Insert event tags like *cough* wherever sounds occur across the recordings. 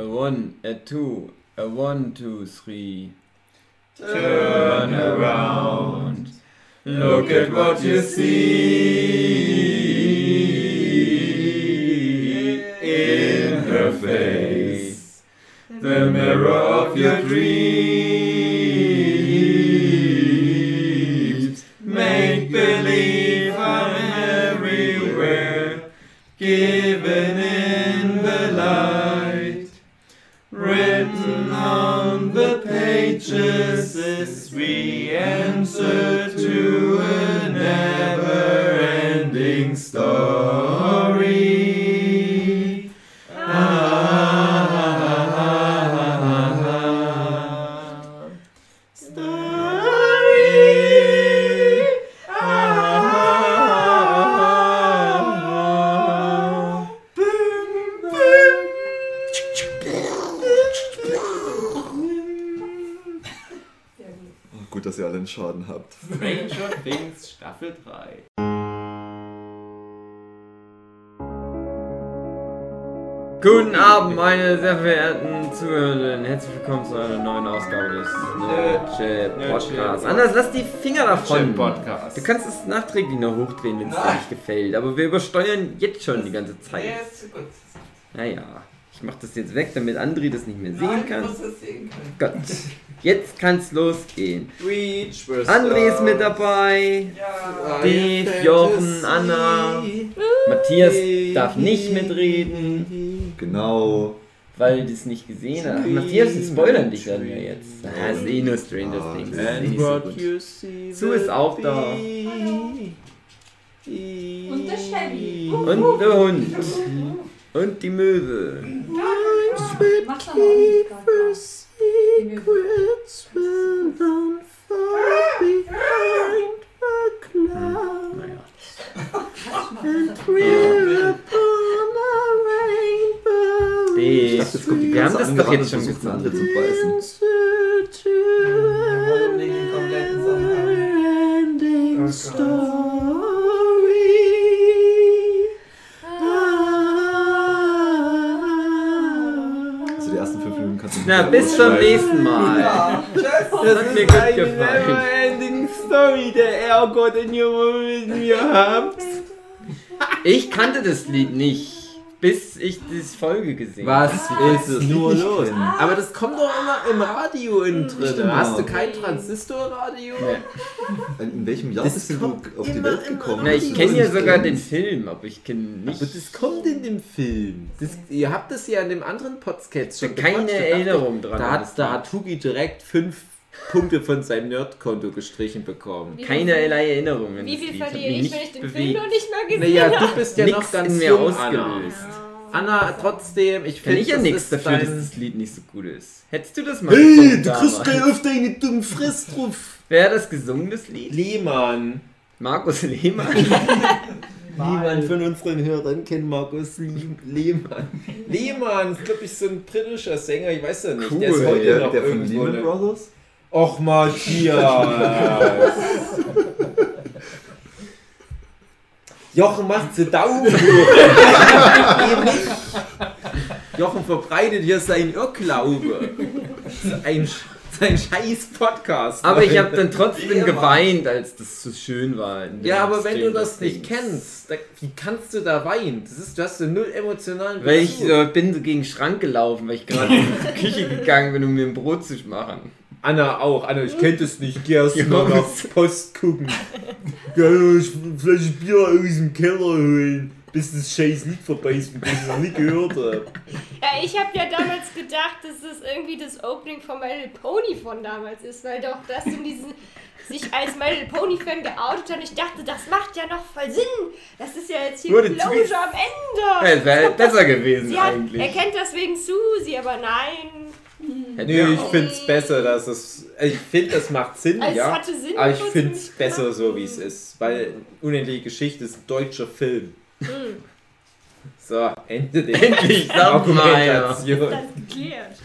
A one, a two, a one, two, three. Turn around, look at what you see in her face, the mirror of your dreams. Davon. Podcast. Du kannst es nachträglich noch hochdrehen, wenn es dir nicht gefällt. Aber wir übersteuern jetzt schon die ganze Zeit. Ja, ist gut. Naja, ich mach das jetzt weg, damit André das nicht mehr sehen Nein, kann. es sehen können. Gott, jetzt kann's losgehen. Reach, André ist mit dabei. Ja. Dave, Jochen, Anna. Matthias darf nicht mitreden, Genau. Weil die es nicht gesehen haben. Matthias, die spoilern dich dann ja jetzt. Ah, ist eh nur Stranger Things. das ist nicht so gut. Sue ist auch da. Und der Shelly. Und der Hund. Und die Möwe. Mach doch mal Naja. Ich dachte, jetzt kommt die Wir haben das doch jetzt schon gesagt. andere zu beißen. wollen nicht den kompletten Song haben. Also die ersten fünf Minuten kannst du nicht Na, bis zum nächsten Mal. Das hat mir gut gefallen. ending story, der Ergot in mit mir habt. Ich kannte das Lied nicht, bis ich diese Folge gesehen Was habe. ist nur los? Aber das kommt doch immer im Radio innen drin. Stimmt. Hast du kein Transistorradio? Nee. In welchem Jahr Das bist du auf die Welt gekommen? Na, ich Das kenne ja sogar den Film, aber ich kenne nicht. Aber das kommt in dem Film. Das, ihr habt es ja in dem anderen Podcast schon keine. Da Erinnerung dran. Da hat, das da hat Hugi direkt fünf Punkte von seinem Nerdkonto gestrichen bekommen. Wie Keinerlei Erinnerungen. Wie viel verliere ich, wenn ich den bewegt. Film noch nicht mehr gesehen Naja, habe? du bist ja Nix noch ganz mir jung, Anna. ausgelöst. Anna, trotzdem, ich finde ich ja nichts dafür, dass dein- das Lied nicht so gut ist. Hättest du das mal Hey, du kriegst gleich auf deine dummen Frist drauf. Wer hat das gesungen, das Lied? Lehmann. Markus Lehmann. *laughs* *laughs* Niemand von unseren Hörern kennt Markus Lehmann. Lehmann ist, glaube ich, so ein britischer Sänger, ich weiß ja nicht. der ist Cool. heute Der, noch der von irgendwo Lehman eine- Brothers? Och, Matthias. Jochen macht sie Daumen. Jochen verbreitet hier sein Irrglaube. Ein, sein scheiß Podcast. Aber ich habe dann trotzdem geweint, als das so schön war. Ja, aber wenn du das nicht kennst, da, wie kannst du da weinen? Das ist, du hast so null emotionalen Weil ich Bezug. äh, bin so gegen den Schrank gelaufen, weil ich gerade in die Küche gegangen bin, um mir ein Brot zu machen. Anna auch. Anna, ich kenn das nicht. Geh erst Ja, mal nach? Post gucken. Ich Flasche Bier aus dem Keller holen. Bis das scheiß Lied vorbei ist, das ich noch nie gehört habe. Ja, ich habe ja damals gedacht, dass das irgendwie das Opening von My Little Pony von damals ist, weil doch das in diesen sich als My Little Pony Fan geoutet hat. Und ich dachte, das macht ja noch voll Sinn. Das ist ja jetzt hier Closure Twist. am Ja, Ende. es wäre besser gewesen Sie hat, eigentlich. er kennt das wegen Susi, aber nein. Hätten Nee, ich auch- find's besser, dass es. Ich finde, das macht Sinn, Also es ja. hatte Sinn, Aber ich aber es besser so, wie es ist. Weil Unendliche Geschichte ist ein deutscher Film. Hm. So, Ende der Endlich, sag mal. Ja. Argumentation. Das geklärt.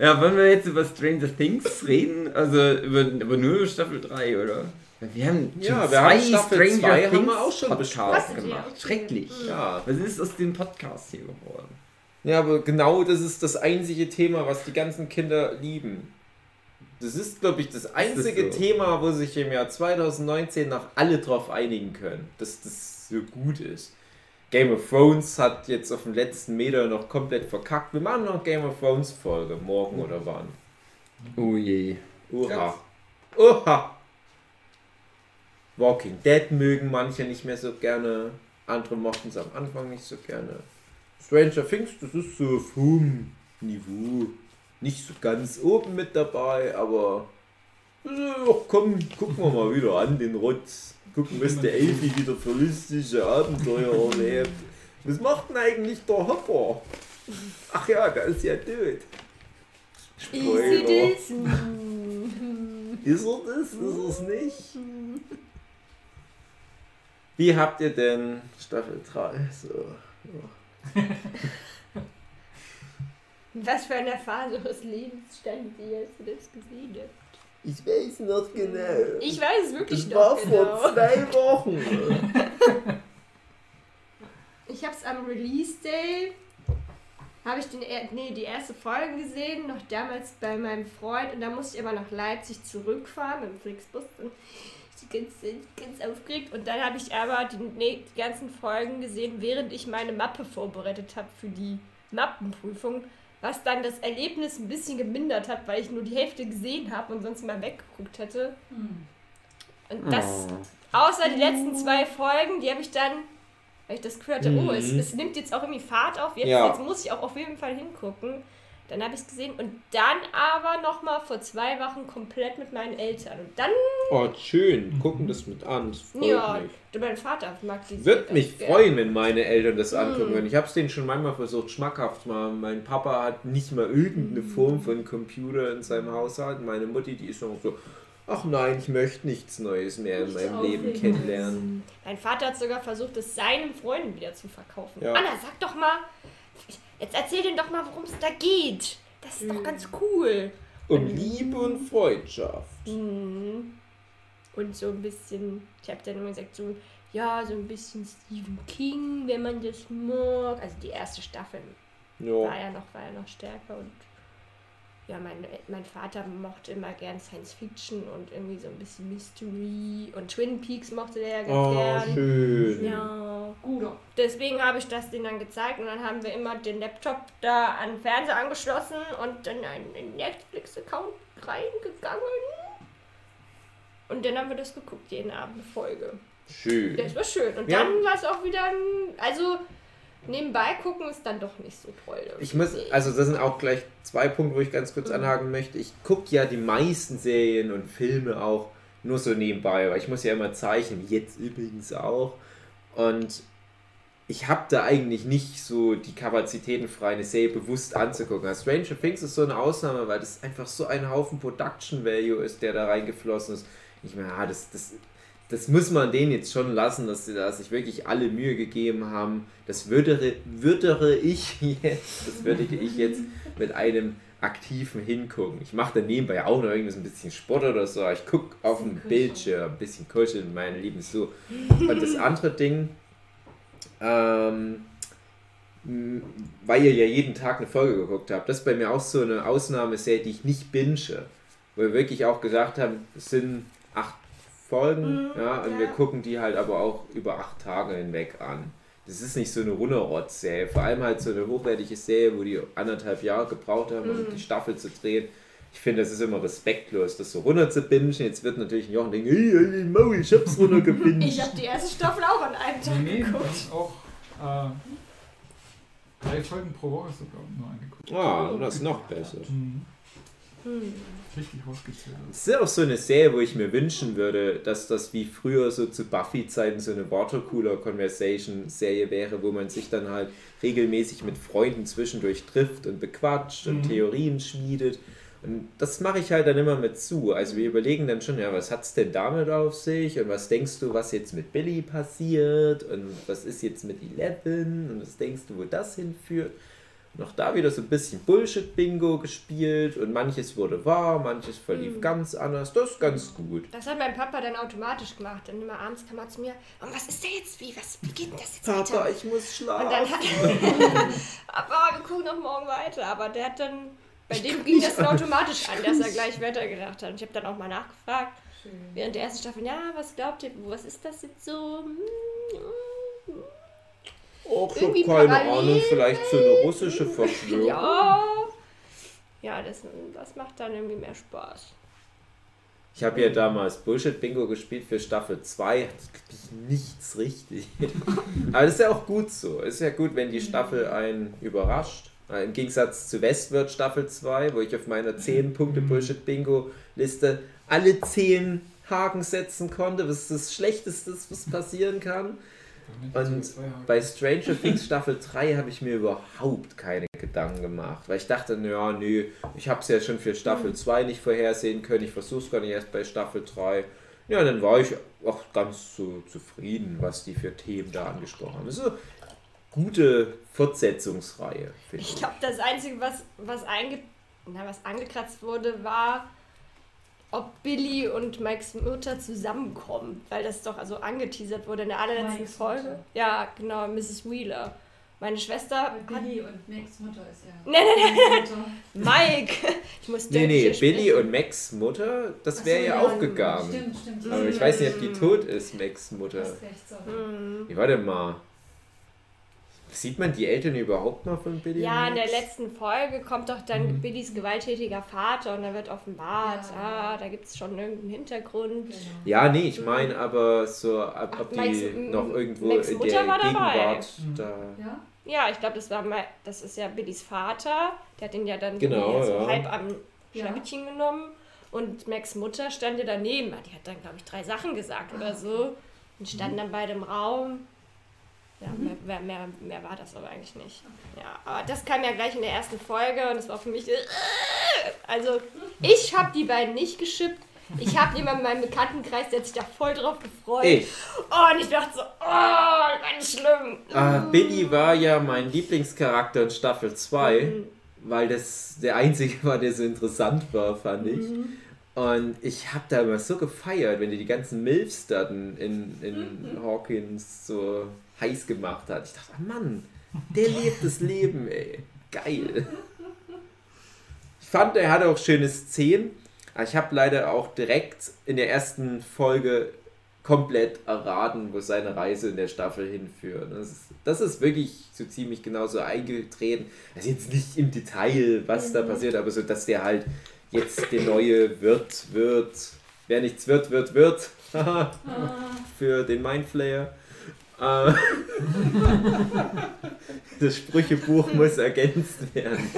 ja, wollen wir jetzt über Stranger Things reden? Also über, über nur über Staffel 3, oder? Wir haben schon Ja, wir zwei haben Staffel Stranger zwei haben Things wir auch schon. Ja, gemacht. okay. Schrecklich. Ja. Was ist aus dem Podcast hier geworden? Ja, aber genau das ist das einzige Thema, was die ganzen Kinder lieben. Das ist, glaube ich, das einzige so. Thema, wo sich im Jahr 2019 noch alle drauf einigen können, dass das so gut ist. Game of Thrones hat jetzt auf dem letzten Meter noch komplett verkackt. Wir machen noch Game of Thrones Folge, morgen oder wann. Oh je. Oha. Oha. Walking Dead mögen manche nicht mehr so gerne. Andere mochten es am Anfang nicht so gerne. Stranger Things, das ist so auf hohem Niveau. Nicht so ganz oben mit dabei, aber äh, ach komm, gucken wir mal wieder an den Rotz. Gucken, was der Elfi wieder für lustige Abenteuer erlebt. Was macht denn eigentlich der Hopper? Ach ja, der ist ja tot. Spoiler. Ist er das? Ist er es nicht? Wie habt ihr denn Staffel 3 so? *laughs* Was für eine Phase eures Lebens stand ihr, als du das gesehen hast? Ich weiß noch genau. Ich weiß es wirklich Das noch war genau. vor zwei Wochen. *laughs* Ich habe es am Release Day, habe ich den, nee, die erste Folge gesehen, noch damals bei meinem Freund und da musste ich immer nach Leipzig zurückfahren mit dem Flixbus und Zeit ganz aufgeregt und dann habe ich aber die, nee, die ganzen Folgen gesehen, während ich meine Mappe vorbereitet habe für die Mappenprüfung, was dann das Erlebnis ein bisschen gemindert hat, weil ich nur die Hälfte gesehen habe und sonst mal weggeguckt hätte. Und das Oh. Außer die letzten zwei Folgen, die habe ich dann, weil ich das Gefühl hatte, oh, es, Mhm. es nimmt jetzt auch irgendwie Fahrt auf, jetzt, Ja. jetzt muss ich auch auf jeden Fall hingucken. Dann habe ich es gesehen und dann aber nochmal vor zwei Wochen komplett mit meinen Eltern. Und dann, Oh, schön. Gucken das mit an. Das freut ja, mich. mein Vater mag die Wird mich gern. freuen, wenn meine Eltern das angucken Mm. würden. Ich habe es denen schon manchmal versucht, schmackhaft zu machen. Mein Papa hat nicht mal irgendeine Mm. Form von Computer in seinem Haushalt. Meine Mutti, die ist noch so, ach nein, ich möchte nichts Neues mehr in meinem Leben kennenlernen. Mein Vater hat sogar versucht, es seinen Freunden wieder zu verkaufen. Ja. Anna, sag doch mal, jetzt erzähl denen doch mal, worum es da geht. Das ist doch ganz cool. Um Liebe und Freundschaft. Mhm. Und so ein bisschen, ich habe dann immer gesagt, so, ja, so ein bisschen Stephen King, wenn man das mag. Also die erste Staffel war Ja. ja noch, war ja noch stärker und ja, mein, mein Vater mochte immer gern Science Fiction und irgendwie so ein bisschen Mystery und Twin Peaks mochte der ja ganz Oh, gern. schön. Ja, Guter. deswegen habe ich das denen dann gezeigt und dann haben wir immer den Laptop da an den Fernseher angeschlossen und dann einen Netflix-Account reingegangen. Und dann haben wir das geguckt, jeden Abend eine Folge. Schön. Das war schön. Und Ja. dann war es auch wieder ein, also nebenbei gucken ist dann doch nicht so toll. Ich muss, also das sind auch gleich zwei Punkte, wo ich ganz kurz anhaken möchte. Ich gucke ja die meisten Serien und Filme auch nur so nebenbei, weil ich muss ja immer zeichnen, jetzt übrigens auch. Und ich habe da eigentlich nicht so die Kapazitäten frei, eine Serie bewusst anzugucken. Also Stranger Things ist so eine Ausnahme, weil das einfach so ein Haufen Production Value ist, der da reingeflossen ist. Ich meine, ah, das, das, das muss man denen jetzt schon lassen, dass sie da sich wirklich alle Mühe gegeben haben. Das würdere, würdere ich *laughs* jetzt, das würdige ich jetzt mit einem aktiven Hingucken. Ich mache dann nebenbei auch noch irgendwas ein bisschen Sport oder so. Ich gucke auf dem Bildschirm, ein bisschen kuscheln, meine Lieben, so. Und das andere Ding, ähm, weil ihr ja jeden Tag eine Folge geguckt habt, das ist bei mir auch so eine Ausnahmeserie, die ich nicht binge. Wo wir wirklich auch gesagt haben, es sind acht Folgen, Mhm, ja, und wir ja. gucken die halt aber auch über acht Tage hinweg an. Das ist nicht so eine Runterrotz-Serie, vor allem halt so eine hochwertige Serie, wo die anderthalb Jahre gebraucht haben, um Mhm. die Staffel zu drehen. Ich finde, das ist immer respektlos, das so runter zu bingen. Jetzt wird natürlich ein Jochen denken, hey, den Maul, ich hab's runtergebinged. *laughs* Ich habe die erste Staffel auch an einem Tag Nee, geguckt. haben auch äh, drei Folgen pro Woche sogar nur angeguckt. Ah, das ist noch besser. Mhm. Hm. Richtig rausgezählt. Es ist auch so eine Serie, wo ich mir wünschen würde, dass das wie früher so zu Buffy-Zeiten so eine Watercooler-Conversation-Serie wäre, wo man sich dann halt regelmäßig mit Freunden zwischendurch trifft und bequatscht und Mhm. Theorien schmiedet. Und das mache ich halt dann immer mit zu. Also wir überlegen dann schon, ja, was hat's denn damit auf sich und was denkst du, was jetzt mit Billy passiert und was ist jetzt mit Eleven und was denkst du, wo das hinführt. noch da wieder so ein bisschen Bullshit-Bingo gespielt und manches wurde wahr, manches verlief Mhm. ganz anders. Das ist ganz gut. Das hat mein Papa dann automatisch gemacht. Dann immer abends kam er zu mir, und was ist da jetzt? Wie, was, wie geht denn das jetzt Papa, weiter? ich muss schlafen. Und dann hat *laughs* Papa, wir gucken noch morgen weiter. Aber der hat dann, bei dem ging das automatisch an, dass er gleich weitergedacht hat. Und ich habe dann auch mal nachgefragt, Schön. während der ersten Staffel, ja, was glaubt ihr, was ist das jetzt so? Hm, hm, Oh, ich hab irgendwie keine parallel. Ahnung, vielleicht so eine russische *laughs* Verschwörung. Ja. Ja, das, das macht dann irgendwie mehr Spaß. Ich habe ja damals Bullshit-Bingo gespielt für Staffel 2. Das ist nichts richtig. *laughs* Aber das ist ja auch gut so. Es ist ja gut, wenn die Staffel einen überrascht. Äh, Im Gegensatz zu Westworld Staffel 2, wo ich auf meiner 10 Punkte Bullshit-Bingo-Liste alle 10 Haken setzen konnte, was das Schlechteste ist, was passieren kann. Und bei Stranger Things Staffel 3 habe ich mir überhaupt keine Gedanken gemacht, weil ich dachte, naja, nee, ich habe es ja schon für Staffel 2 nicht vorhersehen können, ich versuche es gar nicht erst bei Staffel 3. Ja, dann war ich auch ganz so zufrieden, was die für Themen da angesprochen haben. Eine gute Fortsetzungsreihe, finde Ich ich. glaube, das Einzige, was, was, einge na, was angekratzt wurde, war, ob Billy und Mikes Mutter zusammenkommen. Weil das doch also angeteasert wurde in der allerletzten Mikes Folge. Mutter. Ja, genau, Mrs. Wheeler. Meine Schwester hat. Billy und Max Mutter ist ja. Nee, nee, nee. Mike! Ich muss Nee, nee, Billy sprechen. und Max Mutter, das wäre ja auch gegangen. Stimmt, stimmt. Aber ich weiß nicht, ob die tot ist, Max Mutter. Hast recht, sorry. Hm. Nee, warte mal. Sieht man die Eltern überhaupt mal von Billy? Ja, in der letzten Folge kommt doch dann Billys gewalttätiger Vater und da wird offenbart, Ja. ah, da gibt es schon irgendeinen Hintergrund. Genau. Ja, nee, ich meine aber so, ob, ob Ach, die Max- m- noch irgendwo Max in Mutter der war dabei. Gegenwart Mhm. da. Ja? Ja, ich glaube, das war mal, das ist ja Billys Vater, der hat ihn ja dann Genau, so ja. halb am Ja. Schlawittchen genommen und Max Mutter stand ja daneben, die hat dann, glaube ich, drei Sachen gesagt oder so und standen dann beide im Raum. Ja, mehr, mehr, mehr, mehr war das aber eigentlich nicht. Ja, aber das kam ja gleich in der ersten Folge und es war für mich. Also, ich habe die beiden nicht geschippt. Ich habe jemanden in meinem Bekanntenkreis, der hat sich da voll drauf gefreut. Ich. Oh, und ich dachte so, oh, ganz schlimm. Ah, Billy war ja mein Lieblingscharakter in Staffel 2, Mhm. weil das der einzige war, der so interessant war, fand ich. Mhm. Und ich habe da immer so gefeiert, wenn die die ganzen Milfs dann in, in Mhm. Hawkins so heiß gemacht hat. Ich dachte, ah Mann, der lebt das Leben, ey. Geil. Ich fand, er hatte auch schöne Szenen. Aber ich habe leider auch direkt in der ersten Folge komplett erraten, wo seine Reise in der Staffel hinführt. Das ist, das ist wirklich so ziemlich genauso eingetreten. Also jetzt nicht im Detail, was da passiert, aber so, dass der halt jetzt der neue Wirt wird. Wer nichts wird, wird, wird. Haha. *laughs* Für den Mindflayer. Äh, *laughs* das Sprüchebuch muss ergänzt werden.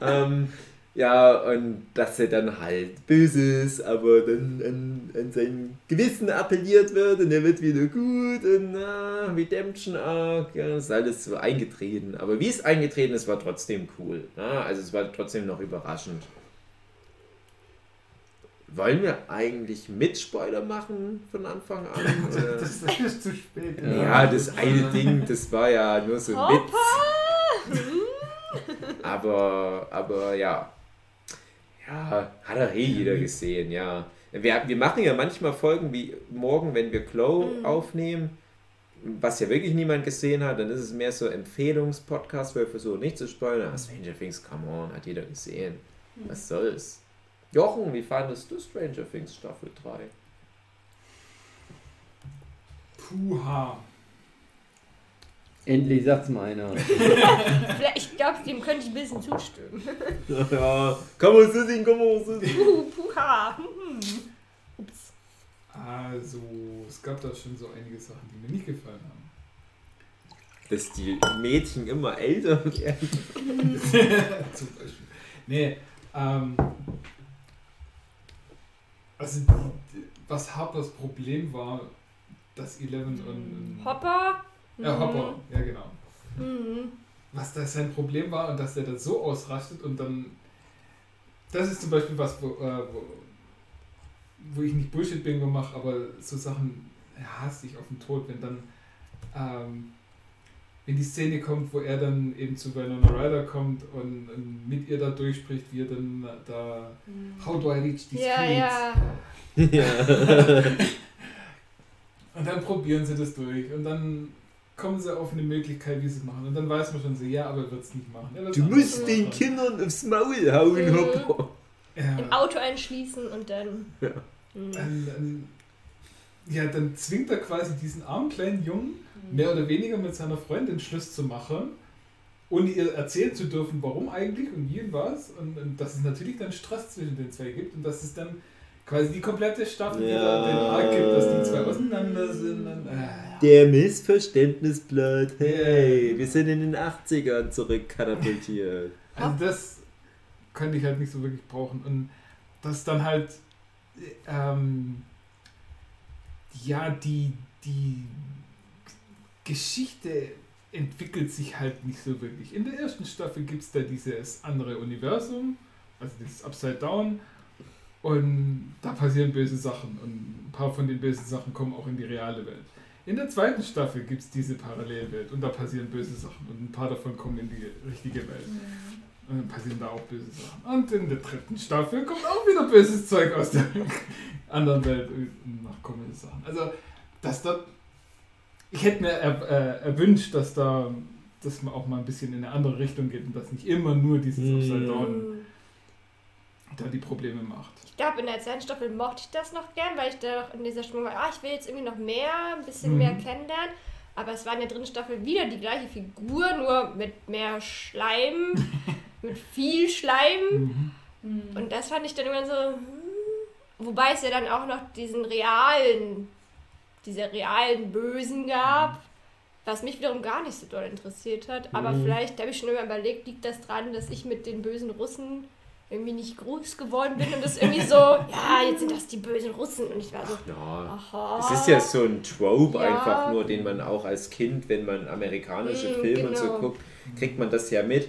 Ähm, ja, und dass er dann halt böse ist, aber dann an, an sein Gewissen appelliert wird und er wird wieder gut und na, Redemption Arc, ja, das ist alles so eingetreten. Aber wie es eingetreten ist, war trotzdem cool. Ja, also es war trotzdem noch überraschend. Wollen wir eigentlich mit Spoiler machen von Anfang an? *laughs* Oder? Das ist zu spät. Ja, das eine Ding, das war ja nur so ein Witz. *laughs* Aber, aber ja. Ja, hat doch eh jeder gesehen, ja. Wir, wir machen ja manchmal Folgen wie morgen, wenn wir Glow aufnehmen, was ja wirklich niemand gesehen hat, dann ist es mehr so Empfehlungspodcast, wo wir versuchen nicht zu spoilern. Aber Stranger Things, come on, hat jeder gesehen. Was soll's? Jochen, wie fandest du Stranger Things Staffel 3? Puha. Endlich sagt's mal einer. *laughs* Vielleicht- Ich glaube, dem könnte ich ein bisschen zustimmen. *laughs* Ja, so sehen, kann man so sehen. Puh, puha. Hm. Ups. Also, es gab da schon so einige Sachen, die mir nicht gefallen haben. Dass die Mädchen immer älter werden. *laughs* Zum Beispiel. Nee, ähm. Also, was Harpers Problem war, dass Eleven und. Hopper? Ja, Hopper, ja, genau. Mhm. Was da sein Problem war und dass er dann so ausrastet und dann. Das ist zum Beispiel was, wo, äh, wo, wo ich nicht Bullshit-Bingo mache, aber so Sachen ja, hasse ich auf den Tod, wenn dann. Ähm, wenn die Szene kommt, wo er dann eben zu Winona Ryder kommt und, und mit ihr da durchspricht, wie er dann da How do I reach these Ja, kids? ja. ja. *laughs* Und dann probieren sie das durch und dann kommen sie auf eine Möglichkeit, wie sie es machen. Und dann weiß man schon so, ja, aber er wird es nicht machen. Du musst den machen. Kindern aufs Maul hauen, Mhm. Hopper. Ja. Im Auto einschließen und dann. Ja. Mhm. Dann, dann, ja, dann zwingt er quasi diesen armen kleinen Jungen, mehr oder weniger mit seiner Freundin Schluss zu machen, ohne ihr erzählen zu dürfen, warum eigentlich und wie und was. Und, und dass es natürlich dann Stress zwischen den zwei gibt und dass es dann quasi die komplette Staffel Ja. wieder den Arc gibt, dass die zwei auseinander sind. Und, äh, Der Missverständnisblatt. Hey, Ja. wir sind in den 80ern zurückkatapultiert. Also das könnte ich halt nicht so wirklich brauchen. Und dass dann halt ähm, ja die, die Geschichte entwickelt sich halt nicht so wirklich. In der ersten Staffel gibt es da dieses andere Universum, also dieses Upside Down. Und da passieren böse Sachen. Und ein paar von den bösen Sachen kommen auch in die reale Welt. In der zweiten Staffel gibt es diese Parallelwelt und da passieren böse Sachen. Und ein paar davon kommen in die richtige Welt. Und dann passieren da auch böse Sachen. Und in der dritten Staffel kommt auch wieder böses Zeug aus der anderen Welt und noch kommende Sachen. Also, dass da. Ich hätte mir er, äh, erwünscht, dass da dass man auch mal ein bisschen in eine andere Richtung geht und dass nicht immer nur dieses Hm. Upside Down Mhm. da die Probleme macht. Ich glaube, in der zweiten Staffel mochte ich das noch gern, weil ich da noch in dieser Stimmung war, ah, ich will jetzt irgendwie noch mehr, ein bisschen Mhm. mehr kennenlernen. Aber es war in der dritten Staffel wieder die gleiche Figur, nur mit mehr Schleim, *laughs* mit viel Schleim. Mhm. Und das fand ich dann immer so. Wobei es ja dann auch noch diesen realen, diese realen Bösen gab, was mich wiederum gar nicht so doll interessiert hat. Aber Mhm. vielleicht habe ich schon immer überlegt, liegt das dran, dass ich mit den bösen Russen irgendwie nicht groß geworden bin und das irgendwie so, *laughs* ja, jetzt sind das die bösen Russen. Und ich war so, Ja. aha. Es ist ja so ein Trope Ja. einfach nur, den man auch als Kind, wenn man amerikanische Mm, Filme und so genau. guckt, kriegt man das ja mit.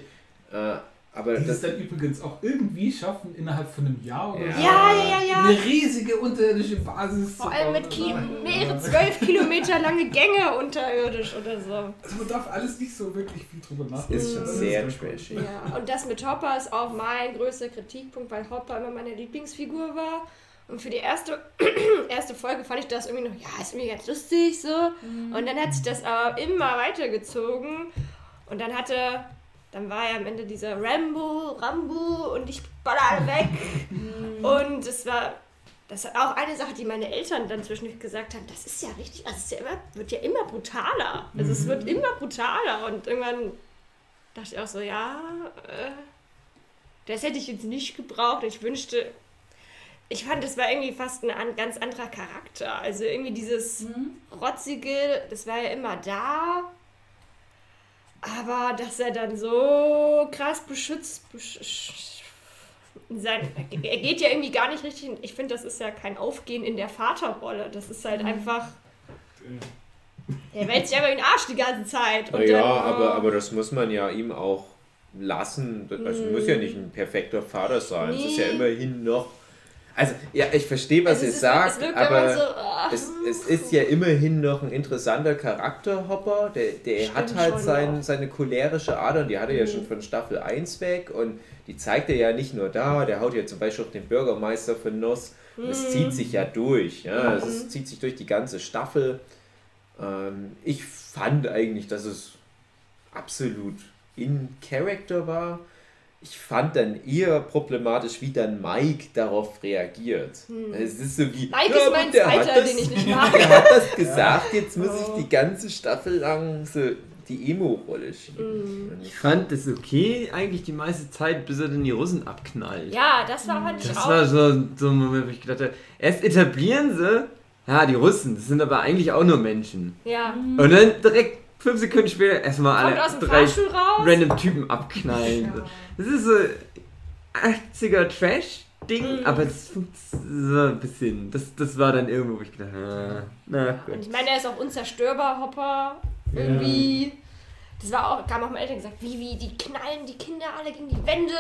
Äh, aber Die es das, dann übrigens auch irgendwie schaffen, innerhalb von einem Jahr oder Ja. so Ja, ja, eine riesige unterirdische Basis Vor zu allem bauen. mit Ki mehrere zwölf Kilometer lange Gänge unterirdisch oder so. Also man darf alles nicht so wirklich viel drüber nachdenken. ist schon Das sehr. Ja, und das mit Hopper ist auch mein größter Kritikpunkt, weil Hopper immer meine Lieblingsfigur war. Und für die erste, *clears throat* erste Folge fand ich das irgendwie noch, ja, ist irgendwie ganz lustig so. Und dann hat sich das aber immer weitergezogen. Und dann hatte, dann war ja am Ende dieser Rambo, Rambo und ich baller alle weg. und es war, das ist auch eine Sache, die meine Eltern dann zwischendurch gesagt haben, das ist ja richtig, also es ja immer, wird ja immer brutaler. Also es wird immer brutaler und irgendwann dachte ich auch so, ja, äh, das hätte ich jetzt nicht gebraucht. Ich wünschte, ich fand, das war irgendwie fast ein an, ganz anderer Charakter. Also irgendwie dieses Rotzige, das war ja immer da. Aber dass er dann so krass beschützt, besch sein, er geht ja irgendwie gar nicht richtig. Ich finde, das ist ja kein Aufgehen in der Vaterrolle. Das ist halt einfach, er wälzt sich einfach in den Arsch die ganze Zeit. Und ja, dann, aber, oh. aber das muss man ja ihm auch lassen. Das also muss ja nicht ein perfekter Vater sein. Es ist ja Nee. immerhin noch. Also, ja, ich verstehe, was ihr es sagt, es aber so, ah. es, es ist ja immerhin noch ein interessanter Charakter, Hopper. Der, der Stimmt hat halt schon, sein, ja. seine cholerische Ader und die hat er ja Mhm. schon von Staffel 1 weg und die zeigt er ja nicht nur da, der haut ja zum Beispiel auch den Bürgermeister von Nuss. Es Mhm. zieht sich ja durch. Ja? Es ist, zieht sich durch die ganze Staffel. Ähm, ich fand eigentlich, dass es absolut in Character war. Ich fand dann eher problematisch, wie dann Mike darauf reagiert. Es ist so wie. Hm. Mike ja, ist mein der hat Zweiter, das- den ich nicht *laughs* mag. Er hat das gesagt, jetzt muss Oh. ich die ganze Staffel lang so die Emo-Rolle schieben. Hm. Und Ich fand das okay eigentlich die meiste Zeit, bis er dann die Russen abknallt. Ja, das war halt Das auch. war so, so ein Moment, wo ich gedacht habe, erst etablieren sie, ja, die Russen, das sind aber eigentlich auch nur Menschen. ja. Und dann direkt fünf Sekunden später erstmal alle aus dem drei random Typen abknallen. Ja. Das ist so 80er Trash-Ding, Mhm. aber das funktioniert so ein bisschen. Das, das war dann irgendwo, wo ich gedacht habe, ah, na Und gut. ich meine, er ist auch unzerstörbar, Hopper. Irgendwie. Das war auch, kam auch meine Eltern gesagt, wie, wie, die knallen die Kinder alle gegen die Wände.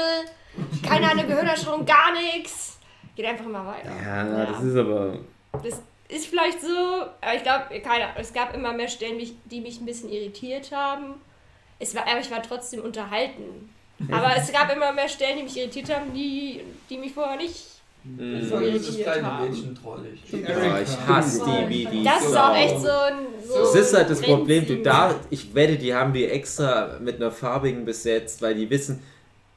Keiner eine Gehirnerschütterung, gar nichts. Geht einfach immer weiter. Ja, das ist aber. Das ist vielleicht so, aber ich glaube, keine Ahnung, es gab immer mehr Stellen, die mich ein bisschen irritiert haben. es war, aber ich war trotzdem unterhalten. Aber es gab immer mehr Stellen, die mich irritiert haben, die, die mich vorher nicht Mhm. so Dieses irritiert kleine haben. Mädchen trollig. Ja, ich hasse die wie die Das ist auch echt so ein. So Das ist halt das Problem, du da, ich wette, die haben die extra mit einer farbigen besetzt, weil die wissen,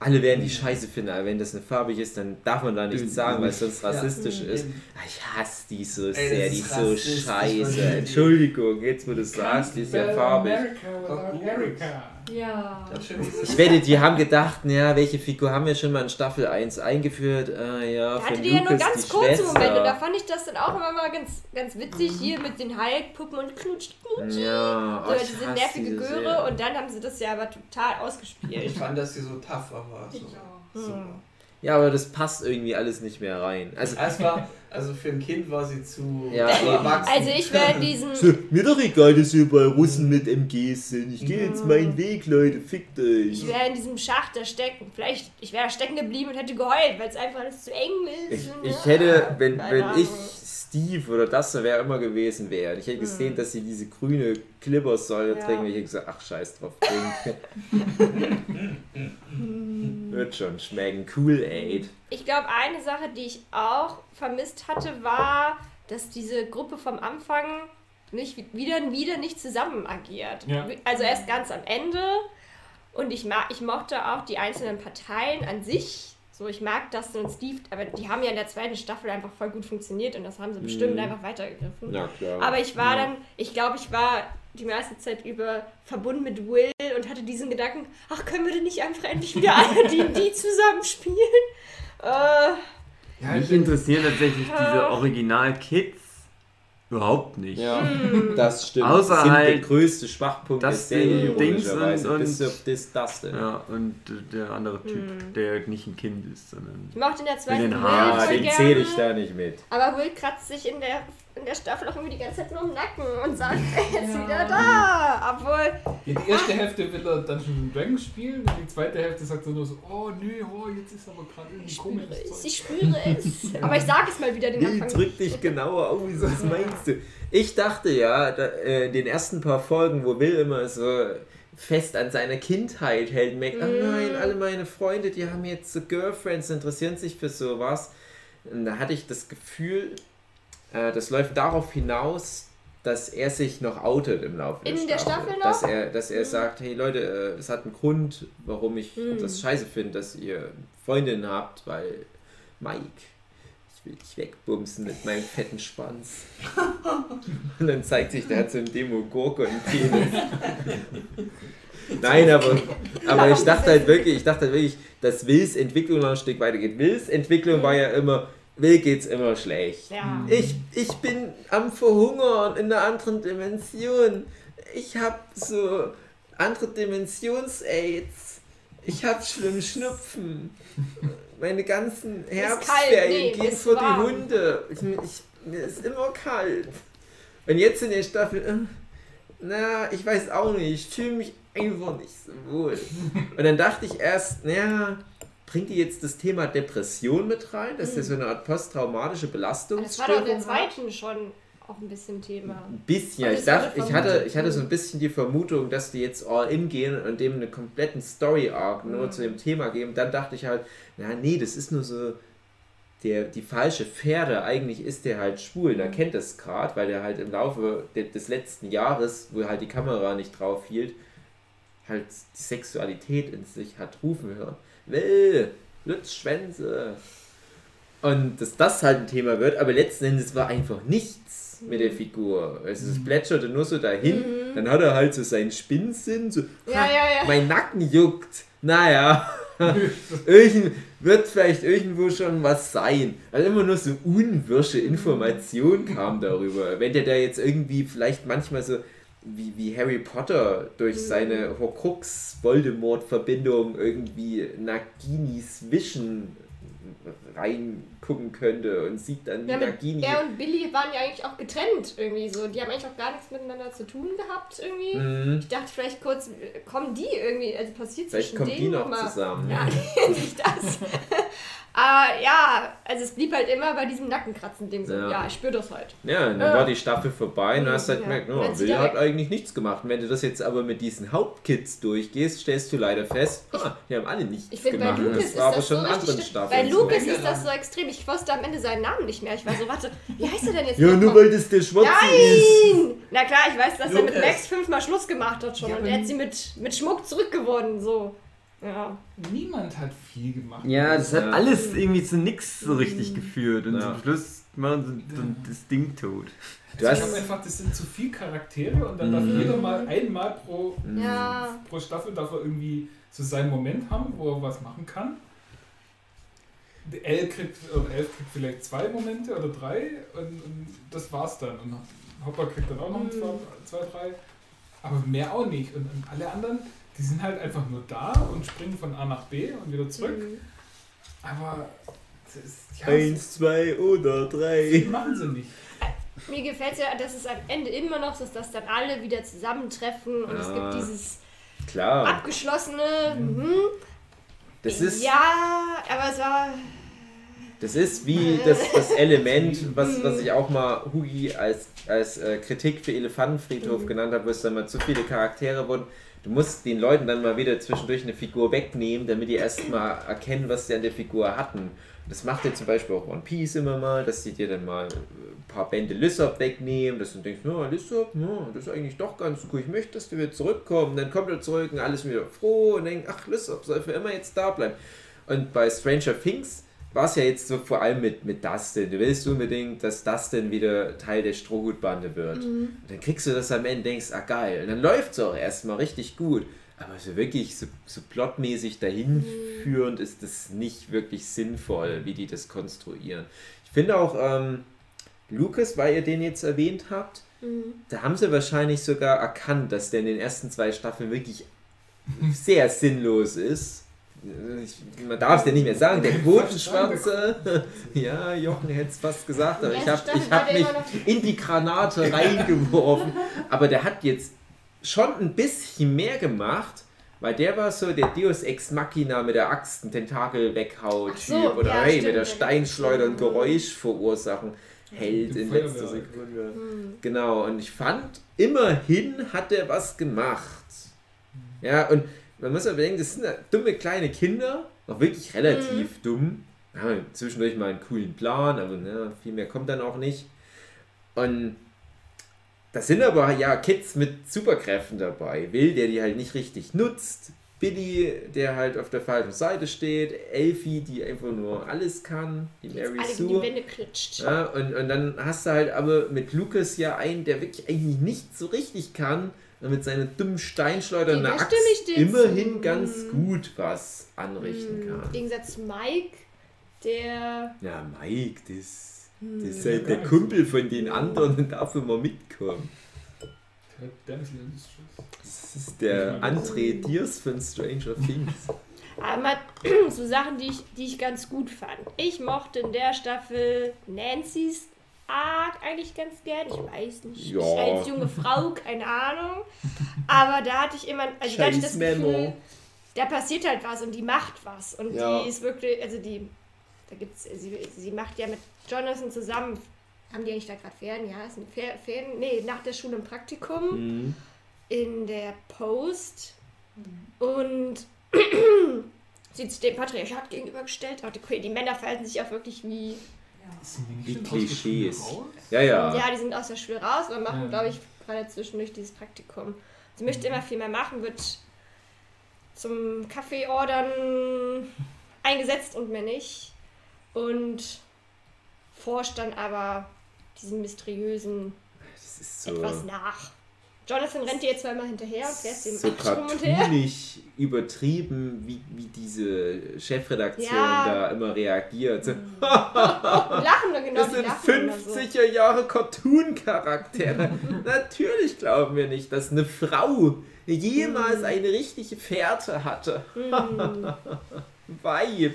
alle werden die scheiße finden, aber wenn das eine farbig ist, dann darf man da nichts sagen, weil es sonst rassistisch ist. Ah, Ich hasse die so Ey, sehr, die ist so scheiße. Entschuldigung, jetzt wo du es sagst, die ist ja farbig. America without Erica. Ja. Ich wette, die haben gedacht, ja, welche Figur haben wir schon mal in Staffel 1 eingeführt? Ah, ja, Da hatte die ja nur ganz kurze Schwester. Momente. Da fand ich das dann auch immer mal ganz, ganz witzig hier mit den Hulk-Puppen und Knutsch, Knutsch. Ja, So, ich diese hasse nervige diese Göre Serie. und dann haben sie das ja aber total Ich ausgespielt. fand, dass sie so tougher war. So. Ich auch. Super. Ja, aber das passt irgendwie alles nicht mehr rein. Also, Es war, also für ein Kind war sie zu, Ja, erwachsen. Also ich wäre in *laughs* diesen. So, mir doch egal, dass hier bei Russen mit MGs sind. Ich gehe jetzt meinen Weg, Leute. Fickt euch. Ich wäre in diesem Schacht da stecken. Vielleicht, ich wäre stecken geblieben und hätte geheult, weil es einfach alles zu eng ist. Ich, und, ich hätte, wenn, wenn ich Steve oder das wer immer gewesen wäre, ich hätte gesehen, dass sie diese grüne Klippersäule Ja. trinken, ich hätte gesagt, ach scheiß drauf, trink. Wird schon schmecken. Cool Aid. Ich glaube, eine Sache, die ich auch vermisst hatte, war, dass diese Gruppe vom Anfang nicht wieder, wieder nicht zusammen agiert. Ja. Also erst ganz am Ende. Und ich, mag, ich mochte auch die einzelnen Parteien an sich. So, ich mag Dustin und Steve, aber die haben ja in der zweiten Staffel einfach voll gut funktioniert und das haben sie bestimmt Mhm. einfach weitergegriffen. Ja, klar. Aber ich war Ja. dann, ich glaube, ich war die meiste Zeit über verbunden mit Will und hatte diesen Gedanken, ach, können wir denn nicht einfach endlich wieder alle die, die zusammen spielen? Äh, Ja, Mich ich interessieren tatsächlich diese Original-Kids überhaupt nicht. Ja, Hm. das stimmt. Außer das sind der halt größte Schwachpunkt das der Serie, Ding- Dings ironischerweise. und- Bis auf das Dustin. Ja, und der andere Typ, Hm. der nicht ein Kind ist, sondern. ich mochte in der zweiten den den zähle ich da nicht mit. Aber Will kratzt sich in der, in der Staffel auch irgendwie die ganze Zeit nur im Nacken und sagt, *laughs* er ist Ja. wieder da. Obwohl, Die erste Hälfte will er Dungeons and Dragons spielen und die zweite Hälfte sagt er nur so, oh nö, oh, jetzt ist aber gerade irgendwie ich spüre komisches es, Zeug. ich spüre *laughs* es. Aber ich sage es mal wieder den Nee, Anfang. drück dich genauer aus, was *laughs* meinst du? Ich dachte ja, da, äh, in den ersten paar Folgen, wo Will immer so fest an seiner Kindheit hält, merkt, oh nein, alle meine Freunde, die haben jetzt so Girlfriends, interessieren sich für sowas. Und da hatte ich das Gefühl, äh, das läuft darauf hinaus, dass er sich noch outet im Laufe In der Staffel noch? Dass er, dass er Mhm. sagt, hey Leute, äh, es hat einen Grund, warum ich Mhm. das scheiße finde, dass ihr Freundinnen habt, weil Mike, ich will dich wegbumsen mit meinem fetten Schwanz. *laughs* Und dann zeigt sich, der hat so ein Demo-Gurke und *laughs* Penis. Nein, aber, aber ich dachte halt wirklich, ich dachte halt wirklich, dass Wills Entwicklung noch ein Stück weitergeht. Wills Entwicklung war ja immer, Will geht's immer schlecht. Ja. Ich, ich bin am Verhungern in einer anderen Dimension. Ich hab so andere Dimensions-Aids. Ich hab schlimm Schnupfen. Meine ganzen Herbstferien nee, gehen vor die warm. Hunde. Ich, ich, mir ist immer kalt. Und jetzt in der Staffel, äh, na, ich weiß auch nicht, ich fühle mich einfach nicht so wohl. Und dann dachte ich erst, naja, bringt die jetzt das Thema Depression mit rein, dass der so eine Art posttraumatische Das war doch in Belastungsstörung der hat? zweiten schon auch ein bisschen Thema. Ein bisschen, Und. Ich, dachte, ich, hatte, ich hatte so ein bisschen die Vermutung, dass die jetzt all in gehen und dem einen kompletten Story-Arc nur Mhm. zu dem Thema geben. Dann dachte ich halt, na nee, das ist nur so der, die falsche Pferde. Eigentlich ist der halt schwul. Mhm. Er kennt das gerade, weil er halt im Laufe de, des letzten Jahres, wo halt die Kamera nicht drauf hielt, halt die Sexualität in sich hat rufen hören. Will, Lutzschwänze. Und dass das halt ein Thema wird, aber letzten Endes war einfach nichts mit der Figur. Also es plätscherte nur so dahin, Mhm. dann hat er halt so seinen Spinnsinn, so, Ja, ja, ja. mein Nacken juckt. Naja, *laughs* irgend, wird vielleicht irgendwo schon was sein. Also immer nur so unwirsche Information kam darüber. Wenn der da jetzt irgendwie vielleicht manchmal so wie, wie Harry Potter durch Mhm. seine Horcrux-Voldemort-Verbindung irgendwie Naginis Vision reingucken könnte und sieht dann die Ja, mit, Nagini. er und Billy waren ja eigentlich auch getrennt irgendwie so. Die haben eigentlich auch gar nichts miteinander zu tun gehabt irgendwie. Mhm. Ich dachte vielleicht kurz, kommen die irgendwie, also passiert Vielleicht zwischen kommen die denen noch mal- zusammen. Ja, *laughs* nicht das. Aber ja, also es blieb halt immer bei diesem Nackenkratzen-Ding so. Ja. Ja, ich spüre das halt. Ja, und dann Ja. war die Staffel vorbei und hast halt Ja. gemerkt, oh, Will er hat eigentlich nichts gemacht. Und wenn du das jetzt aber mit diesen Hauptkids durchgehst, stellst du leider fest, ah, die haben alle nichts Ich finde, bei gemacht. Lucas das ist war aber das schon so in anderen richtig. Staffeln. Bei. Lucas ist das so extrem. Ich wusste am Ende seinen Namen nicht mehr. Ich war so, warte, wie heißt er denn jetzt? Ja, nur weil das der Schwarze ist. Nein! Na klar, ich weiß, dass er mit Lucas. Max fünfmal Schluss gemacht hat schon Ja, und er hat sie mit, mit Schmuck zurückgewonnen, so. Ja. Niemand hat viel gemacht. Ja, das hat Ja. alles irgendwie zu nix so richtig geführt. Und Ja. zum Schluss machen sie dann das Ding tot. Du Also ich hast- habe einfach, das sind zu viele Charaktere und dann darf Mhm. jeder mal einmal pro, Ja. pro Staffel darf er irgendwie so seinen Moment haben, wo er was machen kann. Elle kriegt, oder Elf kriegt vielleicht zwei Momente oder drei und, und das war's dann. Und Hopper kriegt dann auch noch Mhm. zwei, zwei, drei. Aber mehr auch nicht. Und, und alle anderen, die sind halt einfach nur da und springen von A nach B und wieder zurück. Mhm. Aber ist- ja, Eins, zwei oder drei. machen sie nicht. Mir gefällt es ja, dass es am Ende immer noch so ist, dass dann alle wieder zusammentreffen und es Ja. gibt dieses Klar, abgeschlossene. Mhm. das ist, Ja, aber es war. das ist wie das, das Element, *laughs* was, was ich auch mal Hugi als, als äh, Kritik für Elefantenfriedhof Mhm. genannt habe, wo es dann mal zu viele Charaktere wurden. Du musst den Leuten dann mal wieder zwischendurch eine Figur wegnehmen, damit die erstmal erkennen, was sie an der Figur hatten. Das macht ja zum Beispiel auch One Piece immer mal, dass sie dir dann mal ein paar Bände Lissop wegnehmen, dass du denkst, no, Lissop, no, das ist eigentlich doch ganz cool, ich möchte, dass du wieder zurückkommst. Dann kommt er zurück und alles wieder froh und denkt, ach, Lissop soll für immer jetzt da bleiben. Und bei Stranger Things war es ja jetzt so vor allem mit, mit Dustin. Du willst unbedingt, dass Dustin wieder Teil der Strohhutbande wird. Und dann kriegst du das am Ende denkst, ah geil. Und dann läuft es auch erstmal richtig gut. Aber so wirklich so, so plotmäßig dahin führend ist das nicht wirklich sinnvoll, wie die das konstruieren. Ich finde auch, ähm, Lucas, weil ihr den jetzt erwähnt habt, Mhm. da haben sie wahrscheinlich sogar erkannt, dass der in den ersten zwei Staffeln wirklich sehr sinnlos ist. Ich, man darf es ja nicht mehr sagen, der *laughs* Quotenschwarze. *laughs* ja, Jochen hätte es fast gesagt, aber ich habe ich hab mich in die Granate reingeworfen. Aber der hat jetzt schon ein bisschen mehr gemacht, weil der war so der Deus Ex Machina mit der Axt einen Tentakel weghaut so, Typ oder ja, hey, stimmt, mit der der- Steinschleuder ein. Geräusch verursachen. Held Die in letzter. Sekunde. Mhm. Genau, und ich fand, immerhin hat er was gemacht. Ja, und man muss aber bedenken, das sind ja dumme kleine Kinder, auch wirklich relativ dumm. Haben zwischendurch mal einen coolen Plan, aber ne, viel mehr kommt dann auch nicht. Und das sind aber ja Kids mit Superkräften dabei. Will, der die halt nicht richtig nutzt. Billy, der halt auf der falschen Seite steht. Elfie, die einfach nur alles kann. Die Mary Alle Sue. die Wände klitscht. Ja, und, und dann hast du halt aber mit Lucas ja einen, der wirklich eigentlich nicht so richtig kann mit seiner dummen Steinschleuder da Axt immerhin zu. ganz gut was anrichten. Im kann. Gegensatz zu Mike, der. Ja, Mike, das, Hm. das ist halt der Kumpel von den anderen und darf immer mitkommen. Das ist der André Diers von Stranger Things. *laughs* Aber mal *clears throat* so Sachen, die ich, die ich ganz gut fand. Ich mochte in der Staffel Nancy's Arc eigentlich ganz gern. Ich weiß nicht. Ja. Ich als junge Frau, keine Ahnung. Aber da hatte ich immer. Also da hatte ich das. Gefühl, da passiert halt was und die macht was. Und Ja. die ist wirklich. Also die. Da gibt's. Sie, sie macht ja mit Jonathan zusammen. Haben die eigentlich da gerade Ferien? Ja, ist ein Fer Ferien. Nee, nach der Schule im Praktikum Mhm. in der Post und *clears throat* sie ist dem Patriarchat gegenübergestellt. Und okay, die Männer verhalten sich auch wirklich wie. Sind die Klischees. Ja, ja. Ja, die sind aus der Schule raus und machen, Ja. glaube ich, gerade zwischendurch dieses Praktikum. Sie möchte immer viel mehr machen, wird zum Kaffee ordern eingesetzt und mehr nicht. Und forscht dann aber diesem mysteriösen Das ist so, etwas nach. Jonathan rennt ihr zweimal hinterher und fährt sie im so cartoonig übertrieben, wie, wie diese Chefredaktion Ja. da immer reagiert. *laughs* So, Und lachen dann genau, Das sind lachen immer so. 50er Jahre Cartoon-Charaktere. *laughs* Natürlich glauben wir nicht, dass eine Frau jemals eine richtige Fährte hatte. Mm. *laughs* Weib.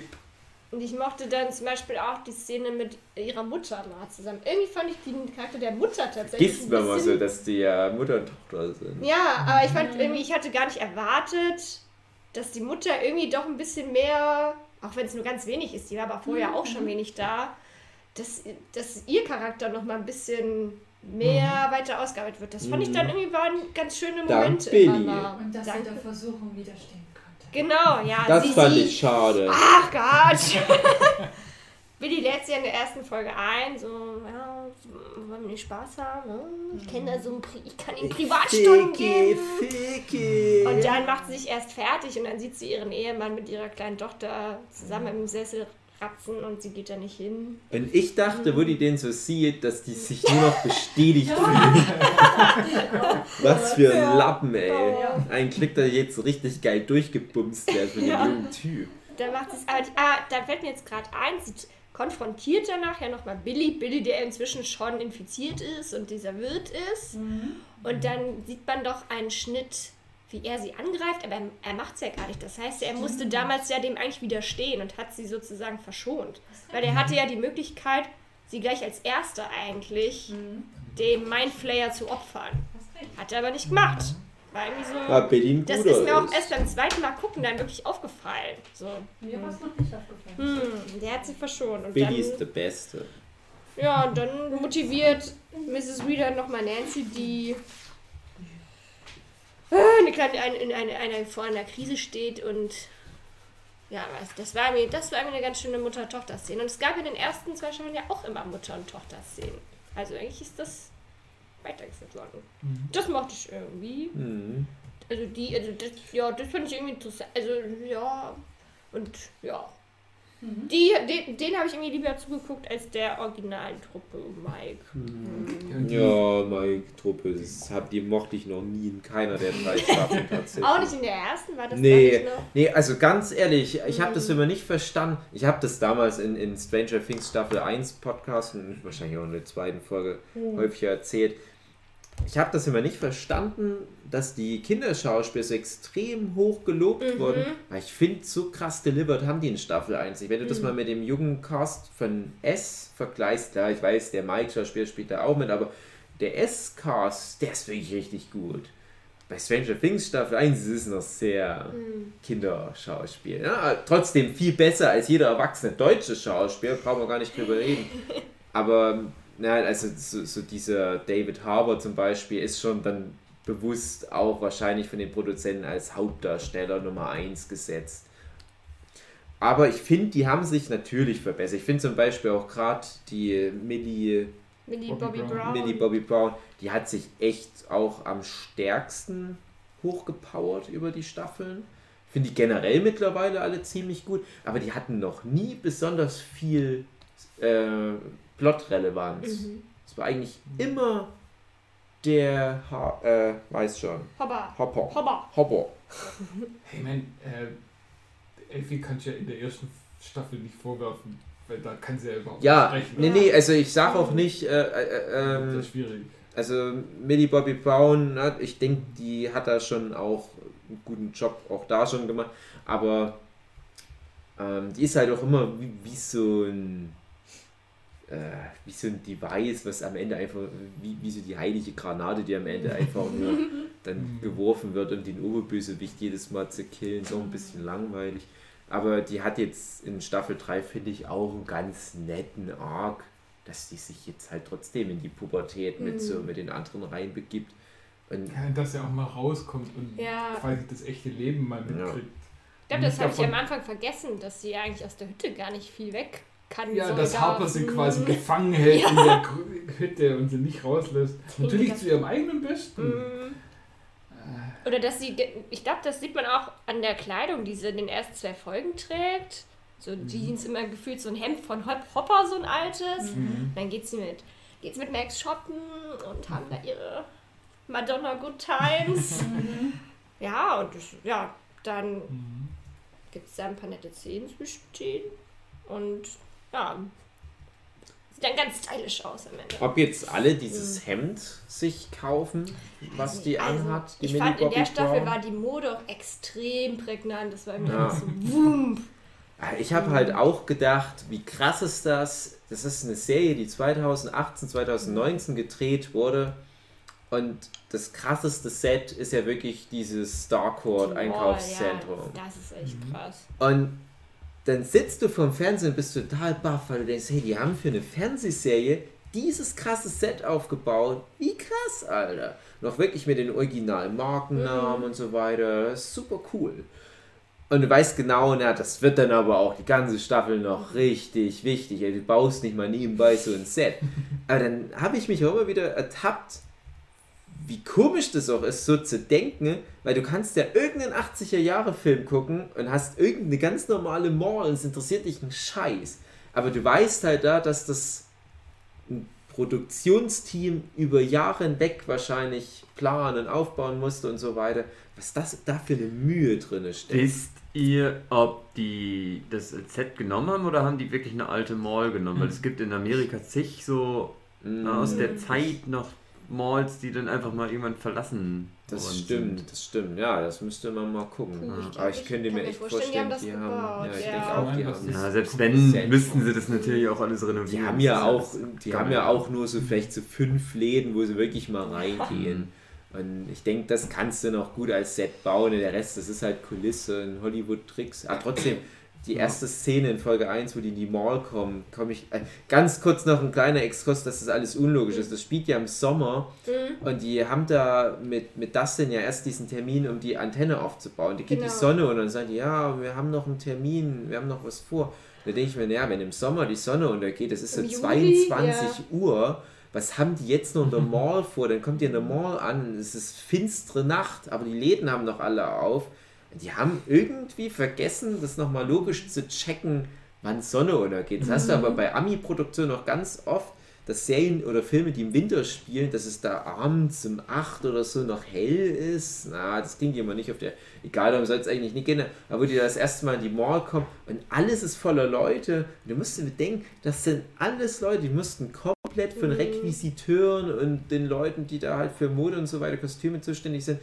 Und ich mochte dann zum Beispiel auch die Szene mit ihrer Mutter mal zusammen. Irgendwie fand ich den Charakter der Mutter tatsächlich. Gibt's mal so, bisschen- dass die ja Mutter und Tochter sind. Ja, aber ich fand irgendwie, ich hatte gar nicht erwartet, dass die Mutter irgendwie doch ein bisschen mehr auch wenn es nur ganz wenig ist, die war aber vorher auch schon wenig da, dass, dass ihr Charakter noch mal ein bisschen mehr weiter ausgearbeitet wird. Das fand ich dann irgendwie waren ganz schöne Mhm. Dank Momente. Billy. Und dass sie der Versuchung widerstehen. Genau, ja. Das sie, fand sie, ich schade. Ach Gott! *laughs* Billy lädt sie in der ersten Folge ein, so, ja, wollen wir nicht Spaß haben? Ne? Ich kenne da so ein Pri ich kann ihm Privatstunden geben. Ficky. Und dann macht sie sich erst fertig und dann sieht sie ihren Ehemann mit ihrer kleinen Tochter zusammen im Sessel ratzen und sie geht da nicht hin. Und ich dachte, wo die den so sieht, dass die sich nur noch bestätigt fühlen. *laughs* Was für ein Lappen, ey. Ja. Ein Klick, der jetzt richtig geil durchgebumst für den Ja. jungen Typ. Dann macht es, aber, ah, da fällt mir jetzt gerade ein, sie konfrontiert danach ja nochmal Billy, Billy, der inzwischen schon infiziert ist und dieser Wirt ist. Und dann sieht man doch einen Schnitt, wie er sie angreift, aber er, er macht es ja gar nicht. Das heißt, er musste damals ja dem eigentlich widerstehen und hat sie sozusagen verschont. Weil er hatte ja die Möglichkeit, sie gleich als Erster eigentlich dem Mindflayer zu opfern. Hat er aber nicht gemacht. War irgendwie so. War Billy ein Das ist mir auch ist. erst beim zweiten Mal gucken dann wirklich aufgefallen. So, Mir war es noch nicht aufgefallen. hm, der hat sie verschont. Und Billy ist der Beste. ja, und dann motiviert Mrs. Reader nochmal Nancy, die eine kleine, eine, in eine, eine, vor einer Krise steht und ja, was- das war mir, das war mir eine ganz schöne Mutter-Tochter-Szene. Und es gab in den ersten zwei Staffeln ja auch immer Mutter- und Tochter-Szenen. Also eigentlich ist das weitergeführt worden. Das mochte ich irgendwie. Mhm. Also die, also das, ja, das fand ich irgendwie interessant. Also ja, und ja. Mhm. Die, den, den habe ich irgendwie lieber zugeguckt als der originalen Truppe Mike. Ja, und die- Ja, Mike Truppe, das hab, die mochte ich noch nie in keiner der drei *laughs* Staffeln tatsächlich. Auch nicht in der ersten, war das Nee, noch? nee, also ganz ehrlich, ich habe Mhm. das immer nicht verstanden. Ich habe das damals in, in Stranger Things Staffel 1 Podcast und wahrscheinlich auch in der zweiten Folge Mhm. häufiger erzählt. Ich habe das immer nicht verstanden, dass die Kinderschauspieler so extrem hoch gelobt Mhm. wurden. Weil ich finde, so krass delivered haben die in Staffel 1 nicht. Wenn du das Mhm. mal mit dem jungen Cast von S vergleichst, klar, ich weiß, der Mike-Schauspieler spielt da auch mit, aber der S-Cast, der ist wirklich richtig gut. Bei Stranger Things Staffel 1 ist es noch sehr Mhm. Kinderschauspiel. Ja, trotzdem viel besser als jeder erwachsene deutsche Schauspieler, brauchen wir gar nicht drüber reden. *laughs* Aber na, also so, so dieser David Harbour zum Beispiel ist schon dann bewusst auch wahrscheinlich von den Produzenten als Hauptdarsteller Nummer 1 gesetzt. Aber ich finde, die haben sich natürlich verbessert. Ich finde zum Beispiel auch gerade die Millie Millie Bobby Bobby Brown. Brown. Millie Bobby Brown, die hat sich echt auch am stärksten hochgepowert über die Staffeln. Ich finde die generell mittlerweile alle ziemlich gut, aber die hatten noch nie besonders viel äh, Plotrelevanz. Mhm. Es war eigentlich immer der, ha äh, weiß schon, Hopper. Hopper. Hopper. Hopper. Ich meine, äh, Elfie kann ich ja in der ersten Staffel nicht vorwerfen, weil da kann sie ja überhaupt Ja, nicht sprechen. nee, nee, also ich sag auch nicht, äh, äh, Das ähm, ist schwierig. Also Millie Bobby Brown, ne, ich denke, die hat da schon auch einen guten Job auch da schon gemacht, aber ähm, die ist halt auch immer wie, wie so ein äh, wie so ein Device, was am Ende einfach, wie, wie so die heilige Granate, die am Ende einfach nur *laughs* dann geworfen wird, um den Oberbösewicht jedes Mal zu killen, so ein bisschen langweilig. Aber die hat jetzt in Staffel 3, finde ich, auch einen ganz netten Arc, dass die sich jetzt halt trotzdem in die Pubertät mit so mit den anderen reinbegibt. Und Ja, dass er auch mal rauskommt und Ja. quasi das echte Leben mal Ja. mitkriegt. Ich glaube, das habe ich am Anfang vergessen, dass sie eigentlich aus der Hütte gar nicht viel weg kann. Ja, soll, dass. Harper sie quasi Mhm. gefangen hält Ja. in der Hütte und sie nicht rauslässt. Natürlich zu ihrem eigenen Besten. Mhm. Oder dass sie, ich glaube, das sieht man auch an der Kleidung, die sie in den ersten zwei Folgen trägt. So Jeans, immer gefühlt so ein Hemd von Hop Hopper, so ein altes. Mhm. Dann geht sie mit, geht sie mit Max shoppen und haben da ihre Madonna Good Times. *laughs* ja, und das, ja, dann Mhm. gibt es da ein paar nette Szenen zwischen denen. Und ja, sieht dann ganz stylisch aus am Ende. ob jetzt alle dieses Hemd sich kaufen, was die Also, anhat, die ich fand, in Bobby der Staffel Brown? war die Mode auch extrem prägnant. Das war mir Ja. alles so wump. Ich habe halt auch gedacht, wie krass ist das? Das ist eine Serie, die 2018, 2019 gedreht wurde. Und das krasseste Set ist ja wirklich dieses Starcourt Einkaufszentrum. Oh, ja, das ist echt krass. Und dann sitzt du vorm Fernsehen und bist total baff, weil du denkst, hey, die haben für eine Fernsehserie dieses krasse Set aufgebaut. Wie krass, Alter. Noch wirklich mit den originalen Markennamen und so weiter. Super cool. Und du weißt genau, na, das wird dann aber auch die ganze Staffel noch richtig wichtig. Ey, du baust nicht mal nebenbei so ein Set. *laughs* Aber dann habe ich mich auch immer wieder ertappt, wie komisch das auch ist, so zu denken, weil du kannst ja irgendeinen 80er-Jahre-Film gucken und hast irgendeine ganz normale Mall und es interessiert dich ein Scheiß. Aber du weißt halt da, dass das ein Produktionsteam über Jahre hinweg wahrscheinlich planen und aufbauen musste und so weiter. Was das da für eine Mühe drin steckt. Wisst ihr, ob die das Set genommen haben oder haben die wirklich eine alte Mall genommen? Weil es gibt in Amerika zig so aus der Zeit noch Malls, die dann einfach mal irgendwann verlassen Das stimmt, sind. das stimmt. Ja, das müsste man mal gucken. Puh, ich glaub, Aber ich ich könnte mir echt vorstellen, die haben Ja, ich ja. denke auch, die Ja, haben. Ja, selbst wenn, müssten sie das natürlich auch alles renovieren. Die haben ja auch, die haben ja auch nur so vielleicht so fünf Läden, wo sie wirklich mal reingehen. Und ich denke, das kannst du noch gut als Set bauen. Und der Rest, das ist halt Kulisse und Hollywood-Tricks. Ah, trotzdem, die erste Szene in Folge 1, wo die in die Mall kommen, komme ich. Äh, ganz kurz noch ein kleiner Exkurs, dass das alles unlogisch ist. Das spielt ja im Sommer Mhm. und die haben da mit, mit Dustin ja erst diesen Termin, um die Antenne aufzubauen. Die geht Genau. die Sonne und dann sagen die, ja, wir haben noch einen Termin, wir haben noch was vor. Da denke ich mir, naja, wenn im Sommer die Sonne untergeht, das ist so Juli, 22 Uhr, was haben die jetzt noch in der *laughs* Mall vor? Dann kommt ihr in der Mall an, es ist finstere Nacht, aber die Läden haben noch alle auf. Die haben irgendwie vergessen, das nochmal logisch zu checken, wann Sonne untergeht. Das hast du aber bei Ami-Produktionen noch ganz oft, dass Serien oder Filme, die im Winter spielen, dass es da abends um 8 oder so noch hell ist. Na, das klingt immer nicht auf der. Egal, darum soll es eigentlich nicht gehen. Aber wo die das erste Mal in die Mall kommen und alles ist voller Leute. Und du musst dir bedenken, das sind alles Leute, die mussten komplett von Requisiteuren und den Leuten, die da halt für Mode und so weiter, Kostüme zuständig sind,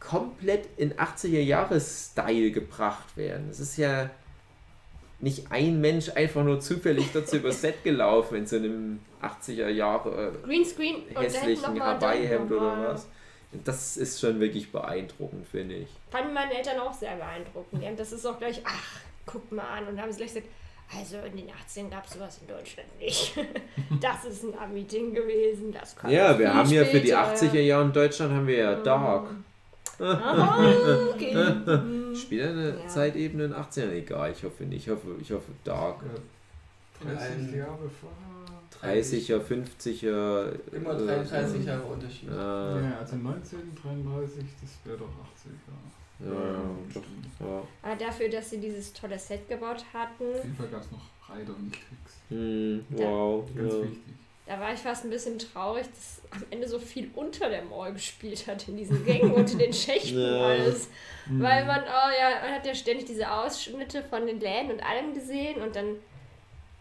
komplett in 80er-Jahres-Style gebracht werden. Das ist ja nicht ein Mensch einfach nur zufällig dazu über Set *laughs* gelaufen in so einem 80er-Jahre Greenscreen und da hinten hässlichen Hawaii-Hemd oder was. Das ist schon wirklich beeindruckend, finde ich. Fanden meine Eltern auch sehr beeindruckend. Ja, das ist auch gleich, ach, guck mal an. Und dann haben sie gleich gesagt, also in den 80ern gab es sowas in Deutschland nicht. *laughs* das ist ein Ami-Ding gewesen. Das Ja, wir haben ja für die später. 80er Jahre in Deutschland haben wir ja Dark. Aha, okay. *laughs* Mhm. Spielt eine Ja. Zeitebene in 80ern? Egal, ich hoffe nicht. Ich hoffe, ich hoffe Dark. 30 Jahre vor. 30er, 50er. Immer äh, 33 Jahre Unterschied. Äh, Ja, also 1933, das wäre doch 80 Jahre. ja, ja, doch, ja. Aber dafür, dass sie dieses tolle Set gebaut hatten, Auf jeden Fall gab es noch Reiter und nicht Tricks. Hm, wow. Ganz Ja. wichtig. Da war ich fast ein bisschen traurig, dass am Ende so viel unter der Mall gespielt hat, in diesen Gängen und in den Schächten Ja. alles. Mhm. Weil man, oh ja, man hat ja ständig diese Ausschnitte von den Läden und allem gesehen und dann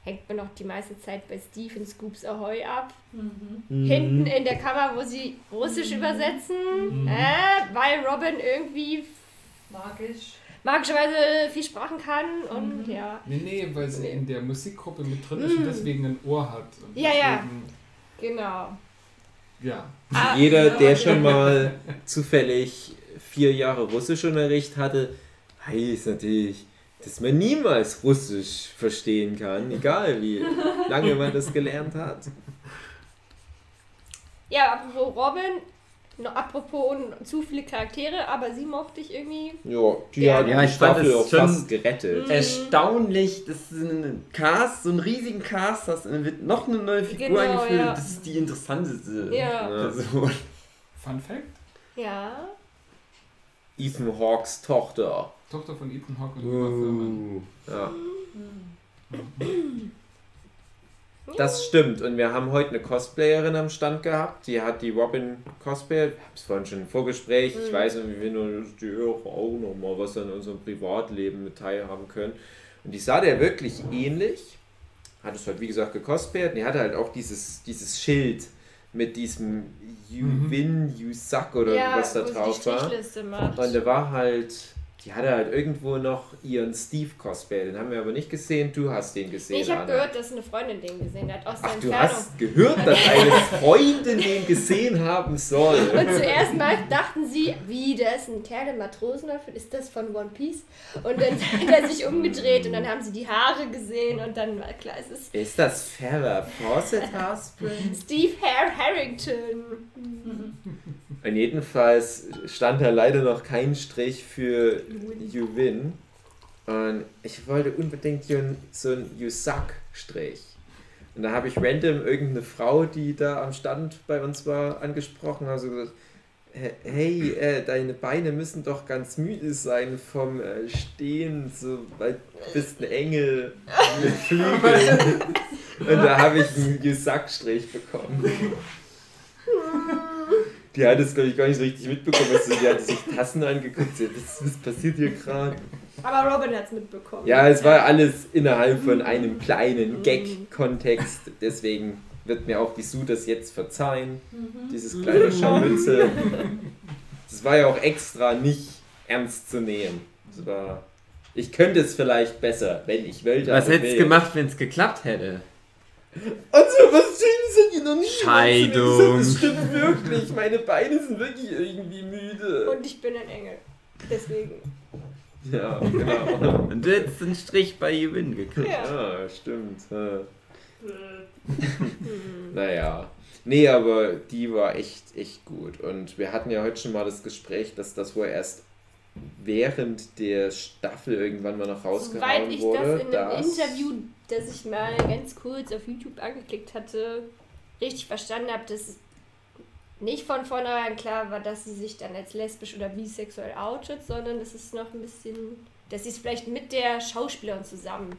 hängt man noch die meiste Zeit bei Steve in Scoops Ahoy ab. Mhm. Mhm. Hinten in der Kammer, wo sie Russisch übersetzen, Mhm. äh, weil Robin irgendwie Magisch. Magischerweise viel Sprachen kann und Mhm. ja, Nee, nee, weil sie in der Musikgruppe mit drin ist und Mm. deswegen ein Ohr hat. Und Ja, ja. genau. Ja. Ah, *laughs* Jeder, der ja, schon mal zufällig vier Jahre Russischunterricht hatte, weiß natürlich, dass man niemals Russisch verstehen kann, egal wie lange man das gelernt hat. Ja, apropos Robin, noch apropos zu viele Charaktere, aber sie mochte ich irgendwie. Ja, die Ja. hat Ja, die ich fand Staffel es auch schon- fast gerettet. Mhm. Erstaunlich, dass du einen Cast, so einen riesigen Cast hast und dann wird noch eine neue Figur Genau, eingeführt. ja. Das ist die interessanteste Ja. Person. Fun Fact: Ja. Ethan Hawks Tochter. Tochter von Ethan Hawke und Uma Thurman. Uh, ja, Mhm. Das stimmt. Und wir haben heute eine Cosplayerin am Stand gehabt. Die hat die Robin Cosplay. Ich hab's vorhin schon im Vorgespräch. Ich Mhm. weiß nicht, wie wir nur die Hörer auch noch mal was an unserem Privatleben mit teilhaben können. Und die sah der wirklich ähnlich. Hat es halt, wie gesagt, gecosplayt. Und die hatte halt auch dieses, dieses Schild mit diesem You Mhm. win, you suck oder ja, was da drauf war. Macht. Und der war halt die hatte halt irgendwo noch ihren Steve-Cosplay. Den haben wir aber nicht gesehen. Du hast den gesehen. Nee, ich habe gehört, dass eine Freundin den gesehen hat aus der Ach, du Entfernung. hast gehört, dass eine Freundin den gesehen haben soll. *laughs* Und zuerst mal dachten sie, wie, da ist ein Kerl im Matrosenoutfit, ist das von One Piece? Und dann *laughs* hat er sich umgedreht und dann haben sie die Haare gesehen und dann war klar, es ist Ist das Farrah Fawcett Haarspray? *laughs* Steve Hare Harrington. Und jedenfalls stand da leider noch kein Strich für You Win. Und ich wollte unbedingt so ein- so ein You Suck Strich. Und da habe ich random irgendeine Frau, die da am Stand bei uns war, angesprochen. Also gesagt, "He- hey, äh, deine Beine müssen doch ganz müde sein vom äh, Stehen, so, weil du bist ein Engel mit *laughs* Flügeln. Und da habe ich einen You Suck Strich bekommen. *laughs* Die hat es, glaube ich, gar nicht so richtig mitbekommen. Also, die hat sich Tassen angeguckt. Sie hat, was, was passiert hier gerade? Aber Robin hat es mitbekommen. Ja, es war alles innerhalb von einem kleinen Gag-Kontext. Deswegen wird mir auch die Sue das jetzt verzeihen. Dieses kleine Scharmützel. *laughs* Das war ja auch extra nicht ernst zu nehmen. Das war, ich könnte es vielleicht besser, wenn ich wollte. Was hättest du gemacht, wenn es geklappt hätte? Also, was schön sind die noch nicht Scheidung. Das stimmt wirklich. Meine Beine sind wirklich irgendwie müde. Und ich bin ein Engel. Deswegen. Ja, genau. Und du hättest einen Strich bei Gewinn gekriegt. Ja. Ah, stimmt. Ja. *laughs* Naja. Nee, aber die war echt, echt gut. Und wir hatten ja heute schon mal das Gespräch, dass das wohl erst während der Staffel irgendwann mal noch Soweit rausgehauen ich wurde. das in einem Interview, das ich mal ganz kurz auf YouTube angeklickt hatte, richtig verstanden habe, dass nicht von vornherein klar war, dass sie sich dann als lesbisch oder bisexuell outet, sondern dass es noch ein bisschen, dass sie es vielleicht mit der Schauspielerin zusammen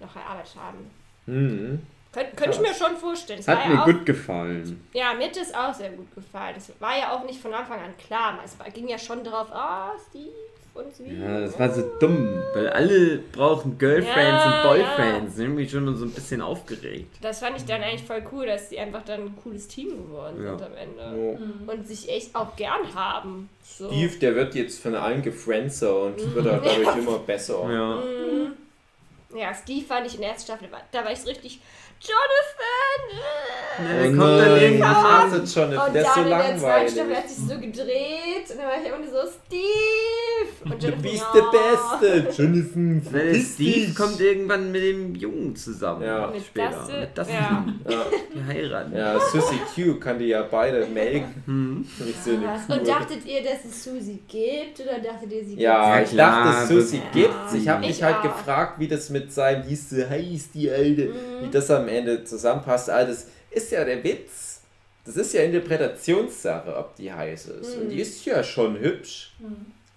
noch erarbeitet haben. Mhm. Könnt, könnte ich mir schon vorstellen. Es Hat war mir ja auch, gut gefallen. Ja, mir hat das auch sehr gut gefallen. Das war ja auch nicht von Anfang an klar. Es ging ja schon darauf, ah, Steve und sie. Ja, das war so dumm, weil alle brauchen Girlfriends Ja, und Boyfriends. Sind irgendwie schon so ein bisschen aufgeregt. Das fand ich dann eigentlich voll cool, dass die einfach dann ein cooles Team geworden Ja. sind am Ende. Ja. Und sich echt auch gern haben. So. Steve, der wird jetzt von allen gefriendzoned und wird auch dadurch *laughs* immer besser. Ja. Mhm. Ja, Steve fand ich in der ersten Staffel, da war ich so richtig, Jonathan! Ja, der Oh kommt dann nein, irgendwann ich an. hasse schon, Und der ist so dann in der zweiten Staffel langweilig. hat sich so gedreht und dann war ich immer so, Steve! Und Du Jonathan, bist ja. der Beste, Jonathan. Verpiss Steve dich. kommt irgendwann mit dem Jungen zusammen. Ja. Mit Später. Dustin, Mit Dustin. ja. *laughs* Ja, Die heiraten. ja Susie Q kann die ja beide melken. Hm. Kuh. Und dachtet ihr, dass es Susi gibt oder dachtet ihr, sie Ja, Ja, ich klar, dachte, Susi das- gibt's. Ich habe mich Ich halt gefragt, wie das mit seinem, wie so heiß die Alte, wie das am Ende zusammenpasst. Ah, das ist ja der Witz. Das ist ja Interpretationssache, ob die heiß ist. Und die ist ja schon hübsch.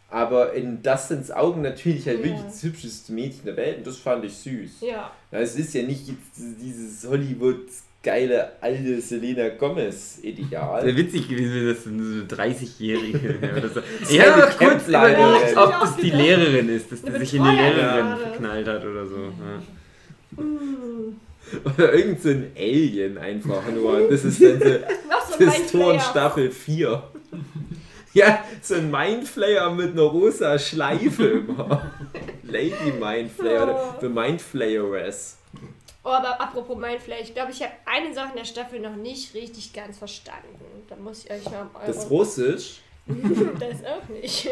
Aber in Dustins Augen natürlich halt Ja. wirklich das hübscheste Mädchen der Welt. Und das fand ich süß. Ja. Ja, es ist ja nicht dieses Hollywood geile alte Selena Gomez Ideal. Wäre witzig gewesen, wenn das so eine 30-Jährige oder so. *laughs* ist Ich ja habe die auch kurz überlegt, Ja, ob das die gedacht. Lehrerin ist, dass die sich in die Lehrerin gerade. verknallt hat oder so. Ja. *laughs* Oder irgend so ein Alien einfach nur. Das ist dann so *laughs* Noch so ein das Tor in Mindflayer. Staffel 4. Ja, so ein Mindflayer mit einer rosa Schleife *laughs* immer. Lady Mindflayer oder The Mindflayeress. Oh, aber apropos Mindflayer, ich glaube, ich habe eine Sache in der Staffel noch nicht richtig ganz verstanden. Da muss ich euch mal um eure... Das Russisch. das auch nicht.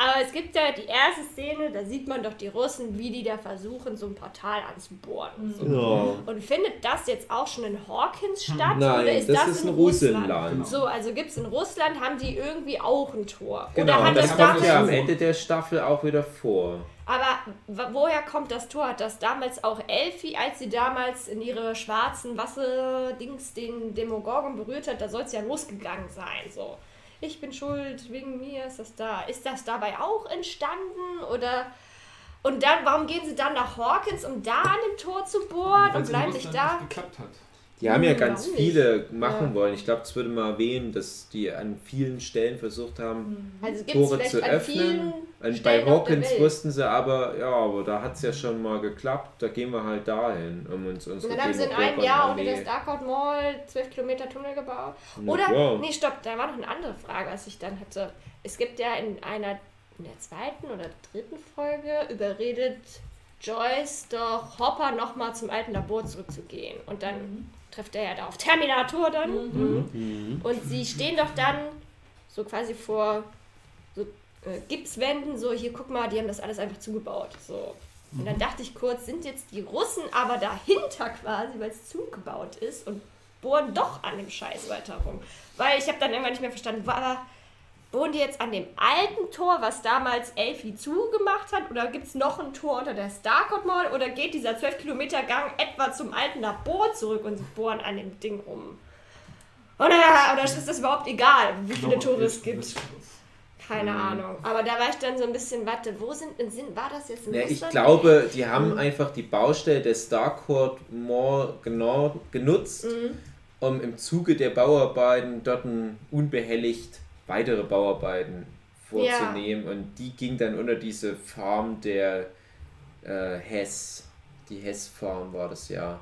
Aber es gibt ja die erste Szene, da sieht man doch die Russen, wie die da versuchen, so ein Portal anzubohren. und So. Ja. Und findet das jetzt auch schon in Hawkins statt? oder Nein, ist das, das, ist in ein Russland? Russenland. So, also gibt es in Russland, haben die irgendwie auch ein Tor. Genau, oder hat das das kommt ja am Ende der Staffel auch wieder vor. Aber woher kommt das Tor? Hat das damals auch Elfie, als sie damals in ihre schwarzen Wasserdings den Demogorgon berührt hat, da soll es ja losgegangen sein. So, ich bin schuld, wegen mir ist das da. Ist das dabei auch entstanden? Oder. Und dann, warum gehen sie dann nach Hawkins, um da an dem Tor zu bohren Weil und bleiben sich da? nicht geklappt hat. Die haben ja Hm, ganz viele machen Ja. wollen. Ich glaube, es würde mal erwähnen, dass die an vielen Stellen versucht haben, Also gibt es Tore zu an öffnen. Und bei Hawkins wussten sie aber, ja, aber da hat es ja schon mal geklappt, da gehen wir halt dahin, um uns Und unsere dann haben sie in einem Jahr unter das Darkout Mall 12 Kilometer Tunnel gebaut. Oder, wow. nee, stopp, da war noch eine andere Frage, was ich dann hatte. Es gibt ja in einer in der zweiten oder dritten Folge überredet Joyce doch Hopper nochmal zum alten Labor zurückzugehen. Und dann trifft er ja da auf Terminator dann. Mhm. Und sie stehen doch dann so quasi vor so äh, Gipswänden, so hier guck mal, die haben das alles einfach zugebaut. So. Und dann dachte ich kurz, sind jetzt die Russen aber dahinter quasi, weil es zugebaut ist und bohren doch an dem Scheiß weiter rum. Weil ich habe dann irgendwann nicht mehr verstanden, war, bohren die jetzt an dem alten Tor, was damals Elfie zugemacht hat, oder gibt es noch ein Tor unter der Starcourt Mall, oder geht dieser 12 Kilometer Gang etwa zum alten Labor zurück und sie bohren an dem Ding rum? Oder, oder ist das überhaupt egal, wie viele Genau, Tore es gibt? Keine Ahnung. Aber da war ich dann so ein bisschen, warte, wo sind, sind war das jetzt in Ja, ich glaube, die haben Mhm. einfach die Baustelle der Starcourt Mall genau genutzt, Mhm. um im Zuge der Bauarbeiten dort ein unbehelligt weitere Bauarbeiten vorzunehmen. Und die ging dann unter diese Farm der äh, Hess. Die Hess-Farm war das ja.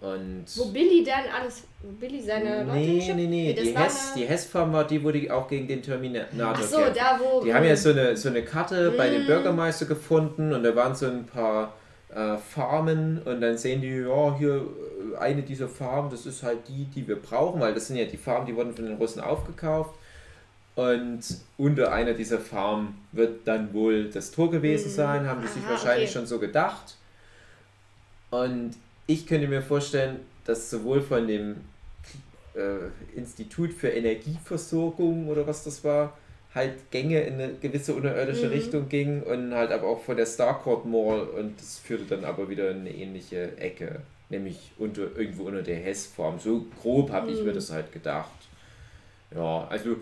Und Wo Billy dann alles, wo Billy seine Leute nee, schickt? nee, nee, die Hess, eine- die Hess-Farm war die, wo die auch gegen den Terminator Ach so, da wo. Die haben ja so eine, so eine Karte bei dem Mm. Bürgermeister gefunden und da waren so ein paar äh, Farmen und dann sehen die, ja, hier äh, eine dieser Farmen, das ist halt die, die wir brauchen, weil das sind ja die Farmen, die wurden von den Russen aufgekauft. Und unter einer dieser Farmen wird dann wohl das Tor gewesen Mm. sein, haben die sich wahrscheinlich okay. schon so gedacht. Und ich könnte mir vorstellen, dass sowohl von dem äh, Institut für Energieversorgung oder was das war, halt Gänge in eine gewisse unterirdische Mhm. Richtung gingen und halt aber auch von der Starcourt Mall und das führte dann aber wieder in eine ähnliche Ecke, nämlich unter, irgendwo unter der Hess-Farm. So grob habe ich mir Mhm. das halt gedacht. Ja, also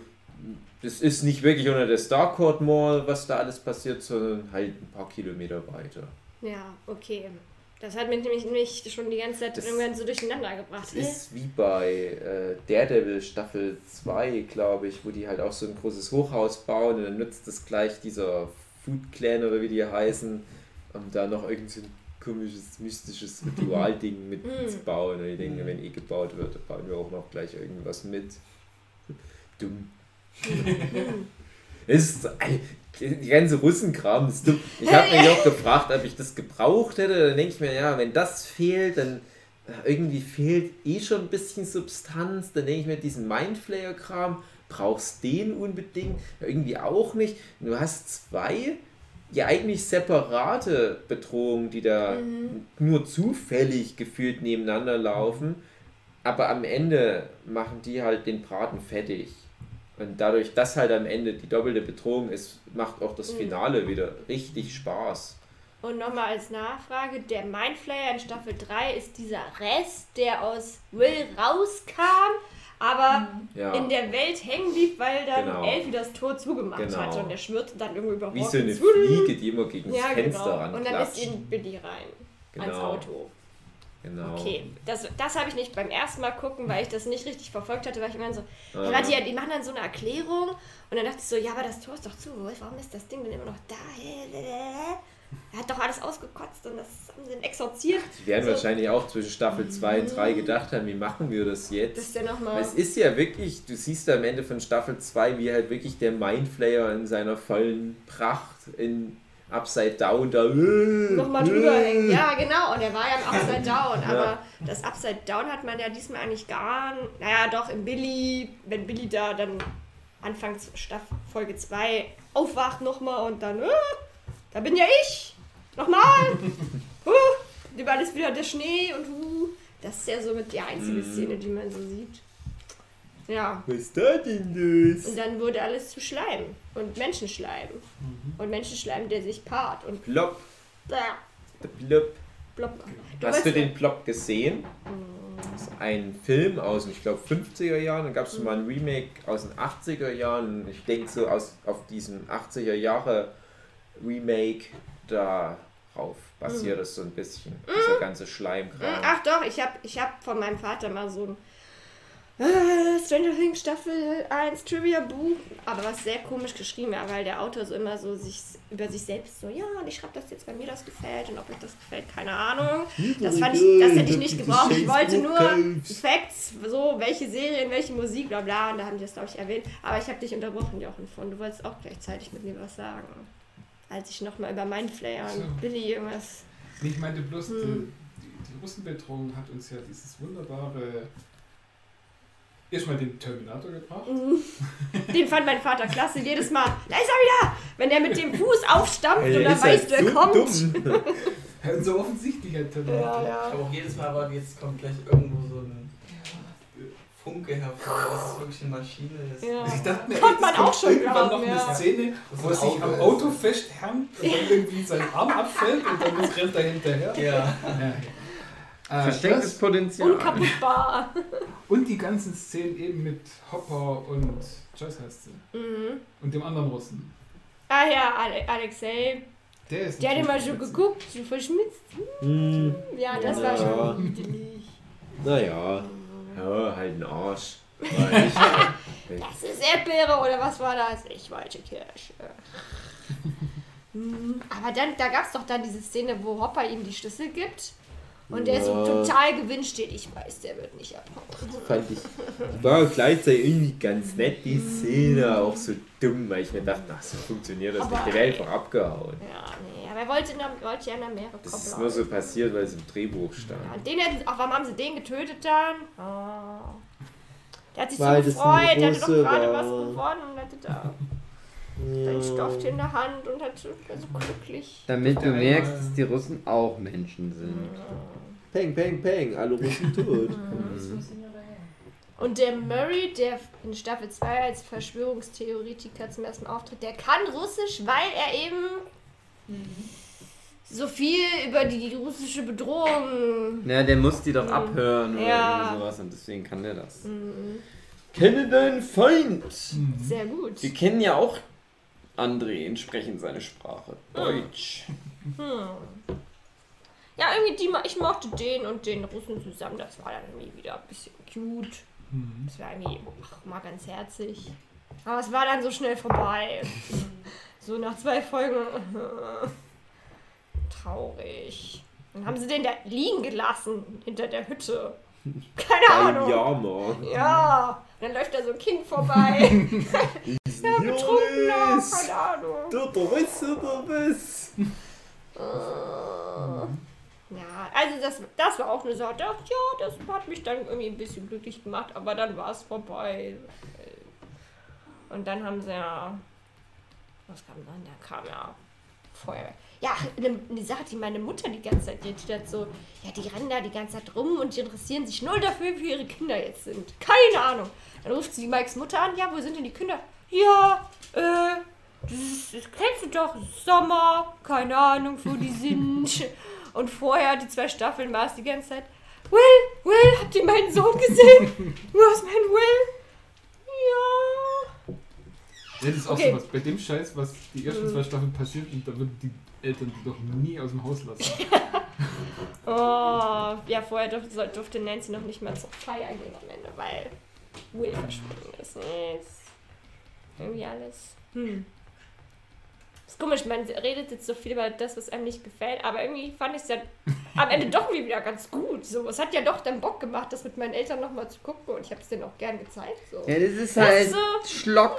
das ist nicht wirklich unter der Starcourt Mall, was da alles passiert, sondern halt ein paar Kilometer weiter. Ja, okay. Das hat mich nämlich nicht schon die ganze Zeit Das- irgendwann so durcheinander gebracht. Das ist wie bei äh, Daredevil Staffel 2, glaube ich, wo die halt auch so ein großes Hochhaus bauen und dann nutzt das gleich dieser Food Clan oder wie die heißen, um da noch irgend so ein komisches, mystisches Ritualding *laughs* mit Mhm. zu bauen. Und ich denke, wenn eh gebaut wird, bauen wir auch noch gleich irgendwas mit. Dumm. *laughs* ist, die ganze Russenkram ist dumm. Ich habe mich auch gefragt, ob ich das gebraucht hätte. Dann denke ich mir, ja, wenn das fehlt, dann äh, irgendwie fehlt eh schon ein bisschen Substanz. Dann denke ich mir, diesen Mindflayer-Kram, brauchst den unbedingt? Irgendwie auch nicht. Du hast zwei ja eigentlich separate Bedrohungen, die da nur zufällig gefühlt nebeneinander laufen. Aber am Ende machen die halt den Braten fettig. Und dadurch, dass halt am Ende die doppelte Bedrohung ist, macht auch das Mhm. Finale wieder richtig Spaß. Und nochmal als Nachfrage, der Mindflayer in Staffel 3 ist dieser Rest, der aus Will rauskam, aber Ja. in der Welt hängen blieb, weil dann Genau. Elfie das Tor zugemacht Genau. hatte und der schwirrte dann irgendwie über Wie so eine. Fliege, die immer gegen das Ja, Fenster genau. ran Und dann ist in Billy rein. Ans Genau. Auto. Genau. Okay, das, das habe ich nicht beim ersten Mal gucken, weil ich das nicht richtig verfolgt hatte, weil ich immer so, Ah. ja, die, die machen dann so eine Erklärung und dann dachte ich so, ja, aber das Tor ist doch zu, warum ist das Ding denn immer noch da? Er hat doch alles ausgekotzt und das haben sie dann exorziert. Die werden So. wahrscheinlich auch zwischen Staffel 2 und 3 gedacht haben, wie machen wir das Das jetzt? ist ja nochmal. Es ist ja wirklich, du siehst am Ende von Staffel 2, wie halt wirklich der Mindflayer in seiner vollen Pracht in Upside Down da nochmal drüber hängt. Ja, genau. Und er war ja im Upside Down. Ja. Aber das Upside Down hat man ja diesmal eigentlich gar. Naja, doch, im Billy, wenn Billy da dann anfangs Staffel Folge 2 aufwacht nochmal und dann, äh, da bin ja ich. Nochmal. *laughs* uh, überall ist wieder der Schnee und uh, das ist ja so mit der einzige Mhm. Szene, die man so sieht. Ja. Was ist da denn los? Und dann wurde alles zu Schleim und Menschenschleim. Und Menschenschleim, der sich paart und Plop, bläh, plop. blopp. Du Hast du den Plop gesehen? Das ist ein Film aus, ich glaube, 50er Jahren. Dann gab es mal ein Remake aus den 80er Jahren. Ich denke so aus, auf diesem 80er Jahre Remake darauf basiert es so ein bisschen. Dieser ganze Hm, Schleimkram. Ach doch, ich habe ich hab von meinem Vater mal so ein äh, Stranger Things Staffel 1 Trivia Buch, aber was sehr komisch geschrieben war, weil der Autor so immer so sich über sich selbst so, ja, und ich schreibe das jetzt, weil mir das gefällt und ob euch das gefällt, keine Ahnung. Das fand ich, das hätte ich nicht gebraucht. Ich wollte nur Facts, so, welche Serien, welche Musik, bla bla, und da haben die das, glaube ich, erwähnt. Aber ich habe dich unterbrochen, Jochen, von, du wolltest auch gleichzeitig mit mir was sagen. Als ich nochmal über Mindflayer und So. Billy irgendwas Ich meinte bloß, Hm. die, die, die Russenbedrohung hat uns ja dieses wunderbare. Erstmal den Terminator gebracht. Den fand mein Vater klasse, jedes Mal. Da ist er wieder! Wenn er mit dem Fuß aufstampft und dann weißt du, er so kommt. dumm. *laughs* Ja, so offensichtlich ein Terminator. Ja, ja. Aber auch jedes Mal, aber jetzt kommt gleich irgendwo so ein Funke hervor, dass es wirklich eine Maschine ist. Ja. Ich dachte mir, Konnte man es auch kommt schon irgendwann glauben, noch ja. eine Szene, Das wo er sich am Auto festhängt und dann irgendwie sein Arm abfällt und dann rennt er hinterher. Ja. Ja, ja. Äh, Verstecktes das Potenzial. Unkaputtbar. *laughs* und die ganzen Szenen eben mit Hopper und Joyce heißt sie. Mhm. Und dem anderen Russen. Ah ja, Ale Alexei. Der ist Der hat immer witzig. geguckt, so verschmitzt. Hm, Ja, das Ja. war schon niedlich. naja, ja, halt ein Arsch. *laughs* Das ist Erdbeere oder was war das? Ich wollte Kirsche. *laughs* Hm, Aber dann, da gab es doch dann diese Szene, wo Hopper ihm die Schlüssel gibt. Und der Ja. total gewinnt steht. Ich weiß, der wird nicht abhauen. fand ich, war gleichzeitig irgendwie ganz nett, die Szene, auch so dumm, weil ich mir dachte, ach, so funktioniert das Aber- nicht, der wäre einfach abgehauen. Ja, nee, aber er wollte, in der, wollte ja in Amerika Das ist nur so passiert, weil es im Drehbuch stand. Ja, den hätten, auch warum haben sie den getötet dann? Oh. Der hat sich Weil so das ein gefreut, der hatte doch gerade was gewonnen und hatte da sein Stofftier in der Hand und war so glücklich. Damit du Der merkst, dass die Russen auch Menschen sind. Peng, peng, peng, alle Russen tot. Und der Murray, der in Staffel 2 als Verschwörungstheoretiker zum ersten auftritt, der kann Russisch, weil er eben so viel über die russische Bedrohung. Ja, der muss die doch Mhm. abhören oder Ja. sowas und deswegen kann der das. Mhm, Kenne deinen Feind! Sehr gut. Wir kennen ja auch André entsprechend seine Sprache. Deutsch. Hm. Ja, irgendwie, die, ich mochte den und den Russen zusammen. Das war dann irgendwie wieder ein bisschen cute. Mhm. Das war irgendwie ach, mal ganz herzig. Aber es war dann so schnell vorbei. so nach zwei Folgen. *laughs* Traurig. Dann haben sie den da liegen gelassen hinter der Hütte. Keine Ein Ahnung. Jahr mal. Ja. Und dann läuft da so ein Kind vorbei. *laughs* *laughs* ja, betrunken noch, Jonas! keine Ahnung. Du, du weißt, du bist. Ja, also das, das war auch eine Sache. Ja, das hat mich dann irgendwie ein bisschen glücklich gemacht, aber dann war es vorbei. Und dann haben sie ja. Was kam dann? Da kam ja Feuerwehr. Ja, eine, eine Sache, die meine Mutter die ganze Zeit irritiert so, ja, die rennen da die ganze Zeit rum und die interessieren sich null dafür, wie ihre Kinder jetzt sind. Keine Ahnung. Dann ruft sie Mikes Mutter an, ja, wo sind denn die Kinder? Ja, äh, das, das kennst du doch, Sommer, keine Ahnung, wo die sind. *laughs* Und vorher, die zwei Staffeln, war es die ganze Zeit, Will, Will, habt ihr meinen Sohn gesehen? Wo ist mein Will? Ja. Ja, das ist auch Okay. so was. Bei dem Scheiß, was die ersten zwei Staffeln passiert, und da würden die Eltern die doch nie aus dem Haus lassen. *laughs* Oh, ja, vorher durfte, durfte Nancy noch nicht mal zur Feier gehen am Ende, weil Will verschwunden ist. Nee, ist irgendwie alles. Hm. Ist komisch, man redet jetzt so viel über das, was einem nicht gefällt, aber irgendwie fand ich es dann am Ende doch irgendwie wieder ganz gut. So, es hat ja doch dann Bock gemacht, das mit meinen Eltern nochmal zu gucken und ich habe es denen auch gern gezeigt. So. Ja, das ist Das halt ist so- Schlock.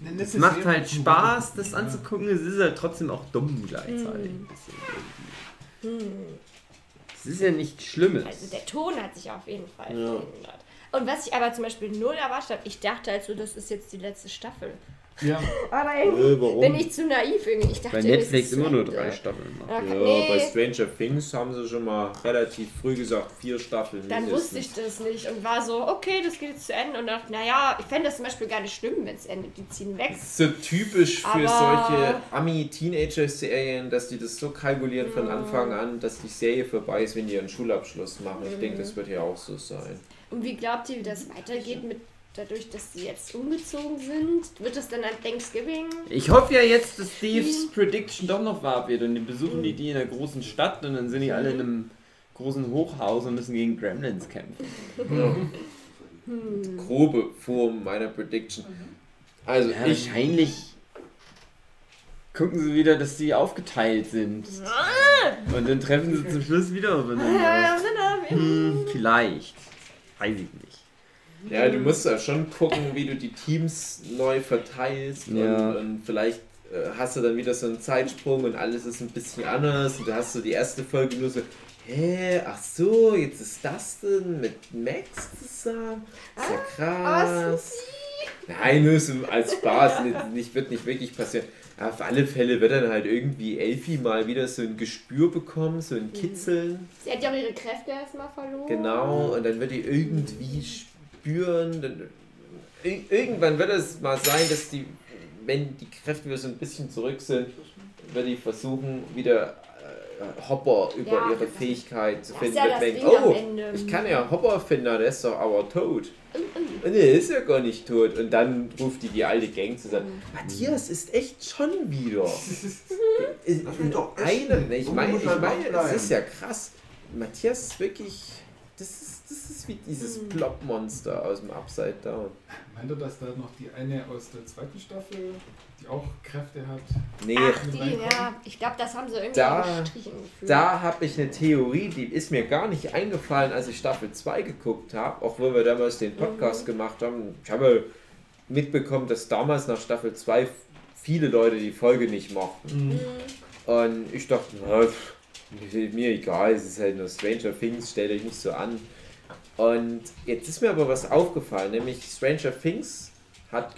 Hm. Es macht halt Spaß, das anzugucken. Es ist halt trotzdem auch dumm gleichzeitig. Mhm. Ein bisschen irgendwie. Hm. Es ist ja nichts Schlimmes. Also der Ton hat sich auf jeden Fall Ja. verändert. Und was ich aber zum Beispiel null erwartet habe, ich dachte halt so, das ist jetzt die letzte Staffel. Ja, *laughs* Aber irgendwie Äh, warum? bin ich zu naiv irgendwie. Ich dachte, Bei Netflix immer nur drei Staffeln machen. Ja, Ja, nee, bei Stranger Things haben sie schon mal relativ früh gesagt, vier Staffeln. dann mindestens. wusste ich das nicht und war so, okay, das geht jetzt zu Ende. Und dachte, naja, ich fände das zum Beispiel gar nicht schlimm, wenn es endet. Die ziehen weg. Das ist so typisch für Aber- solche Ami-Teenager-Serien, dass die das so kalkulieren von Anfang an, dass die Serie vorbei ist, wenn die ihren Schulabschluss machen. Ich denke, das wird ja auch so sein. Und wie glaubt ihr, wie das weitergeht mit dadurch, dass sie jetzt umgezogen sind? Wird das dann an Thanksgiving? Ich hoffe ja jetzt, dass Steves Prediction doch noch wahr wird und die besuchen die die in einer großen Stadt und dann sind die alle in einem großen Hochhaus und müssen gegen Gremlins kämpfen. Hm. grobe Form meiner Prediction. Also Ja, ich wahrscheinlich gucken sie wieder, dass sie aufgeteilt sind. Und dann treffen sie zum Schluss wieder aufeinander. *laughs* Hm, vielleicht. Weiß ich nicht. Ja, du musst ja schon gucken, wie du die Teams neu verteilst Ja. und, und vielleicht äh, hast du dann wieder so einen Zeitsprung und alles ist ein bisschen anders und du hast so die erste Folge nur so, hä, ach so, jetzt ist das denn mit Max zusammen? Ist ja Ah, krass. Nein, nur so als Spaß, nicht, nicht, wird nicht wirklich passieren. Aber auf alle Fälle wird dann halt irgendwie Elfie mal wieder so ein Gespür bekommen, so ein Kitzeln. Sie hat ja auch ihre Kräfte erstmal verloren. Genau, und dann wird die irgendwie spüren. Dann, ir- irgendwann wird es mal sein, dass die, wenn die Kräfte wieder so ein bisschen zurück sind, wird die versuchen, wieder äh, Hopper über Ja, ihre Fähigkeit zu finden. ja am oh, Ende. ich kann ja Hopper finden, der ist doch aber tot. Und er ist ja gar nicht tot. Und dann ruft die die alte Gang zusammen. Matthias ist echt schon wieder. *laughs* Echt eine, nicht. ich meine, ich meine, bleiben. ist ja krass. Matthias ist wirklich, das ist, das ist wie dieses Hm. Plop-Monster aus dem Upside Down. Meint ihr, dass da noch die eine aus der zweiten Staffel, die auch Kräfte hat? Nee, Ach, die, ja. Ich glaube, das haben sie irgendwie Da- gestrichen. gefühlt. da habe ich eine Theorie, die ist mir gar nicht eingefallen, als ich Staffel 2 geguckt habe, auch wo wir damals den Podcast gemacht haben. Ich habe mitbekommen, dass damals nach Staffel 2 viele Leute die Folge nicht mochten. Mhm. Und ich dachte, na, mir egal, es ist halt nur Stranger Things, stellt euch nicht so an. Und jetzt ist mir aber was aufgefallen, nämlich Stranger Things hat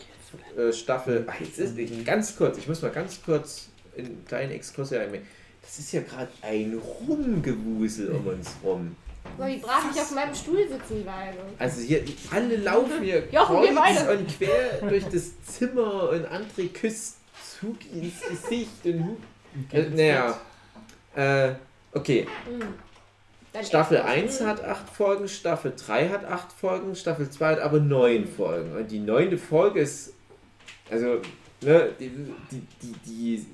äh, Staffel. Ach, jetzt ist ich, ganz kurz, ich muss mal ganz kurz einen kleinen Exkurs hier einbringen. Das ist ja gerade ein Rumgewusel um uns rum. So, wie brav ich auf meinem Stuhl sitzen bleibe. Also hier, alle laufen hier *laughs* Jochen, kreuz und quer durch das Zimmer und André küsst Zug ins Gesicht und äh, naja. Äh, okay, Mhm. Dann Staffel echt- 1 hat 8 Folgen, Staffel 3 hat 8 Folgen, Staffel 2 hat aber 9 Folgen. Und die neunte Folge ist, also, ne, die, die, die, die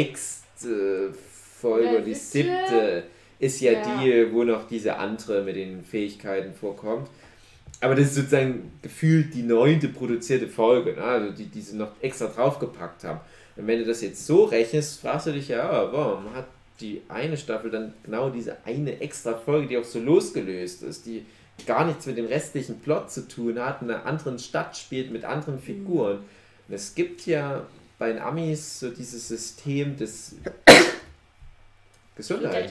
sechste Folge, Ja, die siebte. ist ja, Ja. die, wo noch diese andere mit den Fähigkeiten vorkommt. Aber das ist sozusagen gefühlt die neunte produzierte Folge, ne? also die, die sie noch extra draufgepackt haben. Und wenn du das jetzt so rechnest, fragst du dich ja, ah, warum hat die eine Staffel dann genau diese eine extra Folge, die auch so losgelöst ist, die gar nichts mit dem restlichen Plot zu tun hat, in einer anderen Stadt spielt mit anderen Figuren. Und es gibt ja bei den Amis so dieses System des *laughs* Gesundheit.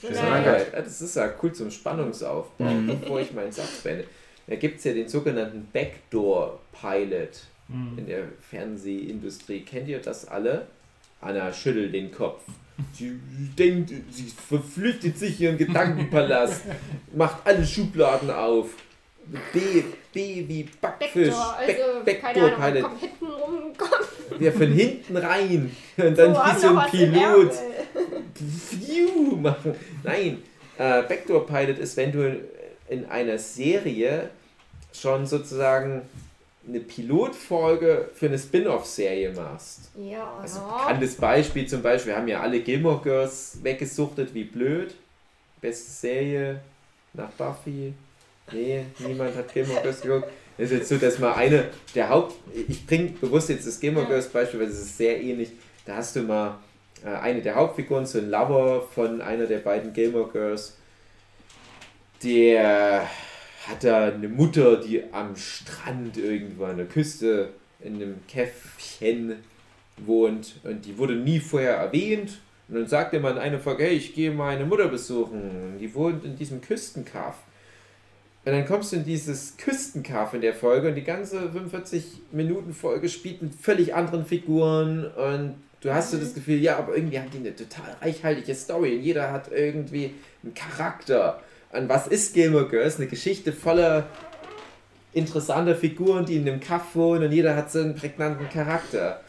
Gesundheit. Das ist ja cool zum Spannungsaufbau, bevor ich meinen Satz beende. Da gibt es ja den sogenannten Backdoor Pilot in der Fernsehindustrie. Kennt ihr das alle? Anna schüttelt den Kopf. Sie denkt, sie verflüchtet sich ihren Gedankenpalast, *laughs* macht alle Schubladen auf. B, B wie Backfisch. Backdoor, also, Back, keine Ahnung, kommt hinten rum, kommt Wir von hinten rein. *laughs* Und dann haben wie so ein Pilot. Pfiuh machen. Nein, äh, Backdoor Pilot ist, wenn du in einer Serie schon sozusagen eine Pilotfolge für eine Spin-off-Serie machst. Ja, Also bekanntes Beispiel zum Beispiel, wir haben ja alle Gilmore Girls weggesuchtet wie blöd. Beste Serie nach Buffy. Nee, niemand hat Gilmore Girls geguckt. Es ist jetzt so, dass mal eine der Haupt... Ich bringe bewusst jetzt das Gilmore Girls Beispiel, weil es ist sehr ähnlich. Da hast du mal äh, eine der Hauptfiguren, so ein Lover von einer der beiden Gilmore Girls. Der hat da eine Mutter, die am Strand irgendwo an der Küste in einem Käffchen wohnt und die wurde nie vorher erwähnt. Und dann sagte man in einer Folge, hey, ich gehe meine Mutter besuchen. Die wohnt in diesem Küstenkaff. Und dann kommst du in dieses Küstenkaff in der Folge und die ganze 45 Minuten Folge spielt mit völlig anderen Figuren und du hast so das Gefühl, ja, aber irgendwie haben die eine total reichhaltige Story und jeder hat irgendwie einen Charakter. Und was ist Gilmore Girls? Eine Geschichte voller interessanter Figuren, die in einem Kaff wohnen und jeder hat so einen prägnanten Charakter.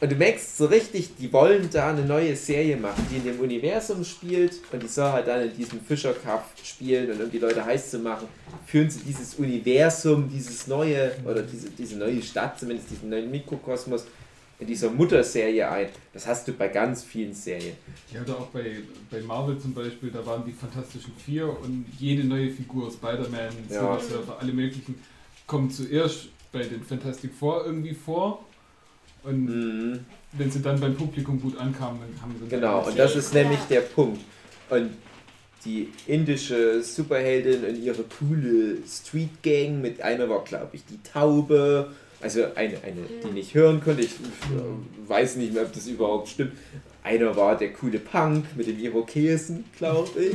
Und du merkst so richtig, die wollen da eine neue Serie machen, die in dem Universum spielt und die soll halt dann in diesem Fischerkaff spielen und um die Leute heiß zu machen, führen sie dieses Universum, dieses neue oder diese, diese neue Stadt, zumindest diesen neuen Mikrokosmos, in dieser Mutterserie ein. Das hast du bei ganz vielen Serien. Ja, oder auch bei, bei Marvel zum Beispiel, da waren die Fantastischen Vier und jede neue Figur, Spider-Man, Ja. Silver Surfer, alle möglichen, kommen zuerst bei den Fantastic Four irgendwie vor. Und Mhm. wenn sie dann beim Publikum gut ankamen, dann haben sie Genau, und das ist nämlich der Punkt. Und die indische Superheldin und ihre coole Street Gang mit einer war, glaube ich, die Taube. Also eine, eine, die nicht hören konnte. Ich äh, weiß nicht mehr, ob das überhaupt stimmt. Einer war der coole Punk mit den Irokesen, glaube ich.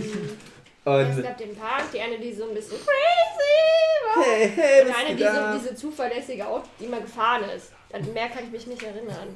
Es Und gab den Park, die eine, die so ein bisschen crazy war. hey, hey, Und eine, die so diese zuverlässige Auto, die immer gefahren ist. An mehr kann ich mich nicht erinnern.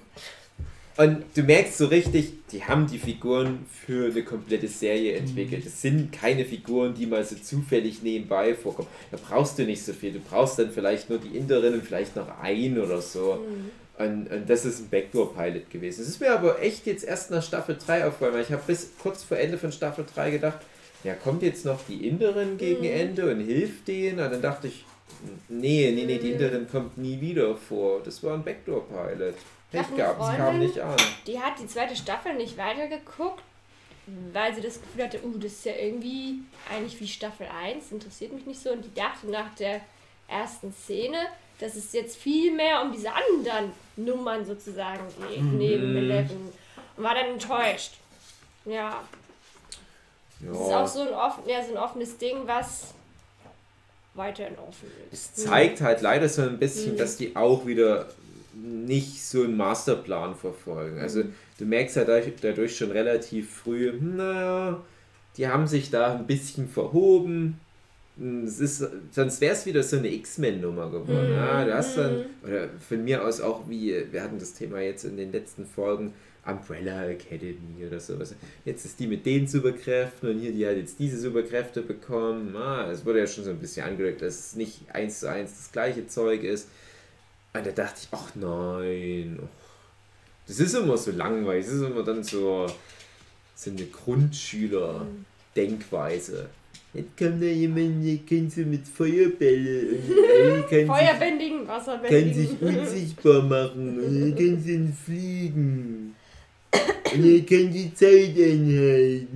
Und du merkst so richtig, die haben die Figuren für eine komplette Serie Mhm. entwickelt. Es sind keine Figuren, die mal so zufällig nebenbei vorkommen. Da brauchst du nicht so viel. Du brauchst dann vielleicht nur die Inderin und vielleicht noch ein oder so. Mhm. Und, und das ist ein Backdoor-Pilot gewesen. Es ist mir aber echt jetzt erst nach Staffel 3 aufgefallen, weil ich habe bis kurz vor Ende von Staffel 3 gedacht, ja, kommt jetzt noch die Inderin gegen Mhm. Ende und hilft denen? Und dann dachte ich, nee, nee, nee, die Mhm. Inderin kommt nie wieder vor. Das war ein Backdoor-Pilot. Eine gab, es kam nicht an. Die hat die zweite Staffel nicht weitergeguckt, weil sie das Gefühl hatte, uh, das ist ja irgendwie eigentlich wie Staffel 1, interessiert mich nicht so. Und die dachte nach der ersten Szene, dass es jetzt viel mehr um diese anderen Nummern sozusagen geht, neben Eleven. Und war dann enttäuscht. Ja, das ist Ja. auch so ein, offen, ja, so ein offenes Ding, was weiterhin offen ist. Es zeigt halt leider so ein bisschen, Mhm. dass die auch wieder nicht so einen Masterplan verfolgen. Also Mhm. du merkst ja dadurch, dadurch schon relativ früh, naja, die haben sich da ein bisschen verhoben. Es ist, sonst wäre es wieder so eine X-Men-Nummer geworden. Mhm. Ja, du hast dann, Mhm. oder von mir aus auch wie, wir hatten das Thema jetzt in den letzten Folgen, Umbrella Academy oder sowas. Jetzt ist die mit den Superkräften und hier, die hat jetzt diese Superkräfte bekommen. Ah, es wurde ja schon so ein bisschen angedeutet, dass es nicht eins zu eins das gleiche Zeug ist. Und da dachte ich, ach nein. och. Das ist immer so langweilig. Das ist immer dann so, so eine Grundschüler-Denkweise. Jetzt kommt da jemand, der kann so mit Feuerbälle und äh, *laughs* kann sich Feuerbändigen, kann sich Wasserbändigen. unsichtbar machen und kann dann fliegen. Und er kann die Zeit anhalten.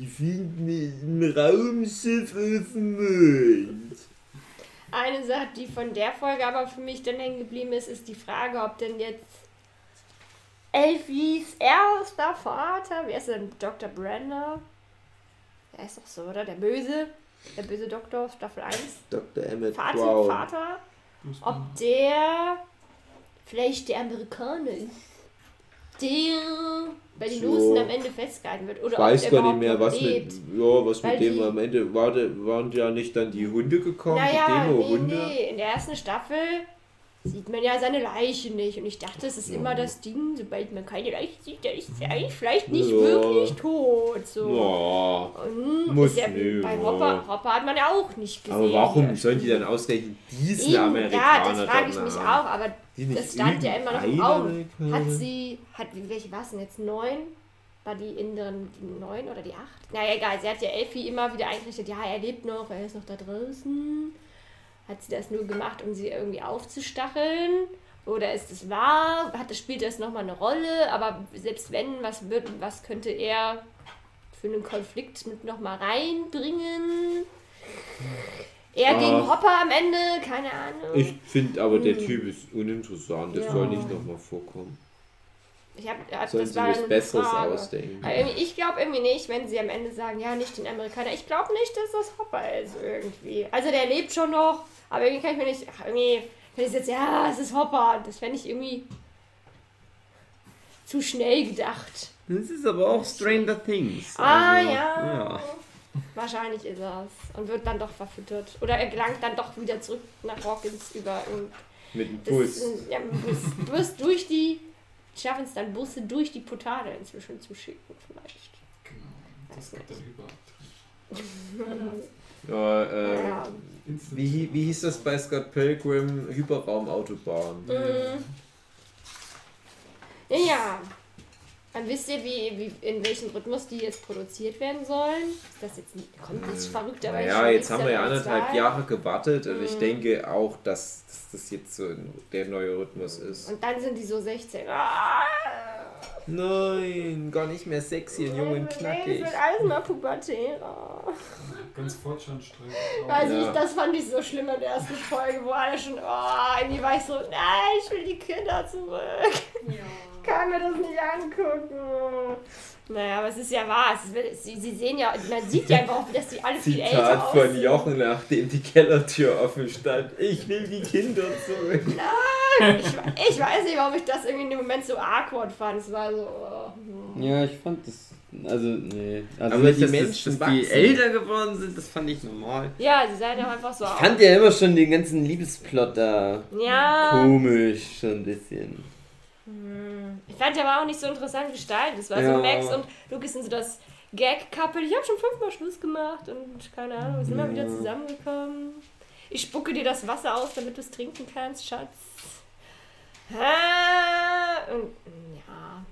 Die fliegt mit einem Raumschiff auf den Mond. Eine Sache, die von der Folge aber für mich dann hängen geblieben ist, ist die Frage, ob denn jetzt Elfies erster Vater, wer ist denn Dr. Brenda? Der ist doch so, oder? Der Böse, der böse Doktor, Staffel 1. Dr. Emmett Vater, Brown. Vater, ob der vielleicht der Amerikaner ist, der bei den So. Losen am Ende festgehalten wird. Oder Ich weiß gar nicht mehr, was noch mit, lebt. ja, was Weil mit dem die- am Ende war. Waren ja nicht dann die Hunde gekommen, Naja, die nee, Demo-Hunde? nee, in der ersten Staffel sieht man ja seine Leiche nicht. Und ich dachte, es ist immer das Ding, sobald man keine Leiche sieht, dann ist er eigentlich vielleicht nicht Ja. wirklich tot. So. Ja. Muss ja, nicht, bei ja. Hopper, Hopper hat man ja auch nicht gesehen. Aber warum sollen die dann ausgerechnet diesen Eben, Amerikaner Ja, das frage ich mich auch, aber das stand ja immer noch im. Amerikaner? Hat sie, hat, welche war es denn jetzt? Neun? War die Inderin die neun oder die acht? Naja, egal, sie hat ja Elfie immer wieder eingerichtet, ja, er lebt noch, er ist noch da draußen. Hat sie das nur gemacht, um sie irgendwie aufzustacheln? Oder ist es wahr? Hat das, spielt das nochmal eine Rolle? Aber selbst wenn, was, wird, was könnte er für einen Konflikt mit nochmal reinbringen? Er Ah. gegen Hopper am Ende? Keine Ahnung. Ich finde aber, der Hm. Typ ist uninteressant. Das Ja. soll nicht nochmal vorkommen. Ich hab, hab, Sollen das sie was Besseres Frage. ausdenken? Ich glaube irgendwie nicht, wenn sie am Ende sagen, ja, nicht den Amerikaner. Ich glaube nicht, dass das Hopper ist irgendwie. Also der lebt schon noch, aber irgendwie kann ich mir nicht, ach, irgendwie, wenn ich jetzt, ja, es ist Hopper, das fände ich irgendwie zu schnell gedacht. Das ist aber auch Stranger Things. Ah, also, ja. ja. Wahrscheinlich ist er es und wird dann doch verfüttert. Oder er gelangt dann doch wieder zurück nach Hawkins über. Und Mit dem das Bus. ist ein- ja, Bus. Du wirst durch die, schaffen es dann Busse durch die Portale inzwischen zu schicken vielleicht. Genau. Das gibt dann überhaupt. *laughs* Ja, äh, Ja. wie, wie hieß das bei Scott Pilgrim? Hyperraumautobahn. Mhm. Ja. Dann wisst ihr, wie, wie, in welchem Rhythmus die jetzt produziert werden sollen? Ist das jetzt kommt das verrückterweise? Naja, schon jetzt haben wir ja anderthalb? Jahre gewartet und ich Mhm. denke auch, dass, dass das jetzt so der neue Rhythmus ist. Und dann sind die so 16. Ah, Nein, gar nicht mehr sexy und jung und Nee, knackig. Es wird alles mal pubertärer. Ganz Fortschrittstreit. Weiß Ja. ich, das fand ich so schlimm in der ersten Folge, wo alle schon, oh, irgendwie war ich so, nein, ich will die Kinder zurück. Ja. Kann mir das nicht angucken. Naja, aber es ist ja wahr. Es ist, sie, sie sehen ja, man sieht ja einfach, dass die alle viel älter Zitat von aussehen. Jochen, nachdem die Kellertür offen stand. Ich will die Kinder zurück. Ich, ich weiß nicht, warum ich das irgendwie in dem Moment so awkward fand. Es war so, oh, hm. Ja, ich fand das. Also, nee. Also Aber die dass, Menschen das, dass die älter geworden sind, das fand ich normal. Ja, sie sahen auch einfach so Ich aus. fand ja immer schon den ganzen Liebesplot da Ja. komisch, schon ein bisschen. Hm. Ich fand der war auch nicht so interessant gestaltet. Es war Ja. so Max und Lucas sind so das Gag-Couple. Ich habe schon fünfmal Schluss gemacht und keine Ahnung, wir sind immer Ja. wieder zusammengekommen. Ich spucke dir das Wasser aus, damit du es trinken kannst, Schatz. Ah, und, ja.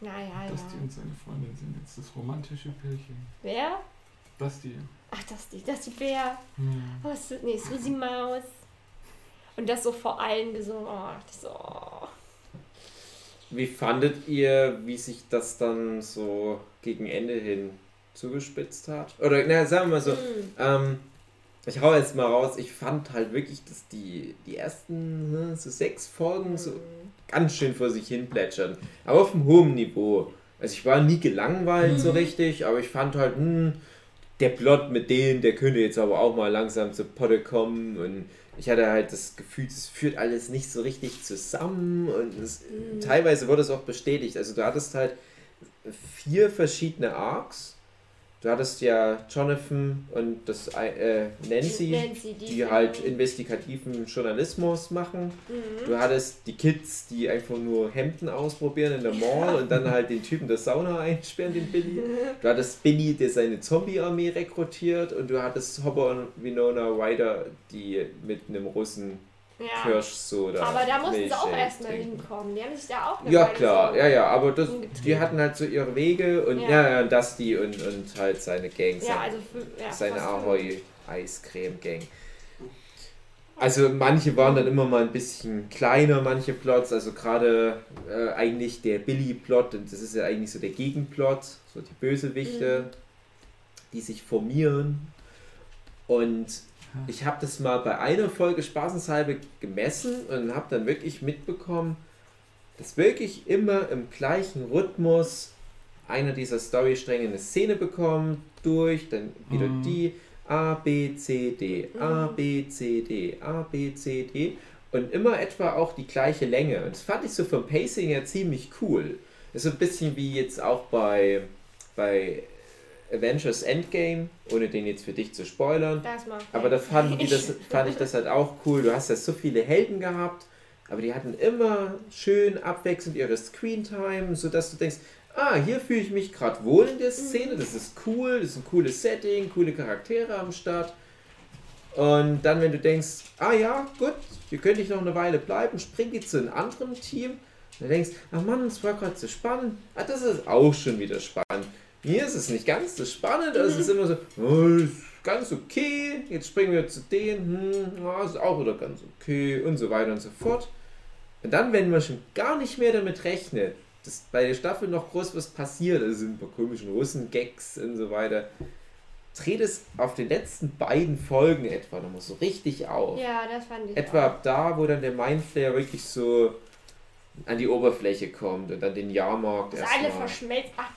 Naja, Dusty ja. und seine Freundin sind jetzt das romantische Pärchen. Wer? Dusty. Ach, das die, das die Bär. Hm. Oh, nee, Susi Maus. Und das so vor allen gesungen. Oh, ich so. Oh. Wie fandet ihr, wie sich das dann so gegen Ende hin zugespitzt hat? Oder, na, sagen wir mal so, Hm. ähm, ich hau jetzt mal raus, ich fand halt wirklich, dass die, die ersten ne, so sechs Folgen so ganz schön vor sich hin plätschern. Aber auf einem hohen Niveau. Also ich war nie gelangweilt so richtig, aber ich fand halt, hm, der Plot mit denen, der könnte jetzt aber auch mal langsam zu Potte kommen und ich hatte halt das Gefühl, es führt alles nicht so richtig zusammen und es, teilweise wurde es auch bestätigt. Also du hattest halt vier verschiedene Arcs. Du hattest ja Jonathan und das äh, Nancy, Nancy, die, die halt investigativen Journalismus machen. Mhm. Du hattest die Kids, die einfach nur Hemden ausprobieren in der Mall und dann halt den Typen der Sauna *laughs* einsperren, den Billy. *laughs* Du hattest Billy, der seine Zombie-Armee rekrutiert und du hattest Hopper und Winona Ryder, die mit einem Russen Ja. Kirschsoda. Aber da mussten sie auch erstmal hinkommen. Die haben sich da auch Ja, klar, so ja, ja, aber das, die hatten halt so ihre Wege und Ja. ja, ja, und Dusty und, und halt seine Gang, Ja, seine, also für, ja, seine fast Ahoi Eiscreme Gang. Also manche waren dann immer mal ein bisschen kleiner, manche Plots, also gerade äh, eigentlich der Billy-Plot, und das ist ja eigentlich so der Gegenplot, so die Bösewichte, Mhm. die sich formieren. Und ich habe das mal bei einer Folge spaßenshalber gemessen und habe dann wirklich mitbekommen, dass wirklich immer im gleichen Rhythmus einer dieser Storystränge eine Szene bekommt, durch, dann wieder Mhm. die A, B, C, D, A, B, C, D, A, B, C, D und immer etwa auch die gleiche Länge. Und das fand ich so vom Pacing her ziemlich cool. Das ist so ein bisschen wie jetzt auch bei, bei Avengers Endgame, ohne den jetzt für dich zu spoilern. Das. Aber da fand, die das, *laughs* fand ich das halt auch cool. Du hast ja so viele Helden gehabt, aber die hatten immer schön abwechselnd ihre Screentime, sodass du denkst, ah, hier fühle ich mich gerade wohl in der Szene, das ist cool, das ist ein cooles Setting, coole Charaktere am Start. Und dann, wenn du denkst, ah ja, gut, hier könnte ich noch eine Weile bleiben, spring jetzt zu einem anderen Team. Und du denkst, ach Mann, es war gerade so spannend. Ah, das ist auch schon wieder spannend. Mir ist es nicht ganz so spannend, also es ist immer so, oh, ist ganz okay, jetzt springen wir zu denen, hm, ja, ist auch wieder ganz okay und so weiter und so fort. Und dann, wenn man schon gar nicht mehr damit rechnet, dass bei der Staffel noch groß was passiert, also sind ein paar komischen Russen-Gags und so weiter, dreht es auf den letzten beiden Folgen etwa nochmal so richtig auf. Ja, das fand ich. Etwa auch. ab da, wo dann der Mindflayer wirklich so an die Oberfläche kommt und dann den Jahrmarkt Dass alle erstmal. verschmelzt. Ach,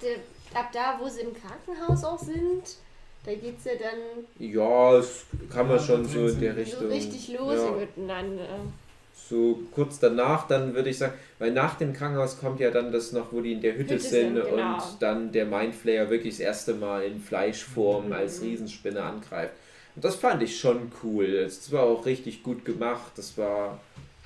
ab da, wo sie im Krankenhaus auch sind, da geht's ja dann Ja, das kann man Ja, schon so in der so Richtung. richtig los ja. miteinander. So kurz danach, dann würde ich sagen, weil nach dem Krankenhaus kommt ja dann das noch, wo die in der Hütte, Hütte sind, sind, genau. und dann der Mindflayer wirklich das erste Mal in Fleischform Mhm. als Riesenspinne angreift. Und das fand ich schon cool. Das war auch richtig gut gemacht. Das war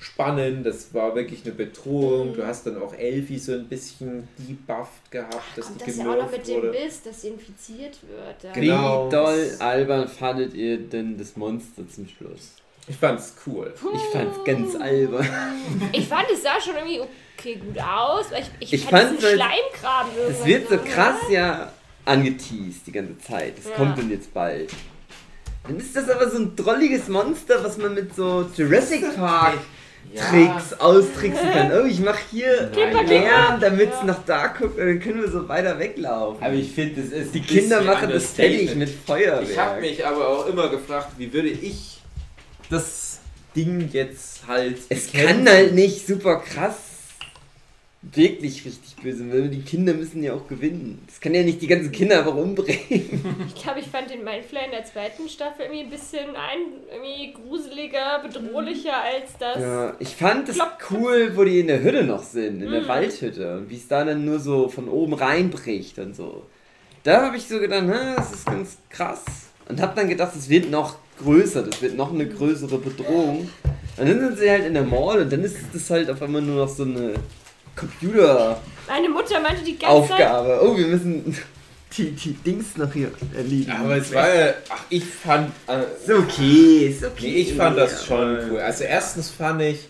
spannend. Das war wirklich eine Bedrohung. Mhm. Du hast dann auch Elfie so ein bisschen debufft gehabt, dass Kommt die das ja auch noch mit dem. Biss, dass sie infiziert wird. Da. Genau. Wie doll albern fandet ihr denn das Monster zum Schluss? Ich fand's cool. Ich fand's ganz albern. *laughs* Ich fand, es sah schon irgendwie okay gut aus. weil Ich, ich, Ich fand diesen halt- Schleimkram Es irgendwann wird so krass ja angeteased die ganze Zeit. Es Ja. kommt dann jetzt bald. Dann ist das aber so ein drolliges Monster, was man mit so Jurassic Park Tricks austricksen kann. Oh, ich mach hier Lärm, damit es Ja. nach da guckt und dann können wir so weiter weglaufen. Aber ich finde, das ist die Kinder machen das fertig Understatement. mit Feuerwerk. Ich habe mich aber auch immer gefragt, wie würde ich das Ding jetzt halt. es kann halt nicht super krass wirklich richtig böse, weil die Kinder müssen ja auch gewinnen. Das kann ja nicht die ganzen Kinder einfach umbringen. *laughs* Ich glaube, ich fand den Mindflayer in der zweiten Staffel irgendwie ein bisschen ein, irgendwie gruseliger, bedrohlicher als das. Ja, ich fand es cool, wo die in der Hütte noch sind, in der Mhm. Waldhütte. Und wie es da dann nur so von oben reinbricht und so. Da habe ich so gedacht, das ist ganz krass. Und habe dann gedacht, es wird noch größer, das wird noch eine größere Bedrohung. Und dann sind sie halt in der Mall und dann ist das halt auf einmal nur noch so eine Computeraufgabe. Meine Mutter meinte die ganze Zeit, Oh, wir müssen die, die Dings noch hier erledigen. Aber es war ja. Ach, ich fand. Äh, Ist okay, ist okay. nee, ich fand das schon cool. Also, erstens fand ich.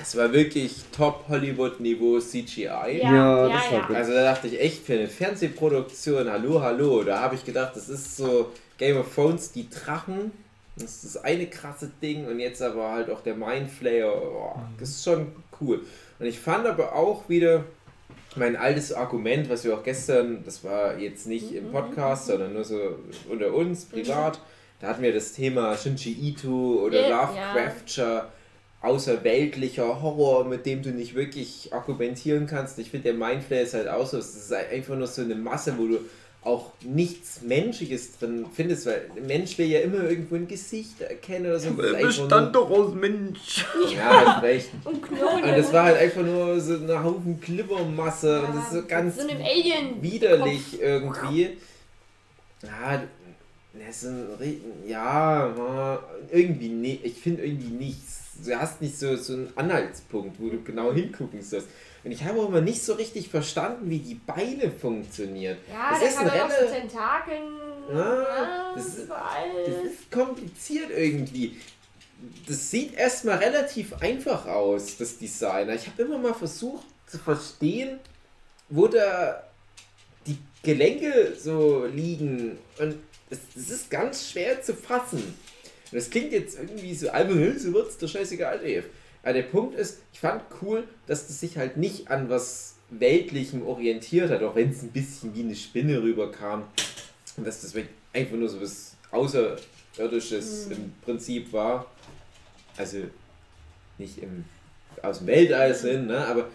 Es war wirklich top Hollywood-Niveau CGI. Ja, Ja, ja, das war ja. gut. Also da dachte ich echt für eine Fernsehproduktion, hallo, hallo, da habe ich gedacht, das ist so Game of Thrones, die Drachen, das ist das eine krasse Ding und jetzt aber halt auch der Mindflayer, oh, das ist schon cool. Und ich fand aber auch wieder mein altes Argument, was wir auch gestern, das war jetzt nicht im Podcast, sondern nur so unter uns, privat, da hatten wir das Thema Shinji Ito oder Ja, Lovecraftscher außerweltlicher Horror, mit dem du nicht wirklich argumentieren kannst. Ich finde, der Mindflayer ist halt auch so, es ist einfach nur so eine Masse, wo du auch nichts Menschliches drin findest, weil ein Mensch will ja immer irgendwo ein Gesicht erkennen oder so. Einfach nur- doch aus Mensch. Ja, recht. *laughs* und Knochen. Und das war halt einfach nur so eine Haufen Glibbermasse und das ist so ganz so einem Alien. widerlich irgendwie. Ja, das ist ein, ja, ja, irgendwie nicht. Ich finde irgendwie nichts. Du hast nicht so, so einen Anhaltspunkt, wo du genau hingucken sollst. Und ich habe auch immer nicht so richtig verstanden, wie die Beine funktionieren. Ja, Das da ist ein auch so Tentakeln. Ah, das das ist. Das ist kompliziert irgendwie. Das sieht erstmal relativ einfach aus, das Design. Ich habe immer mal versucht zu verstehen, wo da die Gelenke so liegen. Und es ist ganz schwer zu fassen. Und das klingt jetzt irgendwie so albern, "Hä, so wird's der scheißegal, Dave. Aber der Punkt ist, ich fand cool, dass das sich halt nicht an was Weltlichem orientiert hat, auch wenn es ein bisschen wie eine Spinne rüberkam. Und dass das einfach nur so was Außerirdisches im Prinzip war. Also nicht im, aus dem Weltall sind, ne? Aber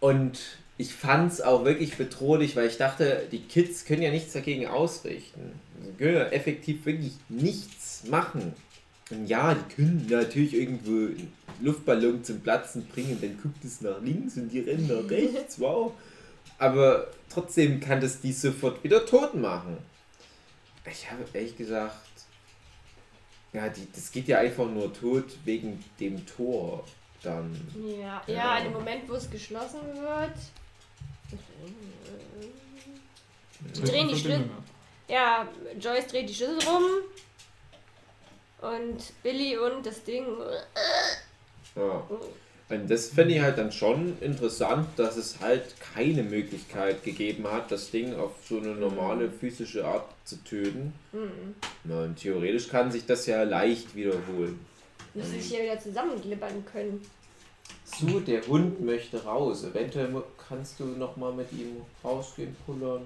und ich fand es auch wirklich bedrohlich, weil ich dachte, die Kids können ja nichts dagegen ausrichten. Sie können ja effektiv wirklich nichts machen. Und ja, die können natürlich irgendwo einen Luftballon zum Platzen bringen, dann guckt es nach links und die rennen nach *laughs* rechts, wow. Aber trotzdem kann das die sofort wieder tot machen. Ich habe ehrlich gesagt, ja, die, das geht ja einfach nur tot wegen dem Tor dann. Ja, Ja. ja, in dem Moment, wo es geschlossen wird. Drehen die Schlüssel. Ja, Joyce dreht die Schlüssel rum. Und Billy und das Ding. Ja. Und das finde ich halt dann schon interessant, dass es halt keine Möglichkeit gegeben hat, das Ding auf so eine normale physische Art zu töten. Hm, Na, und theoretisch kann sich das ja leicht wiederholen. sie sich hier wieder zusammenglibbern können. So, der Hund möchte raus. Eventuell kannst du noch mal mit ihm rausgehen, pullern.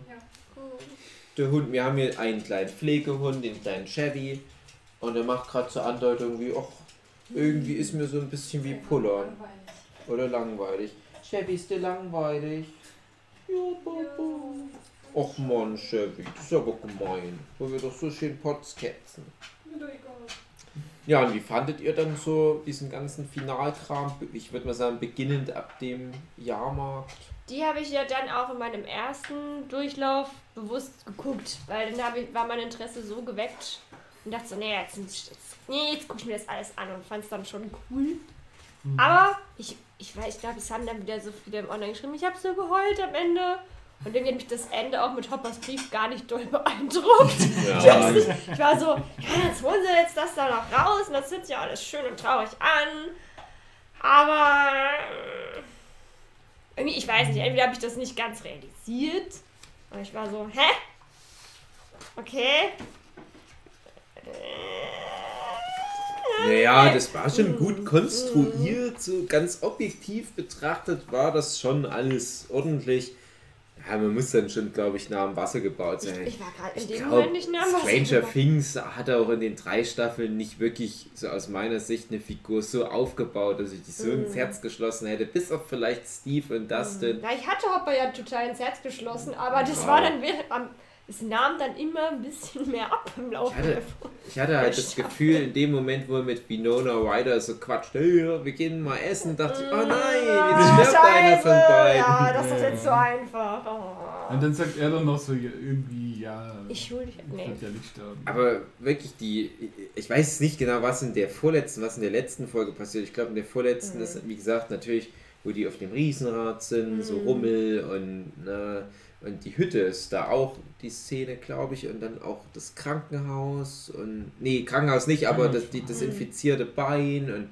Der Hund, wir haben hier einen kleinen Pflegehund, den kleinen Chevy. Und er macht gerade so Andeutung wie, ach, irgendwie ist mir so ein bisschen wie pullern. Oder langweilig. Chevy, ist dir langweilig? Ja. Och Mann, Chevy, das ist aber gemein. Weil wir doch so schön Potzkätzen. Ja, und wie fandet ihr dann so diesen ganzen Finalkram? Ich würde mal sagen, beginnend ab dem Jahrmarkt. Die habe ich ja dann auch in meinem ersten Durchlauf bewusst geguckt, weil dann ich, war mein Interesse so geweckt und dachte so, nee, jetzt, jetzt, nee, jetzt gucke ich mir das alles an und fand es dann schon cool. Aber ich, ich weiß, ich glaube, es haben dann wieder so viele im Online geschrieben, ich habe so geheult am Ende Und irgendwie hat mich das Ende auch mit Hoppers Brief gar nicht doll beeindruckt. *laughs* Ich, Ja, ich war so, ja, jetzt holen sie jetzt das da noch raus und das hört sich ja alles schön und traurig an. Aber irgendwie, ich weiß nicht, entweder habe ich das nicht ganz realisiert. Und ich war so, hä? Okay. Naja, das war schon gut konstruiert, so ganz objektiv betrachtet war das schon alles ordentlich. Ja, man muss dann schon, glaube ich, nah am Wasser gebaut Ich, sein. ich war gerade in Ich dem glaub, Moment nicht nah am Wasser Stranger gebaut. Things hat auch in den drei Staffeln nicht wirklich, so aus meiner Sicht, eine Figur so aufgebaut, dass ich die so Mhm. ins Herz geschlossen hätte, bis auf vielleicht Steve und Dustin. Ja, ich hatte Hopper ja total ins Herz geschlossen, aber das Wow. war dann am. Es nahm dann immer ein bisschen mehr ab im Laufe Ich hatte- der Folge. Ich hatte halt das. Gefühl, in dem Moment, wo er mit Winona Ryder so quatscht, hey, wir gehen mal essen, dachte ich, oh nein, Ah, jetzt stirbt einer von beiden. Ja, das ist jetzt so einfach. Oh. Und dann sagt er dann noch so ja, irgendwie, ja, Ich schuld dich. ich Nee. ja nicht sterben. Aber wirklich die, ich weiß nicht genau, was in der vorletzten, was in der letzten Folge passiert. Ich glaube, in der vorletzten Mhm. ist, wie gesagt, natürlich, wo die auf dem Riesenrad sind, so Mhm. Rummel und, ne, und die Hütte ist da auch die Szene, glaube ich, und dann auch das Krankenhaus und, nee, Krankenhaus nicht, aber das, die, das infizierte Bein und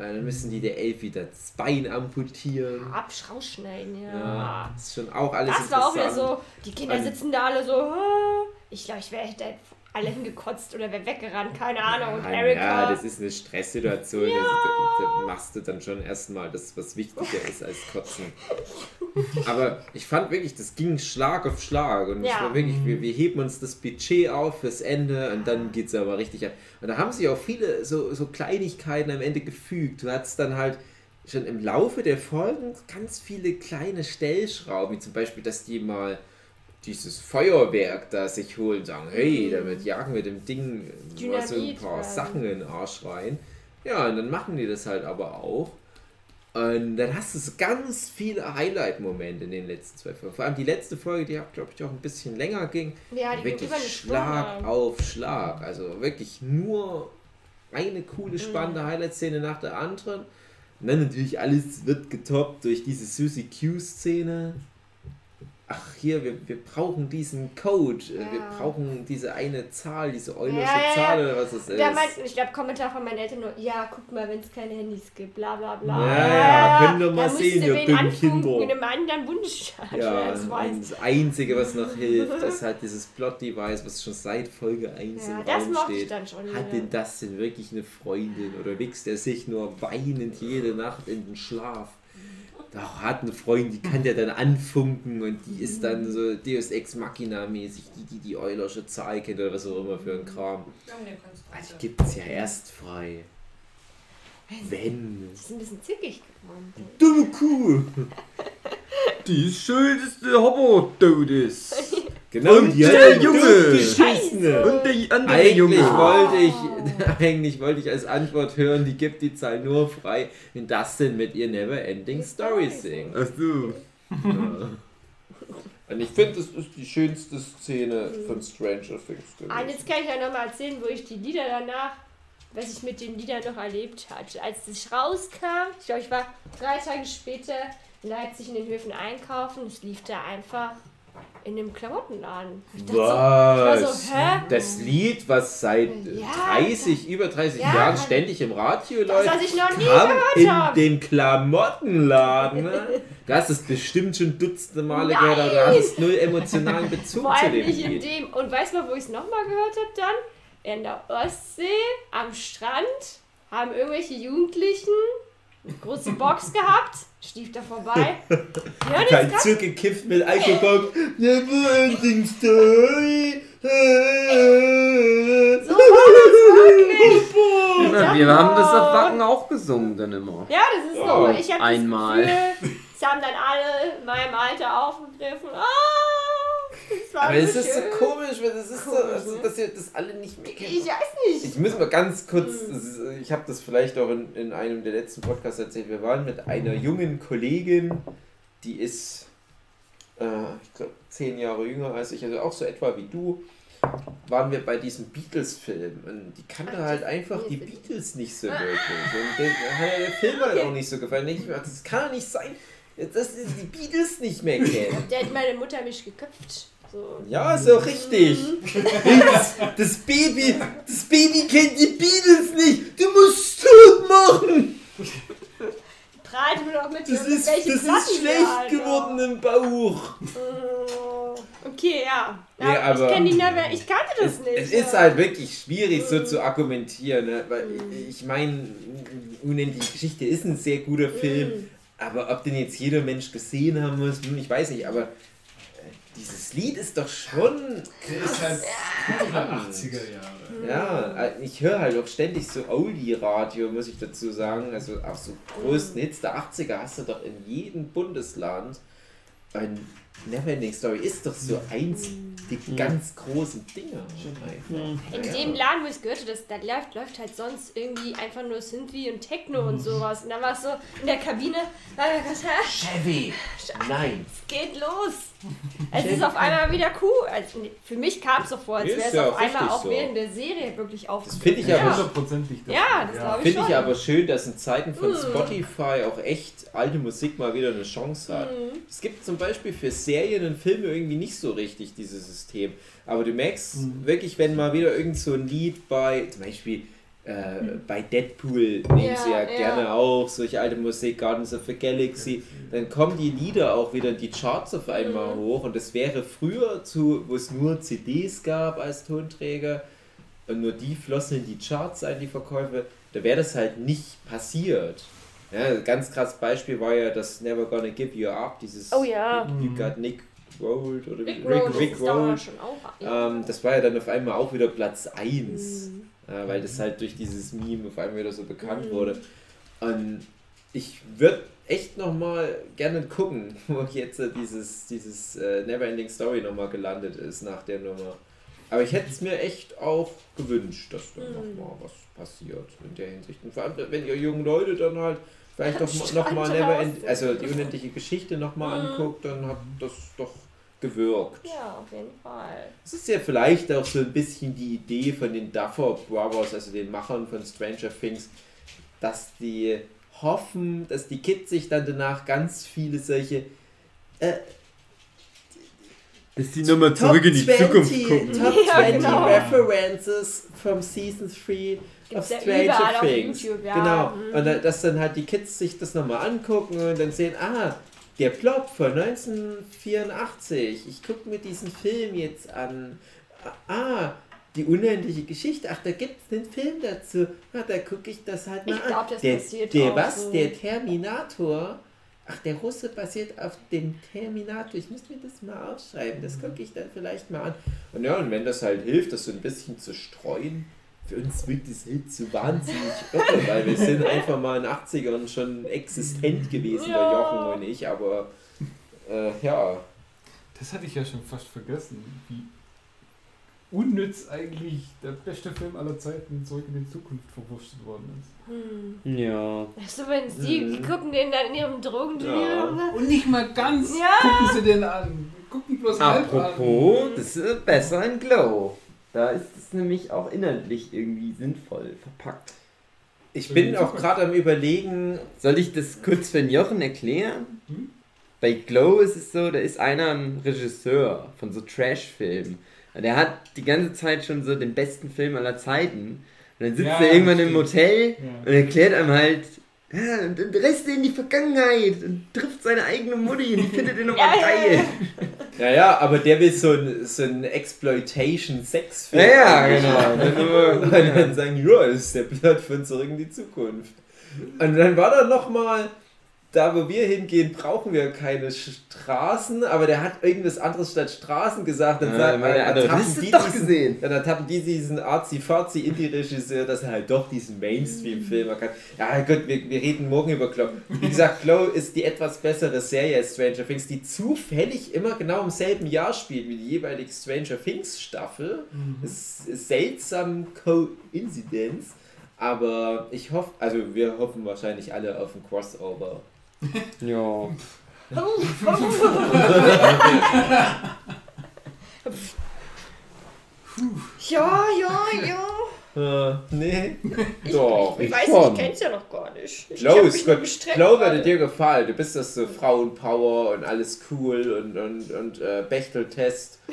äh, dann müssen die der Elf wieder das Bein amputieren. Absch rausschneiden, ja. Ja, ist schon auch alles das war auch wieder so, die Kinder Und- sitzen da alle so, "Ah." ich glaube, ich wäre da alle hingekotzt oder wäre weggerannt, keine Ahnung. Und Ja, Erika, Ja, das ist eine Stresssituation. Also, da, da machst du dann schon erstmal das, was wichtiger ist als Kotzen. Aber ich fand wirklich, das ging Schlag auf Schlag. Und Ja. war wirklich, wir, wir heben uns das Budget auf fürs Ende und dann geht es aber richtig ab. Und da haben sich auch viele so, so Kleinigkeiten am Ende gefügt. Du hattest dann halt schon im Laufe der Folgen ganz viele kleine Stellschrauben, wie zum Beispiel, dass die mal dieses Feuerwerk da sich holen sagen, hey, damit jagen wir dem Ding mal so ein paar ähm. Sachen in den Arsch rein. Ja, und dann machen die das halt aber auch. Und dann hast du so ganz viele Highlight-Momente in den letzten zwei Folgen. Vor allem die letzte Folge, die, glaube ich, auch ein bisschen länger ging. ja, die wirklich Schlag auf Schlag. Also wirklich nur eine coole, spannende Mhm. Highlight-Szene nach der anderen. Und dann natürlich alles wird getoppt durch diese Susie Q-Szene. Ach, hier, wir, wir brauchen diesen Code. äh, Wir Ja. brauchen diese eine Zahl, diese Eulersche Ja, ja, ja. Zahl oder was das ist. Da ich glaube, Kommentar von meinen Eltern nur, ja, guck mal, wenn es keine Handys gibt, bla bla bla. Ja, ja, könnt ihr mal sehen, ihr dummen Kinder. in einem anderen Bundesstaat. Ja, das das Einzige, was noch hilft, *laughs* ist halt dieses Plot-Device, was schon seit Folge 1 Ja, im das Raum ich steht. dann schon. Hat ja. denn das denn wirklich eine Freundin oder wächst er sich nur weinend jede Nacht in den Schlaf? Doch, hat eine Freundin, die kann der dann anfunken und die ist dann so Deus Ex Machina mäßig, die die, die Eulersche Zahl kennt oder was auch immer für ein Kram. Also gibt's ja erst frei. Wenn. Die ist ein bisschen zickig geworden. Dumme Kuh! Die ist schuld, *laughs* Genau, Und der Junge. durchgeschissen. Und der andere Eigentlich Junge. wollte ich, *laughs* eigentlich wollte ich als Antwort hören, die gibt die Zahl nur frei, wenn das denn mit ihr Never Ending Story singt. Ach so. Und ich finde, das ist die schönste Szene von Stranger Things Ah, und jetzt kann ich ja nochmal erzählen, wo ich die Lieder danach, was ich mit den Liedern noch erlebt hatte. Als das rauskam, ich glaube, ich war drei Tage später in Leipzig in den Höfen einkaufen, es lief da einfach in einem Klamottenladen. War Was? so? Das Lied, was seit Ja, 30, über 30 Ja, Jahren ständig im Radio Das, läuft, was ich noch nie kam in gehört habe. den Klamottenladen. *laughs* Hast es bestimmt schon dutzende Male Nein. gehört, aber du hattest null emotionalen Bezug Vor zu allem dem nicht in Lied. dem. Und weißt du mal, wo ich es nochmal gehört habe dann? In der Ostsee, am Strand, haben irgendwelche Jugendlichen eine große Box gehabt, stief da vorbei. Hören Kein zugekifft mit Alkohol. Never ending story. So war das wirklich. Ja, wir haben das auf Wacken auch gesungen dann immer. Ja, das ist Ja, so. Ich habe einmal. das Gefühl, es haben dann alle in meinem Alter aufgegriffen. Ah, Aber so es ist so komisch, weil das ist so, Komisch, also, ne? dass ihr das alle nicht mehr Ich kennt. weiß nicht. Ich muss mal ganz kurz, das ist, ich habe das vielleicht auch in, in einem der letzten Podcasts erzählt. Wir waren mit einer jungen Kollegin, die ist, äh, ich glaube, zehn Jahre jünger als ich, also auch so etwa wie du, waren wir bei diesem Beatles-Film. Und die kannte halt einfach die Beatles. Nicht so wirklich. Und der, hat der Film halt auch nicht so gefallen. Da denke ich mir, das kann doch nicht sein. Dass sie die Beatles nicht mehr kennen. Der hat meine Mutter mich geköpft. So. Ja, doch richtig. Das, das Baby, das Baby kennt die Beatles nicht. Du musst tot machen. Prahlt mir doch mit Das dir, ist, das ist schlecht geworden im Bauch. Oh. Okay, ja. Nee, ja aber- ich kenne die Never, ich kannte das Es, nicht. es ist ja. halt wirklich schwierig so zu argumentieren, ne? weil ich meine, Unendliche Geschichte ist ein sehr guter Film, aber ob den jetzt jeder Mensch gesehen haben muss, hm, ich weiß nicht, aber äh, dieses Lied ist doch schon Der ist halt pure 80er Jahre. Ja, äh, ich höre halt auch ständig so Oldie-Radio, muss ich dazu sagen. Also auch so größten Hits der 80er hast du doch in jedem Bundesland. Ein Neverending Story ist doch so eins die ganz großen Dinger. einfach. In Ja. dem Laden, wo ich es gehört habe, das, da läuft, läuft halt sonst irgendwie einfach nur Synthie und Techno und sowas. Und dann war es so in der Kabine, war gesagt, "Hä, Chevy! Nein! es geht los. *laughs* Es ist auf einmal wieder cool. Also, für mich kam es so vor, als wäre es ja auf einmal auch so. während der Serie wirklich aufgegangen. finde ich Ja, aber- hundertprozentig. das. Ja, das glaube ich Finde ich aber schön, dass in Zeiten von Mhm. Spotify auch echt alte Musik mal wieder eine Chance hat. Mhm. Es gibt zum Beispiel für Serien und Filme irgendwie nicht so richtig dieses System. Aber du merkst Mhm. wirklich, wenn mal wieder irgend so ein Lied bei, zum Beispiel äh, bei Deadpool nehmen sie ja, Ja, ja. gerne auch solche alte Musik, Guardians of the Galaxy, dann kommen die Lieder auch wieder in die Charts auf einmal Mhm. hoch und das wäre früher zu, wo es nur CDs gab als Tonträger und nur die flossen in die Charts ein, die Verkäufe, da wäre das halt nicht passiert. Ja, ein ganz krasses Beispiel war ja das Never Gonna Give You Up, dieses Oh ja. You Got Nick Rolled oder wie- Rick Roll, Rick damals Rolled. schon auch. Ja. Ähm, das war ja dann auf einmal auch wieder Platz 1, Mhm. äh, weil das halt durch dieses Meme auf einmal wieder so bekannt Mhm. wurde. Und ich würde echt nochmal gerne gucken, *laughs* wo jetzt äh, dieses, dieses äh, Neverending Story nochmal gelandet ist nach der Nummer. Aber ich hätte es mir echt auch gewünscht, dass da Mhm. nochmal was passiert in der Hinsicht. Und vor allem, wenn ihr jungen Leute dann halt vielleicht doch nochmal also die unendliche Geschichte nochmal Mhm. anguckt, dann hat das doch gewirkt. ja, auf jeden Fall. Es ist ja vielleicht auch so ein bisschen die Idee von den Duffer Brothers, also den Machern von Stranger Things, dass die hoffen, dass die Kids sich dann danach ganz viele solche äh, Dass die nochmal zurück in die 20 Zukunft gucken. Top Ja, 20 genau. References from Season 3 Gibt's of ja Stranger Things. YouTube, ja. Genau. Mhm. Und da- dass dann halt die Kids sich das nochmal angucken und dann sehen, ah, der Plot von 1984. Ich gucke mir diesen Film jetzt an. Ah, die unendliche Geschichte. Ach, da gibt es einen Film dazu. Ah, da gucke ich das halt mal Ich an. glaub, das der, passiert der auch was? so. Der Terminator. Ach, der Russe basiert auf dem Terminator. Ich muss mir das mal aufschreiben. Das gucke ich dann vielleicht mal an. Und ja, und wenn das halt hilft, das so ein bisschen zu streuen, für uns wirkt es halt so wahnsinnig *laughs* irre, weil wir sind einfach mal in den 80ern schon existent gewesen, der Ja. Jochen und ich, aber äh, ja. Das hatte ich ja schon fast vergessen, wie unnütz eigentlich der beste Film aller Zeiten zurück in die Zukunft verwurstet worden ist. Hm. Ja. So, wenn die, die Mhm. gucken den dann in ihrem Drogendeal. Ja. Und nicht mal ganz Ja. gucken sie den an. Gucken bloß halb an. Apropos, das ist besser in Glow. Da ist es nämlich auch inhaltlich irgendwie sinnvoll verpackt. Ich bin auch gerade am überlegen, Soll ich das kurz für den Jochen erklären? Hm? Bei Glow ist es so, da ist einer ein Regisseur von so Trash-Filmen. Der hat die ganze Zeit schon so den besten Film aller Zeiten. Und dann sitzt Ja, er irgendwann im. Hotel Ja. und erklärt einem halt, ja, und dann reist er in die Vergangenheit und trifft seine eigene Mutti und die findet ihn nochmal *laughs* geil. ja, ja, aber der will so ein, so ein Exploitation-Sex-Film. Ja, ja, genau. *laughs* Und dann sagen, ja, das ist der Plot von Zurück in die Zukunft. Und dann war da nochmal, da wo wir hingehen, brauchen wir keine Straßen, aber der hat irgendwas anderes statt Straßen gesagt. Dann Ja, dann andere, tappen die doch diesen- gesehen. Ja, dann tappen die diesen arzi-fazi Indie-Regisseur, dass er halt doch diesen Mainstream-Film kann. Ja gut, wir, wir reden morgen über Glow. Wie gesagt, Glow ist die etwas bessere Serie als Stranger Things, die zufällig immer genau im selben Jahr spielt wie die jeweilige Stranger Things Staffel. Es ist seltsam Coincidence, aber ich hoffe, also wir hoffen wahrscheinlich alle auf ein Crossover. *laughs* Ja. *laughs* Ja, ja, ja. Äh, nee. Doch, Ich ich weiß, schon. ich kenn's ja noch gar nicht. Ich wird, gestreckt Chloe gerade. würde dir gefallen. Du bist das so Frauenpower und alles cool und, und, und äh, Bechteltest. *laughs*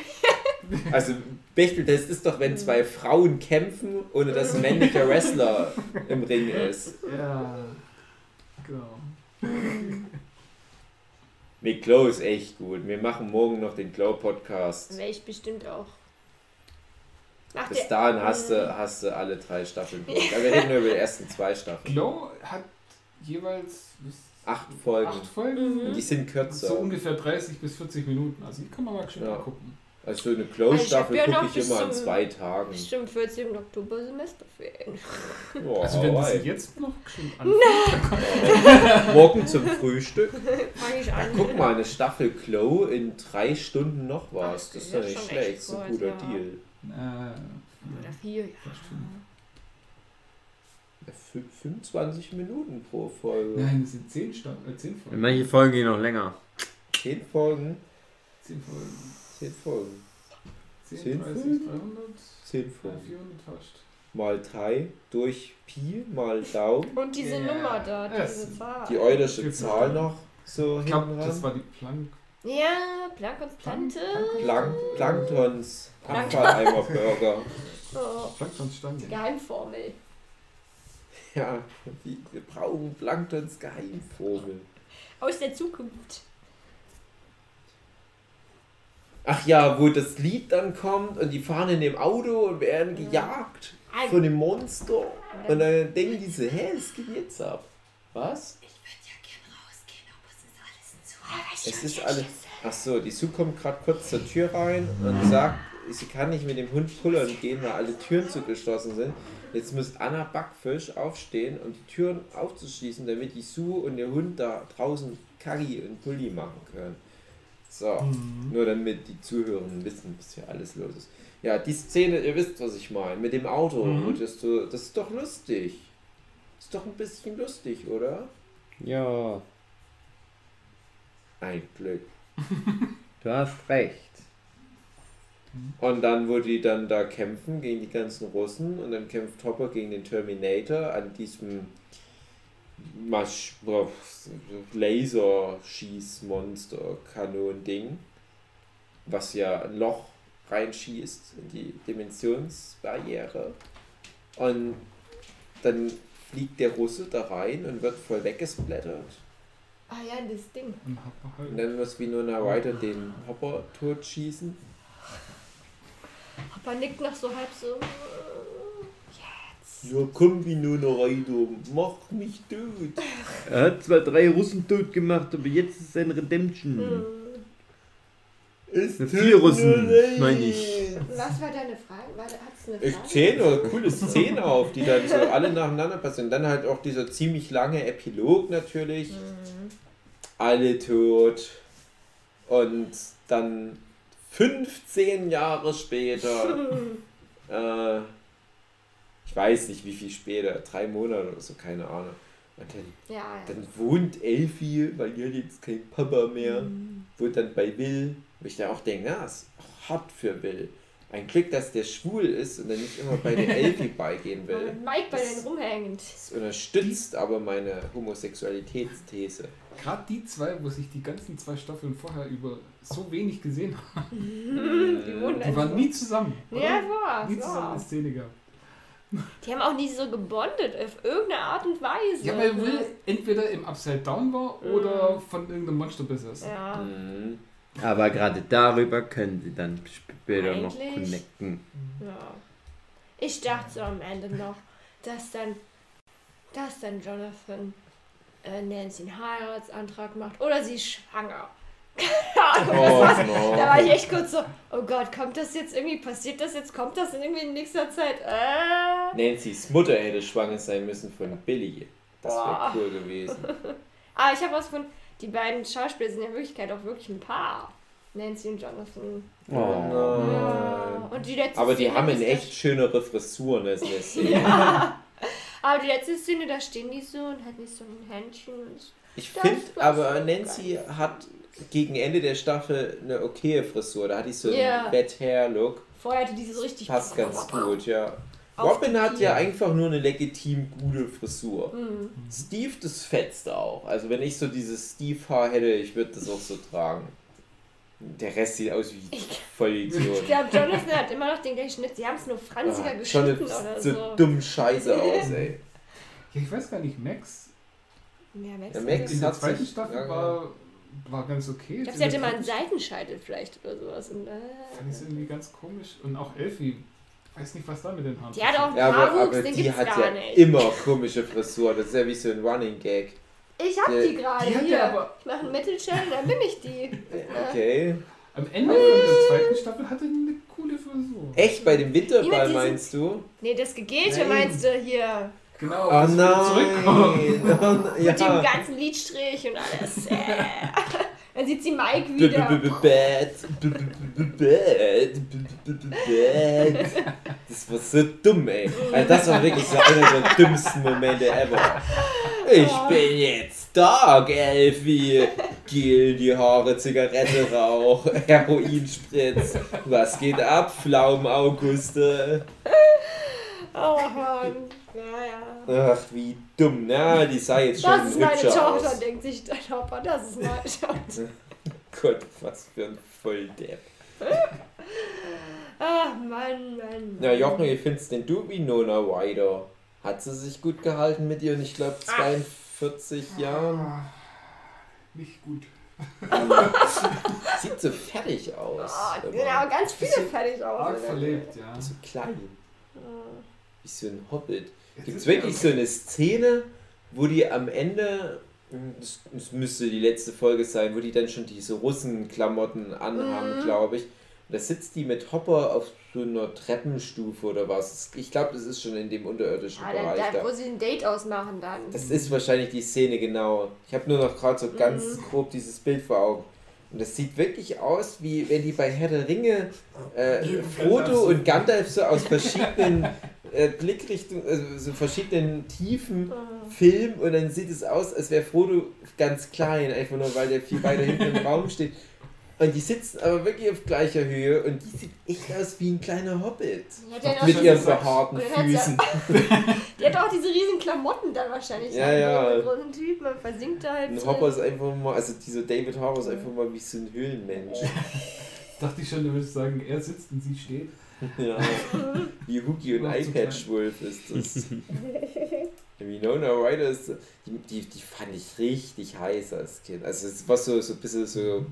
Also Bechteltest ist doch, wenn zwei Frauen kämpfen, ohne dass ein männlicher Wrestler im Ring ist. Ja. Genau. Nee, Chloe ist echt gut. Wir machen morgen noch den Chloe-Podcast. Wäre ich bestimmt auch. Nach Bis dahin hast du, hast du alle drei Staffeln durch. Aber wir reden nur über die ersten zwei Staffeln. Glow hat jeweils bis Acht Folgen. acht Folgen. Und die sind So kürzer. ungefähr 30 bis 40 Minuten. Also die kann man mal schön Ja. gucken. Also so eine Also Chloe-Staffel hab ja gucke ich immer an zum- zwei Tagen. bestimmt 14. Oktober Semesterferien. Oh, Also wenn du sie jetzt noch schon *laughs* anfängst, *laughs* Morgen zum Frühstück. Fange ich an. Guck mal, eine Staffel Glow in drei Stunden noch was. Ach, Das ist ist nicht schlecht. echt Das ist ein gut, guter ja. Deal. äh, Oder vier, ja. das stimmt. Fü- 25 Minuten pro Folge. Nein, das sind 10, Sta äh, 10 Folgen. Manche Folgen gehen noch länger. 10 Folgen. 10 Folgen. 10 Folgen. 10, 10 30, Folgen? 300, 10 äh, Folgen. 400 fast. Mal 3 durch Pi mal Daumen. Und diese Ja. Nummer da, diese es- Zahl. Die Gibt's Zahl noch. so Ich glaube, das ran. war die Planck. Ja, Plankonstante. Plank Planktons Plankton. Abfalleimer-Burger. Oh, Plancktonstange. Geheimformel. Ja, wir brauchen Planktons Geheimvogel. Aus der Zukunft. Ach ja, wo das Lied dann kommt und die fahren in dem Auto und werden gejagt von dem Monster. Und dann denken die so, hä, was geht jetzt ab? Was? Es ist alles. Ach so, die Sue kommt gerade kurz zur Tür rein und sagt, sie kann nicht mit dem Hund pullern gehen, weil alle Türen zugeschlossen sind. Jetzt muss Anna Backfisch aufstehen und die Türen aufzuschließen, damit die Sue und der Hund da draußen Kagi und Pulli machen können. So, nur damit die Zuhörenden wissen, was hier alles los ist. Ja, die Szene, ihr wisst, was ich meine, mit dem Auto. Mhm. Und das, das ist doch lustig. Ist doch ein bisschen lustig, oder? Ja, Ein Glück. *laughs* du hast recht. Und dann, wo die dann da kämpfen gegen die ganzen Russen und dann kämpft Hopper gegen den Terminator an diesem Masch Laserschießmonster-Kanon-Ding, was ja ein Loch reinschießt in die Dimensionsbarriere. Und dann fliegt der Russe da rein und wird voll weggesplattert. Ah ja, das Ding. Und halt- Und dann muss Winona Ryder den Hopper totschießen. Aber nickt noch so halb so. Ja, komm, Winona Ryder, mach mich tot. Er hat zwar drei Russen tot gemacht, aber jetzt ist sein Redemption. Hm. Es Vier tut mir Russen, meine ich. Was war deine Frage? War, hat's eine Ich Frage? zähle nur coole Szenen auf, die dann so alle nacheinander passieren. Dann halt auch dieser ziemlich lange Epilog natürlich. Mhm. Alle tot. Und dann 15 Jahre später, *laughs* äh, ich weiß nicht wie viel später, drei Monate oder so, keine Ahnung. Und dann, Ja, ja. dann wohnt Elfie, weil hat jetzt keinen Papa mehr, Mhm. wohnt dann bei Will. Wo ich da auch denke, na, ist auch hart für Will. Ein Glück, dass der schwul ist und dann nicht immer bei der Elfie *laughs* beigehen will. Und Mike bei Das- denen rumhängend. Das unterstützt aber meine Homosexualitätsthese. Gerade die zwei, wo sich die ganzen zwei Staffeln vorher über so wenig gesehen haben, *laughs* Die, wohnen die waren nie zusammen. Oder? Ja, war, nie zusammen war. eine Szene gehabt. Die haben auch nie so gebondet, auf irgendeine Art und Weise. Ja, weil Will entweder im Upside Down war oder von irgendeinem Monster besessen. Ja. Mhm. Aber gerade darüber können sie dann später noch Eigentlich- connecten. ja. Ich dachte so am Ende noch, dass dann, dass dann Jonathan äh, Nancy einen Heiratsantrag macht oder sie ist schwanger. Keine Ahnung. Oh, no. Da war ich echt kurz so, oh Gott, kommt das jetzt irgendwie, passiert das jetzt, kommt das irgendwie in nächster Zeit? Äh. Nancy's Mutter hätte schwanger sein müssen von Billy. Das wäre cool gewesen. *laughs* Ah, ich habe was von, die beiden Schauspieler sind ja in Wirklichkeit auch wirklich ein Paar. Nancy und Jonathan. Oh Ja. nein. Und die letzte Aber die Szene haben da- echt schönere Frisuren als *laughs* Szene. Ja. Aber die letzte Szene, da stehen die so und hat nicht so ein Händchen. Und Ich finde, aber Nancy hat gegen Ende der Staffel eine okaye Frisur. Da hat die so einen Ja. Bad Hair Look. vorher hatte die so richtig. Passt ganz gut, ja. auf Robin hat ja einfach nur eine legitim gute Frisur. Hm. Steve, das fetzt auch. Also wenn ich so dieses Steve-Haar hätte, ich würde das auch so tragen. Der Rest sieht aus wie Vollidiot. Ich *laughs* glaube, Jonathan hat immer noch den gleichen Schnitt. Sie haben es nur franziger Ah, geschnitten oder so so. dumm Scheiße aus, *laughs* ey. Ja, ich weiß gar nicht, Max Ja, Max Ja, hat Max in der zweiten sich- Staffel ja, war, war ganz okay. Ich glaube, sie hatte mal einen Seitenscheitel vielleicht oder sowas. Und, Fand ich äh, irgendwie ganz komisch. Und auch Elfie, weiß nicht, was da mit den Haaren Die hat auch- Ja, aber, aber den die gibt's hat gar ja nicht. immer komische Frisur. Das ist ja wie so ein Running Gag. ich hab die gerade die hat hier. aber- ich mache einen Mittelchannel, dann nimm ich die. *laughs* Okay. Am Ende von der zweiten Staffel hatte die eine coole Frisur. Echt, bei dem Winterball meinst du? Nee, das Gegelte Nein. meinst du hier. Genau, Oh nein! zurückkommen. *laughs* Oh, Mit dem ja. ganzen Lidstrich und alles. Äh. *laughs* Dann sieht sie Mike B- b- wieder. b- b- Bad. B- b- b- b- Bad. B- b- b- b- Bad. Das war so dumm, ey. Also das war wirklich so einer der dümmsten Momente ever. Ich bin jetzt Dark Elfie. Gel in die Haare, Zigarette rauch, *laughs* Heroinspritz. Was geht ab, Pflaumen Auguste? Oh Mann. Ja, ja. Ach, wie dumm. Na, die sah jetzt schon Das ist meine Tochter, aus. denkt sich dein Opa. Das ist meine Tochter. *laughs* Gott, was für ein Volldepp. *laughs* Ach Mann, Mann. Na, Jochen, wie findest denn du Winona Ryder? Hat sie sich gut gehalten mit ihren, ich glaube, 42 Jahren? Ah, Nicht gut. *laughs* Sieht so fertig aus. Oh, genau, ganz viele fertig aus. Arg verlebt, ja. So klein. Wie so ein Hobbit. Gibt es wirklich so eine Szene, wo die am Ende, das, das müsste die letzte Folge sein, wo die dann schon diese Russenklamotten anhaben, Mhm. glaube ich. Und da sitzt die mit Hopper auf so einer Treppenstufe oder was. Ich glaube, das ist schon in dem unterirdischen Ja, Bereich. da, da. da, wo sie ein Date ausmachen dann. Das ist wahrscheinlich die Szene genau. Ich habe nur noch gerade so ganz Mhm. grob dieses Bild vor Augen. Und das sieht wirklich aus, wie wenn die bei Herr der Ringe äh, Frodo und Gandalf so aus verschiedenen äh, Blickrichtungen, also so verschiedenen Tiefen filmen und dann sieht es aus, als wäre Frodo ganz klein, einfach nur weil der viel weiter hinten im Raum steht. Und die sitzen aber wirklich auf gleicher Höhe und die sieht echt aus wie ein kleiner Hobbit. Ja Mit ihren behaarten Füßen. *laughs* Die hat auch diese riesen Klamotten dann wahrscheinlich. Ja, an, ja. großen Typ, man versinkt da halt. Ein. Hopper ist einfach mal, also dieser David Harbour ist einfach mal wie so ein Höhlenmensch. *laughs* Dachte ich schon, du würdest sagen, er sitzt und sie steht. Ja. *laughs* Wie Hookie und Eyepatch-Wolf ist das. Winona Ryder ist, die, die, die fand ich richtig heiß als Kind. Also es war so, so ein bisschen so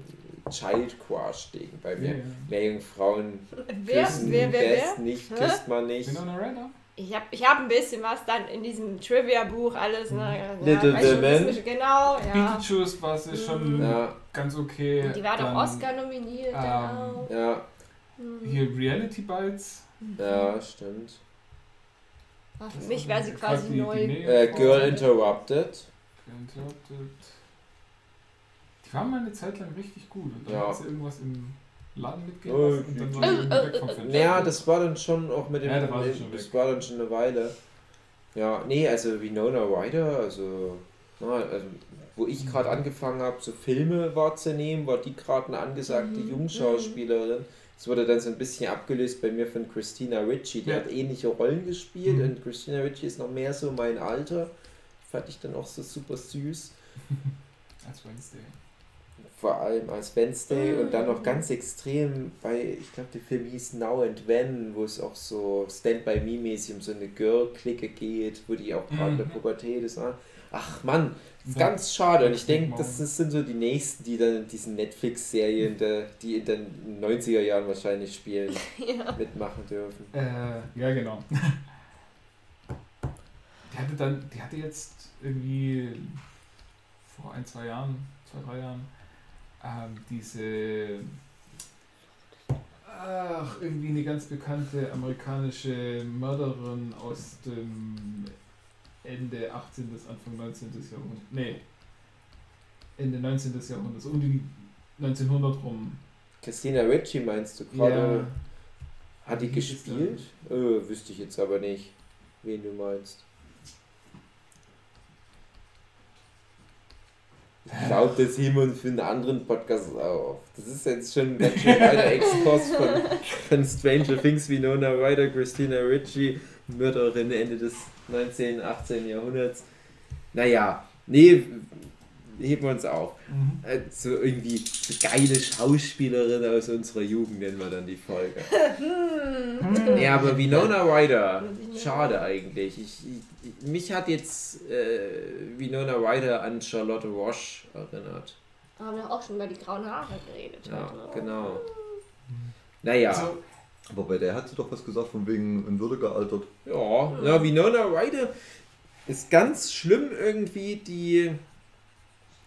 Child Crush-Ding bei mir. Ja, ja. Meerjungfrauen Wer, küssen wer, wer, best wer? nicht, Hä? küsst man nicht. Ich habe ich hab ein bisschen was dann in diesem Trivia-Buch alles. Ne, Little weiß schon, Women. Genau, ja. Beetlejuice war sie schon Ja, ganz okay. Und die war doch Oscar nominiert. ähm, genau. ja, Hm. Hier Reality Bites. ja, stimmt. Ach, Für mich wäre sie quasi neu. Äh, Girl Interrupted. Interrupted. Die war mal eine Zeit lang richtig gut. Und dann Ja. hat sie irgendwas im Laden mitgehen Oh, und dann war äh, sie irgendwie äh, weg vom äh, Fenster. Ja, das war dann schon auch mit dem. Ja, da war schon das weg. war dann schon eine Weile. Ja, nee, also Winona Ryder, also, na, also wo ich gerade angefangen habe, so Filme wahrzunehmen, war die gerade eine angesagte Mhm. Jungschauspielerin. Das wurde dann so ein bisschen abgelöst bei mir von Christina Ricci. Die Ja. hat ähnliche Rollen gespielt Mhm. und Christina Ricci ist noch mehr so mein Alter. Fand ich dann auch so super süß. *laughs* Als Wednesday. Vor allem als Wednesday und dann noch ganz extrem bei, ich glaube, der Film hieß Now and When, wo es auch so Stand By Me mäßig um so eine Girl-Clique geht, wo die auch gerade in der Mhm. Pubertät ist. ne? Ach Mann, ganz schade und ich denke, das, das sind so die nächsten, die dann in diesen Netflix-Serien, die in den 90er Jahren wahrscheinlich spielen, *laughs* Ja. mitmachen dürfen. Äh, ja, genau. Die hatte dann, die hatte jetzt irgendwie vor ein, zwei Jahren, zwei, drei Jahren, ähm, diese, ach, irgendwie eine ganz bekannte amerikanische Mörderin aus dem Ende 18. bis Anfang 19. Jahrhundert. Nee, Ende 19. Jahrhunderts, um die 1900 rum. Christina Ricci meinst du gerade? Ja. Hat die gespielt? Äh, wüsste ich jetzt aber nicht, wen du meinst. Glaubt das jemand für einen anderen Podcast auf? Das ist jetzt schon ein ganz schön weiter Exkurs von, von Stranger Things, Winona Ryder, Christina Ricci, Mörderin Ende des 19., 18. Jahrhunderts. Naja, nee, heben wir uns auf. Mhm. Irgendwie so geile Schauspielerin aus unserer Jugend nennen wir dann die Folge. *laughs* Ja, aber Winona Ryder, schade eigentlich. Ich, ich, mich hat jetzt äh, Winona Ryder an Charlotte Roche erinnert. Haben wir auch schon über die grauen Haare geredet. Ja, heute, genau. Naja, Also, Aber bei der hat sie doch was gesagt von wegen in Würde gealtert. ja, ja, Winona Ryder ist ganz schlimm irgendwie die,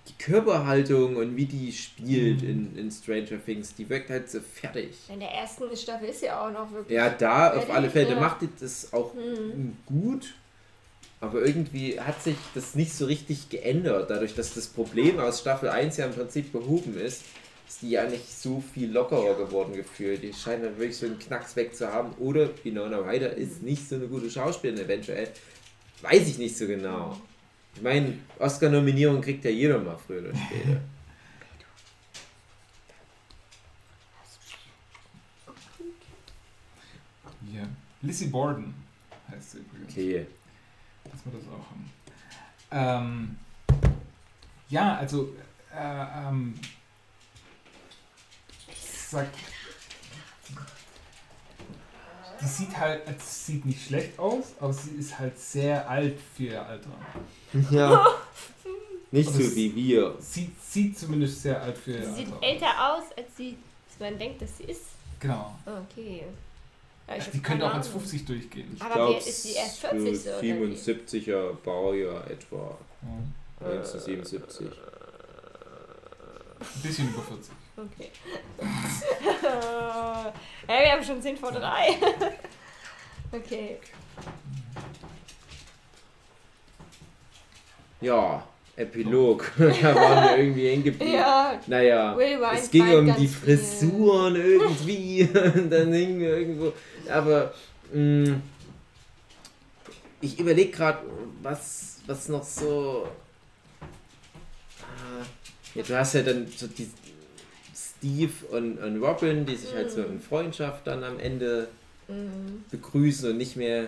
die Körperhaltung und wie die spielt in, in Stranger Things. Die wirkt halt so fertig. In der ersten Staffel ist sie auch noch wirklich. Ja, da auf alle Fälle ja. macht die das auch Hm. gut, aber irgendwie hat sich das nicht so richtig geändert, dadurch, dass das Problem aus Staffel 1 ja im Prinzip behoben ist, ist die ja nicht so viel lockerer geworden gefühlt. Die scheint dann wirklich so einen Knacks weg zu haben. Oder Winona Ryder ist nicht so eine gute Schauspielerin eventuell. Weiß ich nicht so genau. Ich meine, Oscar-Nominierung kriegt ja jeder mal früher oder später. hier. Lizzie Borden heißt sie übrigens. Okay. dass wir das auch haben. Ähm, ja, also, äh, ähm, ich sag, die sieht halt, also sie sieht nicht schlecht aus, aber sie ist halt sehr alt für ihr Alter. Ja. *laughs* Nicht Und so wie wir. Sie sieht zumindest sehr alt für ihr Sie sieht Alter. älter aus, als sie als man denkt, dass sie ist. Genau. Okay. Ja, ich Die hab könnte auch als Ahnung. 50 durchgehen. Aber glaub, ist sie erst 40 so? oder wie? 77er Baujahr etwa. Ja. 1977. Ein bisschen über 40. Okay. *laughs* ja, wir haben schon 10 vor 3. *laughs* okay. Ja, Epilog. *laughs* da waren wir irgendwie hängen geblieben. Ja, Naja, Will es ging um die viel. Frisuren irgendwie. *laughs* Und dann hingen wir irgendwo. Aber mh, ich überlege gerade, was, was noch so. Ah, ja, du hast ja dann so die Steve und, und Robin, die sich halt so in Freundschaft dann am Ende Mhm. begrüßen und nicht mehr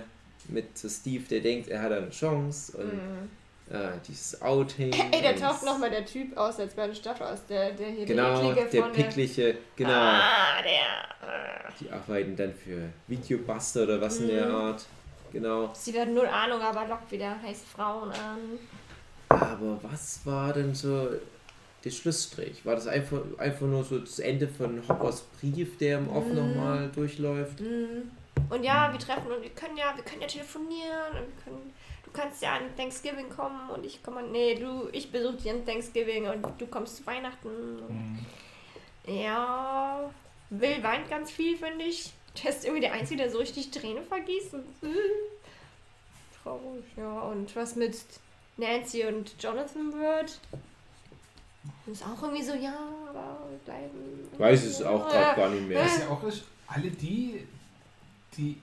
mit so Steve, der denkt, er hat eine Chance und Mhm. äh, dieses Outing. Ey, da taucht nochmal der Typ aus, als bei der Staffel aus, der, der hier Genau, der der pickliche, genau. Ah, der. Die arbeiten dann für Videobuster oder was in der Mhm. Art. Genau. Sie werden null Ahnung, aber lockt wieder heiße Frauen an. Aber was war denn so der Schlussstrich? War das einfach, einfach nur so das Ende von Hoppers Brief, der im Off Mhm. nochmal durchläuft? Mhm. Und ja, wir treffen und wir können ja, wir können ja telefonieren und wir können, du kannst ja an Thanksgiving kommen und ich komme an, nee, du, ich besuche dich an Thanksgiving und du kommst zu Weihnachten. Mhm. Ja, Will weint ganz viel, finde ich. Der ist irgendwie der Einzige, der so richtig Tränen vergießt und äh, traurig, ja. Und was mit Nancy und Jonathan wird? Ist auch irgendwie so, ja, aber bleiben. Weiß es auch Ja. gerade gar nicht mehr. Was ja auch ist, alle die, die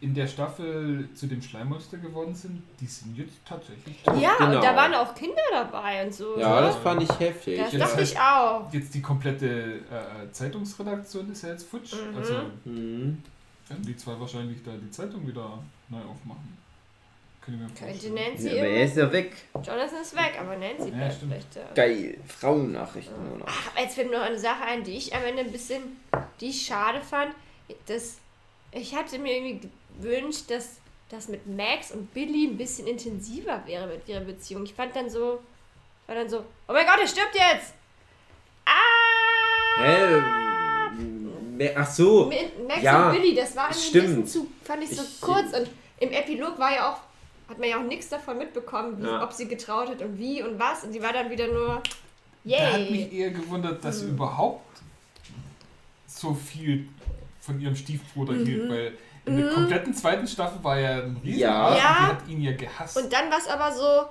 in der Staffel zu dem Schleimmonster geworden sind, die sind jetzt tatsächlich tot. Ja, Genau. und da waren auch Kinder dabei und so. Ja, ne? das fand ich heftig. das jetzt dachte ich auch. Jetzt die komplette äh, Zeitungsredaktion ist ja jetzt futsch. Mhm. Also Mhm. werden die zwei wahrscheinlich da die Zeitung wieder neu aufmachen. Könnte. Nancy Ja, aber er ist ja weg. Jonathan ist weg, aber Nancy Ja, bleibt stimmt. vielleicht da. Geil. Frauennachrichten nur noch. Ach, jetzt fällt mir noch eine Sache ein, die ich am Ende ein bisschen, die ich schade fand. Das, ich hatte mir irgendwie gewünscht, dass das mit Max und Billy ein bisschen intensiver wäre mit ihrer Beziehung. Ich fand dann so, war dann so, oh mein Gott, er stirbt jetzt! Ah! Hä? Me- Ach so. Max Ja, und Billy, das war ein stimmt. bisschen zu, fand ich so Ich- kurz. Und im Epilog war ja auch, hat man ja auch nichts davon mitbekommen, wie, Ja. ob sie getraut hat und wie und was. Und sie war dann wieder nur, Da hat mich yay. eher gewundert, dass sie Mhm. überhaupt so viel von ihrem Stiefbruder Mhm. hielt, weil in der Mhm. kompletten zweiten Staffel war er ein riesen Ja. Arsch und Ja. die hat ihn ja gehasst. Und dann war es aber so,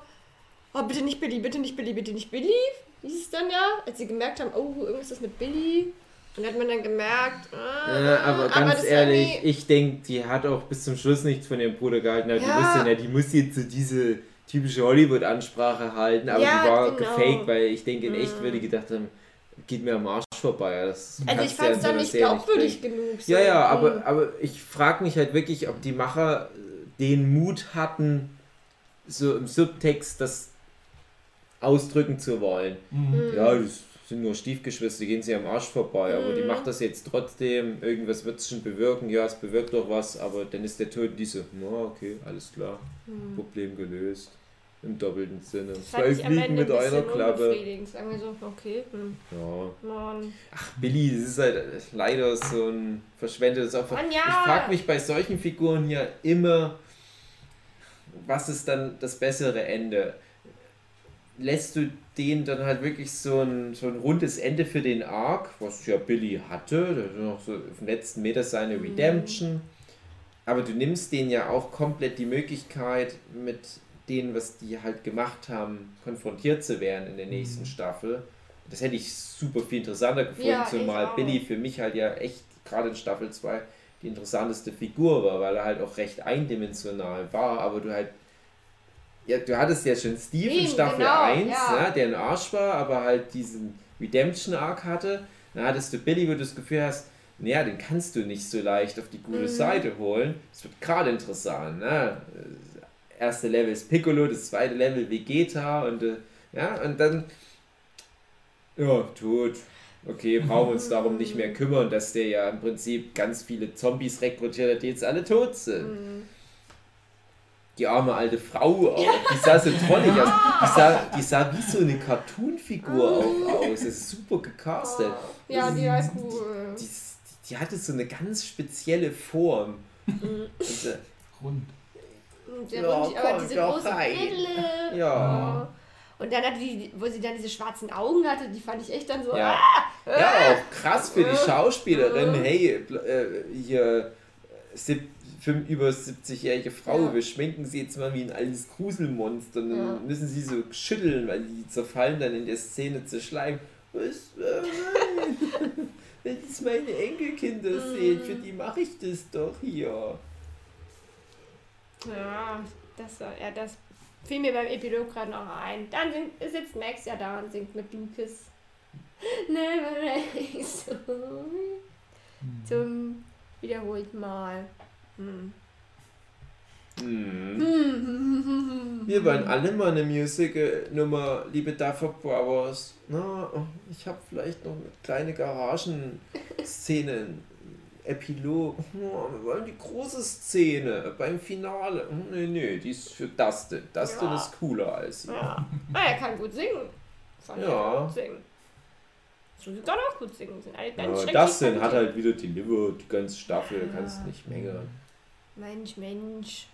oh, bitte nicht Billy, bitte nicht Billy, bitte nicht Billy. Hieß es dann ja, als sie gemerkt haben, oh, irgendwas ist mit Billy. Und dann hat man dann gemerkt, ah, Ja, aber ganz das ehrlich, irgendwie- ich denke, die hat auch bis zum Schluss nichts von ihrem Bruder gehalten. Aber Ja. die wusste, na, die muss jetzt so diese, typische Hollywood-Ansprache halten, aber Ja, die war genau. gefaked, weil ich denke, in echt Mhm. würde ich gedacht haben, geht mir am Arsch vorbei. Das Also ich ja fand in es so dann nicht glaubwürdig bringen. genug. so. Ja, ja, Mhm. aber, aber ich frage mich halt wirklich, ob die Macher äh, den Mut hatten, so im Subtext das ausdrücken zu wollen. Mhm. Ja, das sind nur Stiefgeschwister, die gehen sie am Arsch vorbei, aber die Mhm. macht das jetzt trotzdem, irgendwas wird es schon bewirken, ja, es bewirkt doch was, aber dann ist der Tod diese, na okay, alles klar, Mhm. Problem gelöst. Im doppelten Sinne. Zwei Fliegen mit ein einer Klappe. Sagen wir so, okay, hm, Ja. Mann. Ach, Billy, das ist halt leider so ein verschwendetes Opfer. Mann, Ich ja. frage mich bei solchen Figuren ja immer, was ist dann das bessere Ende? Lässt du den dann halt wirklich so ein, so ein rundes Ende für den Arc, was ja Billy hatte, der hat noch so auf dem letzten Meter seine Redemption, aber du nimmst denen ja auch komplett die Möglichkeit, mit denen, was die halt gemacht haben, konfrontiert zu werden in der nächsten Staffel. Das hätte ich super viel interessanter gefunden, Ja, zumal. Billy für mich halt ja echt gerade in Staffel 2 die interessanteste Figur war, weil er halt auch recht eindimensional war, aber du halt ja, du hattest ja schon Steve in Eben, Staffel genau, 1, ja. ne, der ein Arsch war, aber halt diesen Redemption-Arc hatte. Dann hattest du Billy, wo du das Gefühl hast, naja, den kannst du nicht so leicht auf die gute Mhm. Seite holen. Das wird gerade interessant. Ne? Das erste Level ist Piccolo, das zweite Level Vegeta und äh, ja, und dann ja, tot. Okay, brauchen wir uns darum nicht mehr *laughs* kümmern, dass der ja im Prinzip ganz viele Zombies rekrutiert hat, die jetzt alle tot sind. Hm. Die arme alte Frau auch. Die sah so trollig aus. Die sah, die sah wie so eine Cartoon-Figur auch aus. Das ist super gecastet. Ja, die war cool. Die, die, die hatte so eine ganz spezielle Form. Und, äh, Rund. Und der Ja, Rund, aber diese große rein. Brille. Ja. Und dann hatte die, wo sie dann diese schwarzen Augen hatte, die fand ich echt dann so. Ja. Ah, ja, auch krass für die Schauspielerin. Mhm. Hey, äh, hier fünf, über 70-jährige Frau, Ja. wir schminken sie jetzt mal wie ein altes Gruselmonster. Und dann Ja. müssen sie so schütteln, weil die zerfallen dann in der Szene zu Schleim. Was? Äh, nein. *laughs* Wenn es meine Enkelkinder Mhm. sehen, für die mache ich das doch hier. Ja, das ja, das fiel mir beim Epilog gerade noch ein. Dann sitzt Max ja da und singt mit Lucas. *laughs* Never *laughs* ending story. Zum wiederholten Mal. Hm. Hm. Hm. Wir wollen alle mal eine Musical-Nummer, liebe Duffer Brothers. Na, ich habe vielleicht noch eine kleine Garagenszene, Epilog. Oh, wir wollen die große Szene beim Finale. Hm, Nee, nee, die ist für Dustin. Dustin Ja. ist cooler als sie. Ja. Ah, er kann gut singen. Fand Ja. kann gut singen. Susi kann auch gut singen. Sind alle ganz schrecklich Dustin hat halt wieder delivered, die ganze Staffel, Ja. kannst nicht meckern. Mensch, Mensch.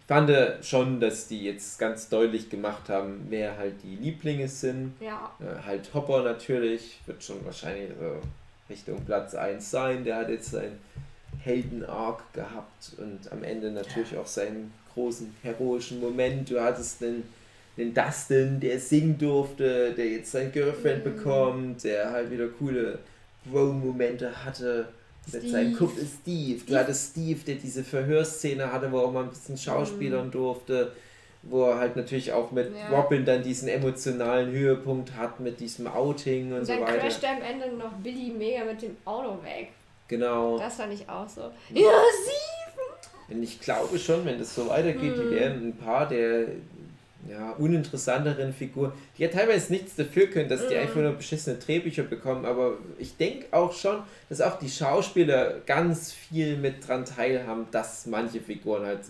Ich fand schon, dass die jetzt ganz deutlich gemacht haben, wer halt die Lieblinge sind. Ja. Äh, halt Hopper natürlich, wird schon wahrscheinlich so Richtung Platz 1 sein. Der hat jetzt seinen Helden-Arc gehabt und am Ende natürlich auch seinen großen heroischen Moment. Du hattest den, den Dustin, der singen durfte, der jetzt sein Girlfriend Mhm. bekommt, der halt wieder coole Bro-Momente hatte. Mit Steve. seinem Kumpel Steve. Du hattest Steve, der diese Verhörszene hatte, wo er auch mal ein bisschen schauspielern durfte wo er halt natürlich auch mit Mhm. Ja. Robin dann diesen emotionalen Höhepunkt hat mit diesem Outing und, Und so dann weiter. crasht er am Ende noch Billy mega mit dem Auto weg. Genau. Das fand ich auch so. Mhm. Ja, sie! Und ich glaube schon, wenn das so weitergeht, die Mhm. werden ein paar der ja, uninteressanteren Figuren, die ja teilweise nichts dafür können, dass die Mhm. einfach nur beschissene Drehbücher bekommen, aber ich denke auch schon, dass auch die Schauspieler ganz viel mit dran teilhaben, dass manche Figuren halt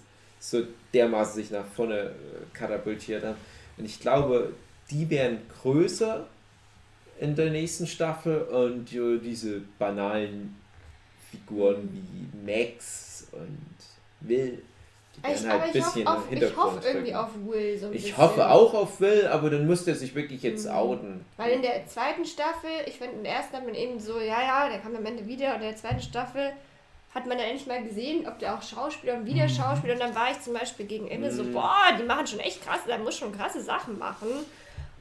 so dermaßen sich nach vorne äh, katapultiert haben. Und ich glaube, die werden größer in der nächsten Staffel und diese banalen Figuren wie Max und Will, Ich, halt ein bisschen auf, im ich Hintergrund hoffe irgendwie auf Will so ein Ich bisschen. hoffe auch auf Will, aber dann muss der sich wirklich jetzt Mhm. outen. Weil in der zweiten Staffel, ich finde in der ersten hat man eben so, ja, ja, der kam am Ende wieder und in der zweiten Staffel hat man dann endlich mal gesehen, ob der auch Schauspieler und wieder Schauspieler und dann war ich zum Beispiel gegen Ende so, Mhm. boah, die machen schon echt krasse, da muss schon krasse Sachen machen.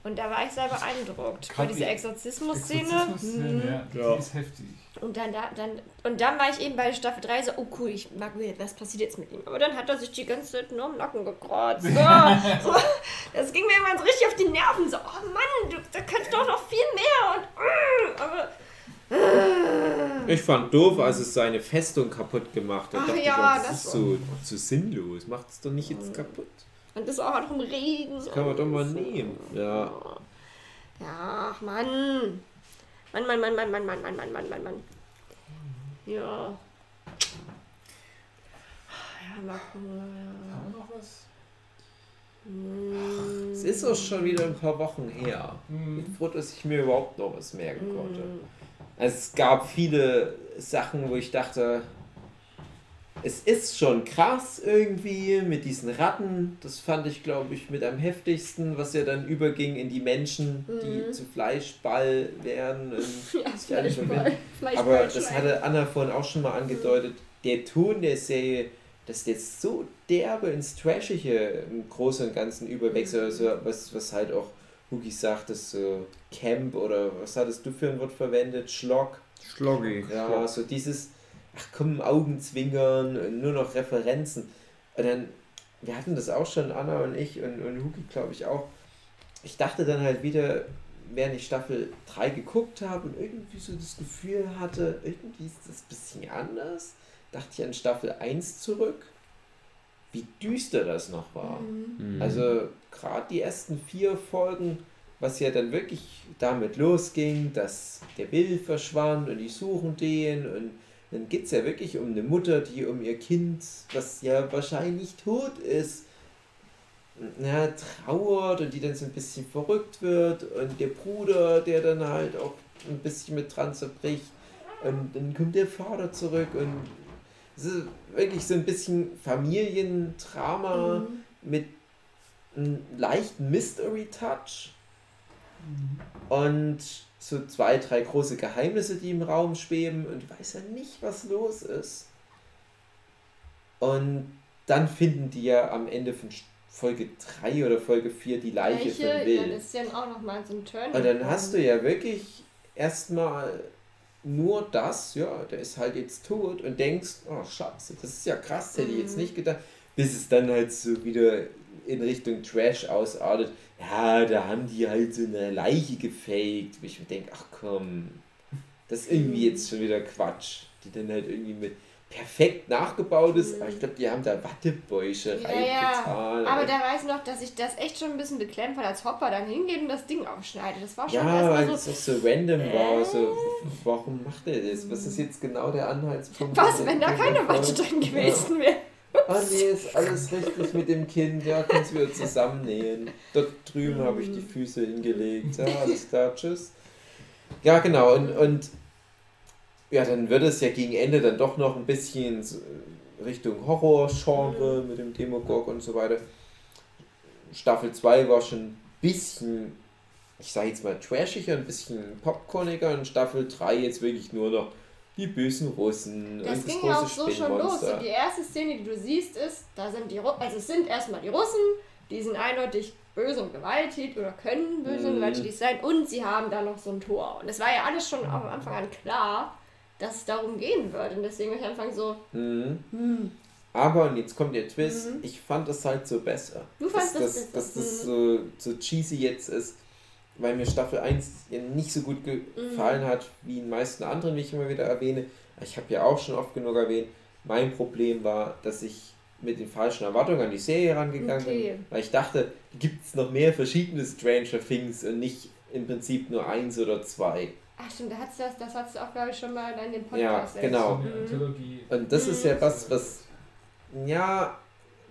Und da war ich sehr beeindruckt. Gerade Weil diese die Exorzismus-Szene. Exorzismus-Szene, mhm. ja, die Ja. ist heftig. Und dann, da, dann, und dann war ich eben bei Staffel 3 so, oh cool, ich mag Will, was passiert jetzt mit ihm? Aber dann hat er sich die ganze Zeit nur am Nacken gekratzt. *laughs* So, so, das ging mir irgendwann so richtig auf die Nerven. So, oh Mann, du, da kannst doch noch viel mehr. Und, mm, aber, Ich fand doof, als es seine Festung kaputt gemacht hat. Ach ja, ich, das, das ist so, so sinnlos. Macht es doch nicht jetzt kaputt. Und das auch noch im Regen. So. Kann man doch mal nehmen. Ja. Ja, ach Mann. Mann, Mann, Mann, Mann, Mann, Mann, Mann, Mann, Mann, Mann, Mann. Ja. Ja, mal gucken. Ja. Haben wir noch was? Hm. Es ist auch schon wieder ein paar Wochen her. Ich bin Hm. froh, dass ich mir überhaupt noch was merken Hm. konnte. Also es gab viele Sachen, wo ich dachte, es ist schon krass irgendwie mit diesen Ratten. Das fand ich, glaube ich, mit am heftigsten, was ja dann überging in die Menschen, die Mhm. zu Fleischball werden. Und *laughs* Ja, Fleischball. Aber das hatte Anna vorhin auch schon mal angedeutet. Der Ton der Serie, dass der so derbe ins Trashige im Großen und Ganzen überwechselt. Also was, was halt auch Hugi sagt, das so Camp oder was hattest du für ein Wort verwendet? Schlock. Schloggy. Ja, so dieses, ach komm, Augenzwinkern, und nur noch Referenzen. Und dann, wir hatten das auch schon, Anna und ich und, und Hugi, glaube ich, auch. Ich dachte dann halt wieder, während ich Staffel 3 geguckt habe und irgendwie so das Gefühl hatte, irgendwie ist das ein bisschen anders, dachte ich an Staffel 1 zurück, wie düster das noch war. Mhm. Also gerade die ersten vier Folgen, was ja dann wirklich damit losging, dass der Bill verschwand und die suchen den und dann geht es ja wirklich um eine Mutter, die um ihr Kind, was ja wahrscheinlich tot ist, ja, trauert und die dann so ein bisschen verrückt wird und der Bruder, der dann halt auch ein bisschen mit dran zerbricht und dann kommt der Vater zurück und es ist wirklich so ein bisschen Familiendrama Mhm. mit einem leichten Mystery-Touch und so zwei, drei große Geheimnisse, die im Raum schweben und du weißt ja nicht, was los ist. Und dann finden die ja am Ende von Folge 3 oder Folge 4 die Leiche Leiche, von Will. das ist ja auch nochmal so ein Turn. Und dann hast du ja wirklich erstmal nur das, ja, der ist halt jetzt tot und denkst, oh Scheiße, das ist ja krass, hätte ich jetzt Mhm. nicht gedacht. Bis es dann halt so wieder in Richtung Trash ausartet. Ja, da haben die halt so eine Leiche gefaked. Wo ich mir denke, ach komm, das ist irgendwie jetzt schon wieder Quatsch. Die dann halt irgendwie mit perfekt nachgebaut ist, aber ich glaube, die haben da Wattebäusche Ja, reingetan. Aber da weiß ich noch, dass ich das echt schon ein bisschen beklemmt fand, als Hopper dann hingeht und das Ding aufschneidet. Das war schon Ja, weil erstmal so. auch so random war. Äh. So, warum macht er das? Was ist jetzt genau der Anhaltspunkt? Was, wenn da keine Watte drin gewesen wäre? Ah, nee, ist alles richtig mit dem Kind. Ja, kannst wieder zusammennähen. Dort drüben habe ich die Füße hingelegt. Ja, alles klar, tschüss. Ja, genau. Und, und ja, dann wird es ja gegen Ende dann doch noch ein bisschen Richtung Horror-Genre mit dem Demogorg und so weiter. Staffel 2 war schon ein bisschen, ich sage jetzt mal trashiger, ein bisschen popcorniger und Staffel 3 jetzt wirklich nur noch die bösen Russen Das das ging ja auch so schon los. Und die erste Szene, die du siehst, ist, da sind die Ru also es sind erstmal die Russen, die sind eindeutig böse und gewalttätig oder können böse und Mhm. gewalttätig sein und sie haben da noch so ein Tor. Und es war ja alles schon am Anfang an klar, dass es darum gehen wird. Und deswegen war ich am Anfang so, Mhm. Aber, und jetzt kommt der Twist, Mhm. ich fand das halt so besser. Du fandst das dass, besser. dass das Mhm. so, so cheesy jetzt ist, weil mir Staffel 1 ja nicht so gut Mhm. gefallen hat, wie in meisten anderen, wie ich immer wieder erwähne. Ich habe ja auch schon oft genug erwähnt, mein Problem war, dass ich mit den falschen Erwartungen an die Serie rangegangen Okay. bin, weil ich dachte, gibt es noch mehr verschiedene Stranger Things und nicht im Prinzip nur eins oder zwei. ach stimmt, da hat's das, das hast du auch, glaube ich, schon mal in dem Ja, Podcast genau. So eine Mhm. Und das ist Mhm. ja was, was, ja,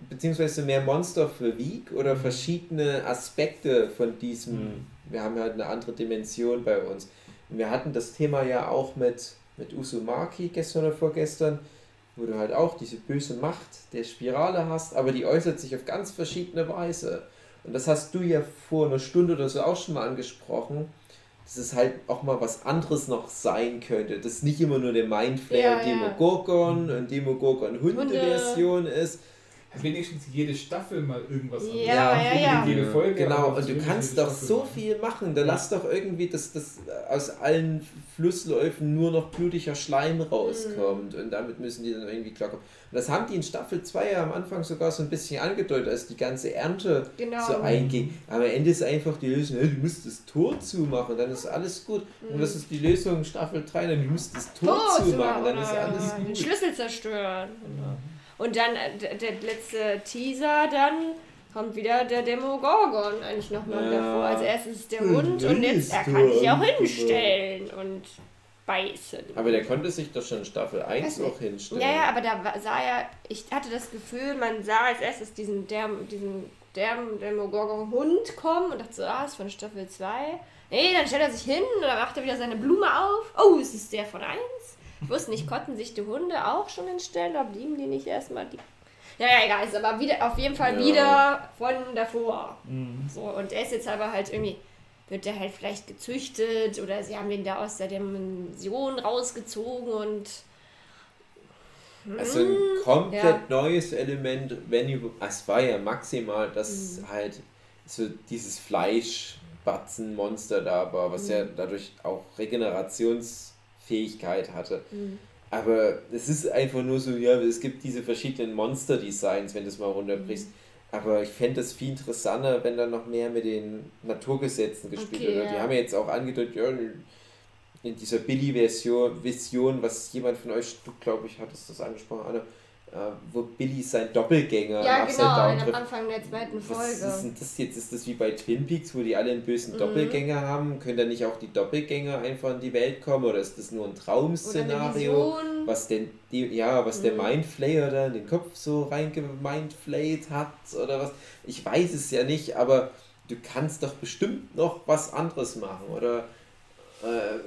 beziehungsweise mehr Monster für Week oder verschiedene Aspekte von diesem, Mhm. Wir haben halt eine andere Dimension bei uns. Und wir hatten das Thema ja auch mit, mit Usumaki gestern oder vorgestern, wo du halt auch diese böse Macht der Spirale hast, aber die äußert sich auf ganz verschiedene Weise. Und das hast du ja vor einer Stunde oder so auch schon mal angesprochen, dass es halt auch mal was anderes noch sein könnte. Dass nicht immer nur der Mindflayer Ja, ja. Demogorgon und Demogorgon Hunde-Version ist. Wenigstens jede Staffel mal irgendwas. Ja, ja, ja. Jede Folge. Genau, und du kannst doch Staffel so viel machen. Da Ja. lass doch irgendwie, dass das aus allen Flussläufen nur noch blutiger Schleim rauskommt. Und damit müssen die dann irgendwie klarkommen. Und das haben die in Staffel 2 ja am Anfang sogar so ein bisschen angedeutet, als die ganze Ernte Genau. so einging. Aber am Ende ist einfach die Lösung, hey, du musst das Tor zumachen, dann ist alles gut. Und das ist die Lösung in Staffel 3, dann du musst das Tor Tor zumachen, dann ist alles den gut. Schlüssel zerstören. Und dann äh, der, letzte Teaser, dann kommt wieder der Demogorgon eigentlich nochmal Ja. wieder vor. Als erstes der Und Hund und jetzt er kann sich auch hinstellen und beißen. Aber der konnte sich doch schon in Staffel 1 Weiß nicht. auch hinstellen. Ja, ja, aber da sah ja, ich hatte das Gefühl, man sah als erstes diesen Derm, diesen Derm, Demogorgon-Hund kommen und dachte so, ah, ist von Staffel 2. Nee, dann stellt er sich hin und dann macht er wieder seine Blume auf. Oh, ist es der von 1? Ich wusste nicht, konnten sich die Hunde auch schon entstellen oder blieben die nicht erstmal die. Ja, ja, egal, ist aber wieder, auf jeden Fall Ja. wieder von davor. Mhm. So, und er ist jetzt aber halt irgendwie, wird der halt vielleicht gezüchtet oder sie haben den da aus der Dimension rausgezogen und. Also ein Hm, komplett ja. neues Element, wenn es war ja maximal, dass Mhm. halt so dieses Fleischbatzenmonster da war, was Mhm. ja dadurch auch Regenerationsfähigkeit hatte. Mhm. Aber es ist einfach nur so, ja, es gibt diese verschiedenen Monster-Designs, wenn du es mal runterbrichst. Mhm. Aber ich fände es viel interessanter, wenn da noch mehr mit den Naturgesetzen gespielt Okay, wird. Die ja. haben ja jetzt auch angedeutet, ja, in dieser Billy-Version, Vision, was jemand von euch, du glaube ich, hattest das angesprochen, Anna, wo Billy sein Doppelgänger Ja, Upside genau, Down am. Anfang der zweiten Was ist Folge. denn das jetzt? Ist das wie bei Twin Peaks, wo die alle einen bösen Mhm. Doppelgänger haben? Können da nicht auch die Doppelgänger einfach in die Welt kommen? Oder ist das nur ein Traum-Szenario? Was denn die, ja, was der Mhm. Mindflayer da in den Kopf so reingemindflayt hat oder was? Ich weiß es ja nicht, aber du kannst doch bestimmt noch was anderes machen. Oder äh,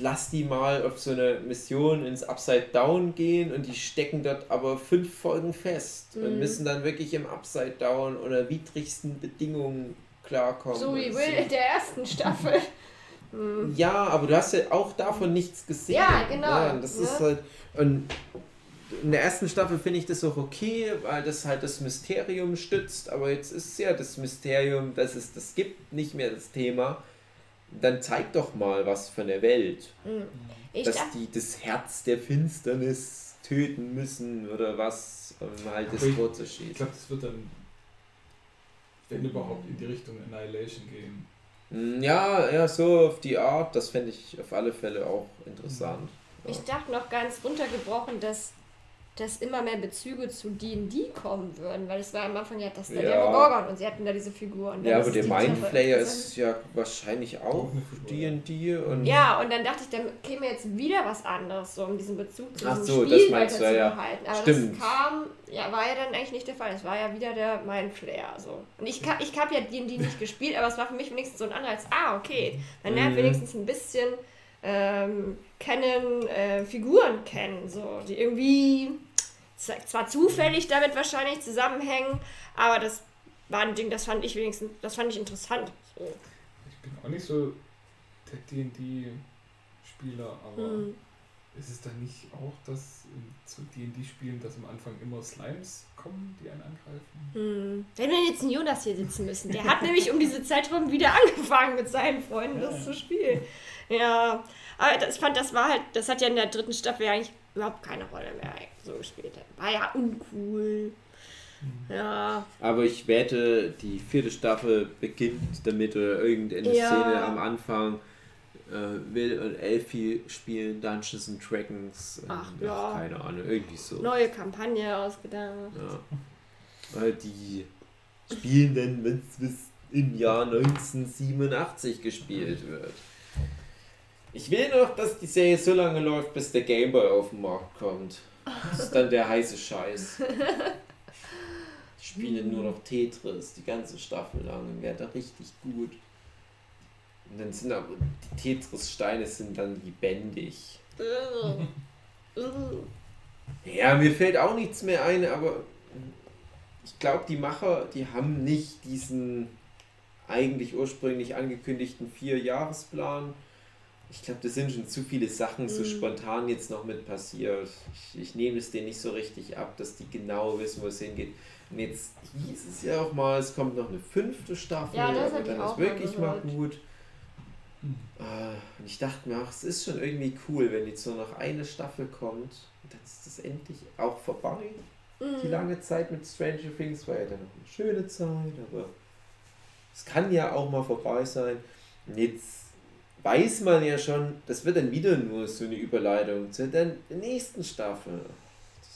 lass die mal auf so eine Mission ins Upside Down gehen und die stecken dort aber fünf Folgen fest und Mhm. müssen dann wirklich im Upside Down unter widrigsten Bedingungen klarkommen. So wie Und Will in der ersten Staffel. *laughs* Hm. ja, aber du hast ja auch davon nichts gesehen. Ja, genau, Ja, und das ne? ist halt. Und in der ersten Staffel finde ich das auch okay, weil das halt das Mysterium stützt. Aber jetzt ist ja das Mysterium, dass es das gibt, nicht mehr das Thema. Dann zeig doch mal was von der Welt. Hm. Ich dass dachte, die das Herz der Finsternis töten müssen oder was, um halt das Aber ich- Tor zu Ich schießen. glaube, das wird dann, wenn überhaupt, in die Richtung Annihilation gehen. Mm, Ja, ja, so auf die Art, das fände ich auf alle Fälle auch interessant. Ja. ich dachte noch ganz runtergebrochen, dass, dass immer mehr Bezüge zu D&D kommen würden, weil es war am Anfang ja das der Ja. Demogorgon und sie hatten da diese Figur. Und dann Ja, aber der Mindflayer ist ja wahrscheinlich auch D&D und Ja, und dann dachte ich, dann käme jetzt wieder was anderes, so um diesen Bezug zu Ach diesem so, das Spiel meinst du, ja, weiterzubehalten. Aber Stimmt. das kam, ja, war ja dann eigentlich nicht der Fall. Es war ja wieder der Mindflayer. So. Und ich, ich habe ja D&D nicht gespielt, aber es war für mich wenigstens so ein Anreiz. Ah, okay, man lernt Mhm. wenigstens ein bisschen ähm, kennen, äh, Figuren kennen, so, die irgendwie zwar zufällig damit wahrscheinlich zusammenhängen, aber das war ein Ding, das fand ich wenigstens, das fand ich interessant. So. Ich bin auch nicht so der D&D-Spieler, aber Hm. ist es dann nicht auch, dass zu D&D-Spielen, dass am Anfang immer Slimes kommen, die einen angreifen? Hm. Wenn wir jetzt einen Jonas hier sitzen müssen, der hat nämlich um diese Zeit rum wieder angefangen mit seinen Freunden das zu spielen. Ja, aber das fand, das war halt, das hat ja in der dritten Staffel ja eigentlich überhaupt keine Rolle mehr so gespielt. War ja uncool. Ja, Aber ich wette, die vierte Staffel beginnt damit oder irgendeine Ja. Szene am Anfang. Äh, Will und Elfie spielen Dungeons and Dragons. ähm, Ach, ja. Keine Ahnung, irgendwie so. neue Kampagne ausgedacht. Ja. Weil die spielen dann, wenn es im Jahr 1987 gespielt wird. Ich will noch, dass die Serie so lange läuft, bis der Gameboy auf den Markt kommt. Das ist dann der heiße Scheiß. Die spielen nur noch Tetris die ganze Staffel lang und werden da richtig gut. Und dann sind aber die Tetris-Steine sind dann lebendig. Ja, mir fällt auch nichts mehr ein, aber ich glaube, die Macher, die haben nicht diesen eigentlich ursprünglich angekündigten Vierjahresplan ich glaube, das sind schon zu viele Sachen so Mhm. spontan jetzt noch mit passiert. Ich, ich nehme es denen nicht so richtig ab, dass die genau wissen, wo es hingeht. Und jetzt hieß es ja auch mal, es kommt noch eine fünfte Staffel, Ja, das aber dann auch ist wirklich mal gut. Ah, Und ich dachte mir, ach, es ist schon irgendwie cool, wenn jetzt nur noch eine Staffel kommt. Und dann ist das endlich auch vorbei. Die Mhm. lange Zeit mit Stranger Things war ja dann noch eine schöne Zeit, aber es kann ja auch mal vorbei sein. Und jetzt weiß man ja schon, das wird dann wieder nur so eine Überleitung zu der nächsten Staffel.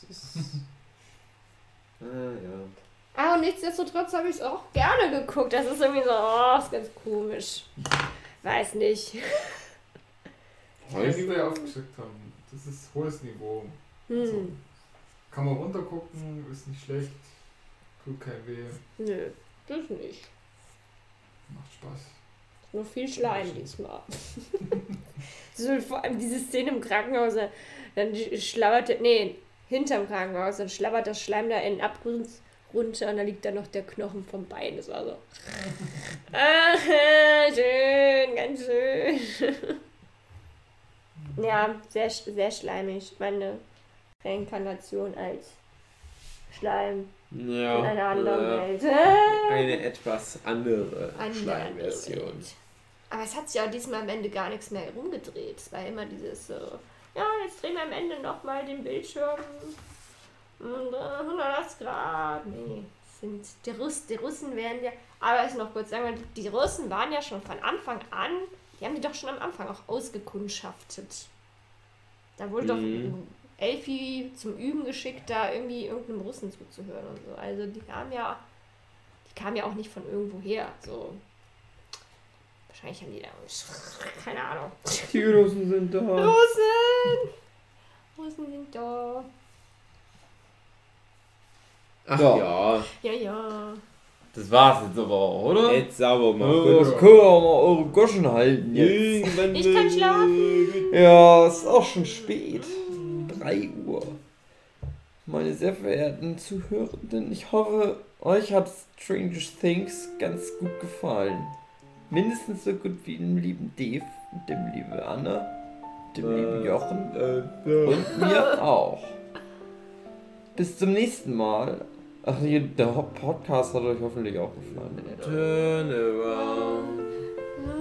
Das ist. *laughs* ah, ja. Ah, und nichtsdestotrotz habe ich es auch gerne geguckt. Das ist irgendwie so, oh, ist ganz komisch. Weiß nicht. *laughs* Wie wir ja aufgeschickt haben, das ist hohes Niveau. Also, Hm. kann man runtergucken, ist nicht schlecht, tut kein weh, Nö, das nicht. macht Spaß. Nur viel Schleim diesmal. *laughs* so, vor allem diese Szene im Krankenhaus, dann schlabbert nee, hinterm Krankenhaus, dann schlabbert das Schleim da in den Abgrund runter und da liegt dann noch der Knochen vom Bein. Das war so. *laughs* ah, schön, ganz schön. *laughs* ja, sehr, sehr schleimig. Meine Reinkarnation als Schleim Ja, in einer anderen äh, Welt. eine etwas andere Andere Schleimversion. Welt. Aber es hat sich auch diesmal am Ende gar nichts mehr rumgedreht. Es war immer dieses so, ja, jetzt drehen wir am Ende nochmal den Bildschirm und, äh, 180 Grad. Nee, sind die, Russ, die Russen werden ja, aber ich noch kurz sagen, die Russen waren ja schon von Anfang an, die haben die doch schon am Anfang auch ausgekundschaftet. Da wurde Mhm. doch Elfi zum Üben geschickt, da irgendwie irgendeinem Russen zuzuhören und so. Also die haben ja, die kamen ja auch nicht von irgendwo her. So. Wahrscheinlich haben die da. Keine Ahnung. Die Russen sind da. Russen! Russen sind da. Ach Ja. ja, Ja, ja. Das war's jetzt aber auch, oder? jetzt sauber mal. Das können wir auch mal eure Goschen halten jetzt. Ich kann schlafen. Ja, ist auch schon spät. 3 Uhr. Meine sehr verehrten Zuhörenden, ich hoffe, euch hat Stranger Things ganz gut gefallen. Mindestens so gut wie dem lieben Dave, dem lieben Anna, dem lieben Jochen Äh, und mir auch. Bis zum nächsten Mal. Ach, nee, der Podcast hat euch hoffentlich auch gefallen. Turn around.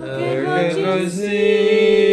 Okay, Let okay. me see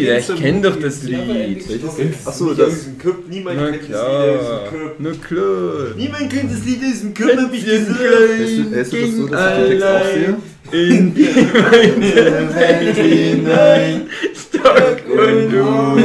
Lied? Ja, ich zum kenn doch das Lied. Welches? Achso, Nicht das. Niemand kennt das Lied aus klar, dem Club. na klar. Niemand kennt das Lied aus dem Club, hab ich gesagt. Du das so, dass ich den Text auch sehe? In die Welt hinein, stark und gut,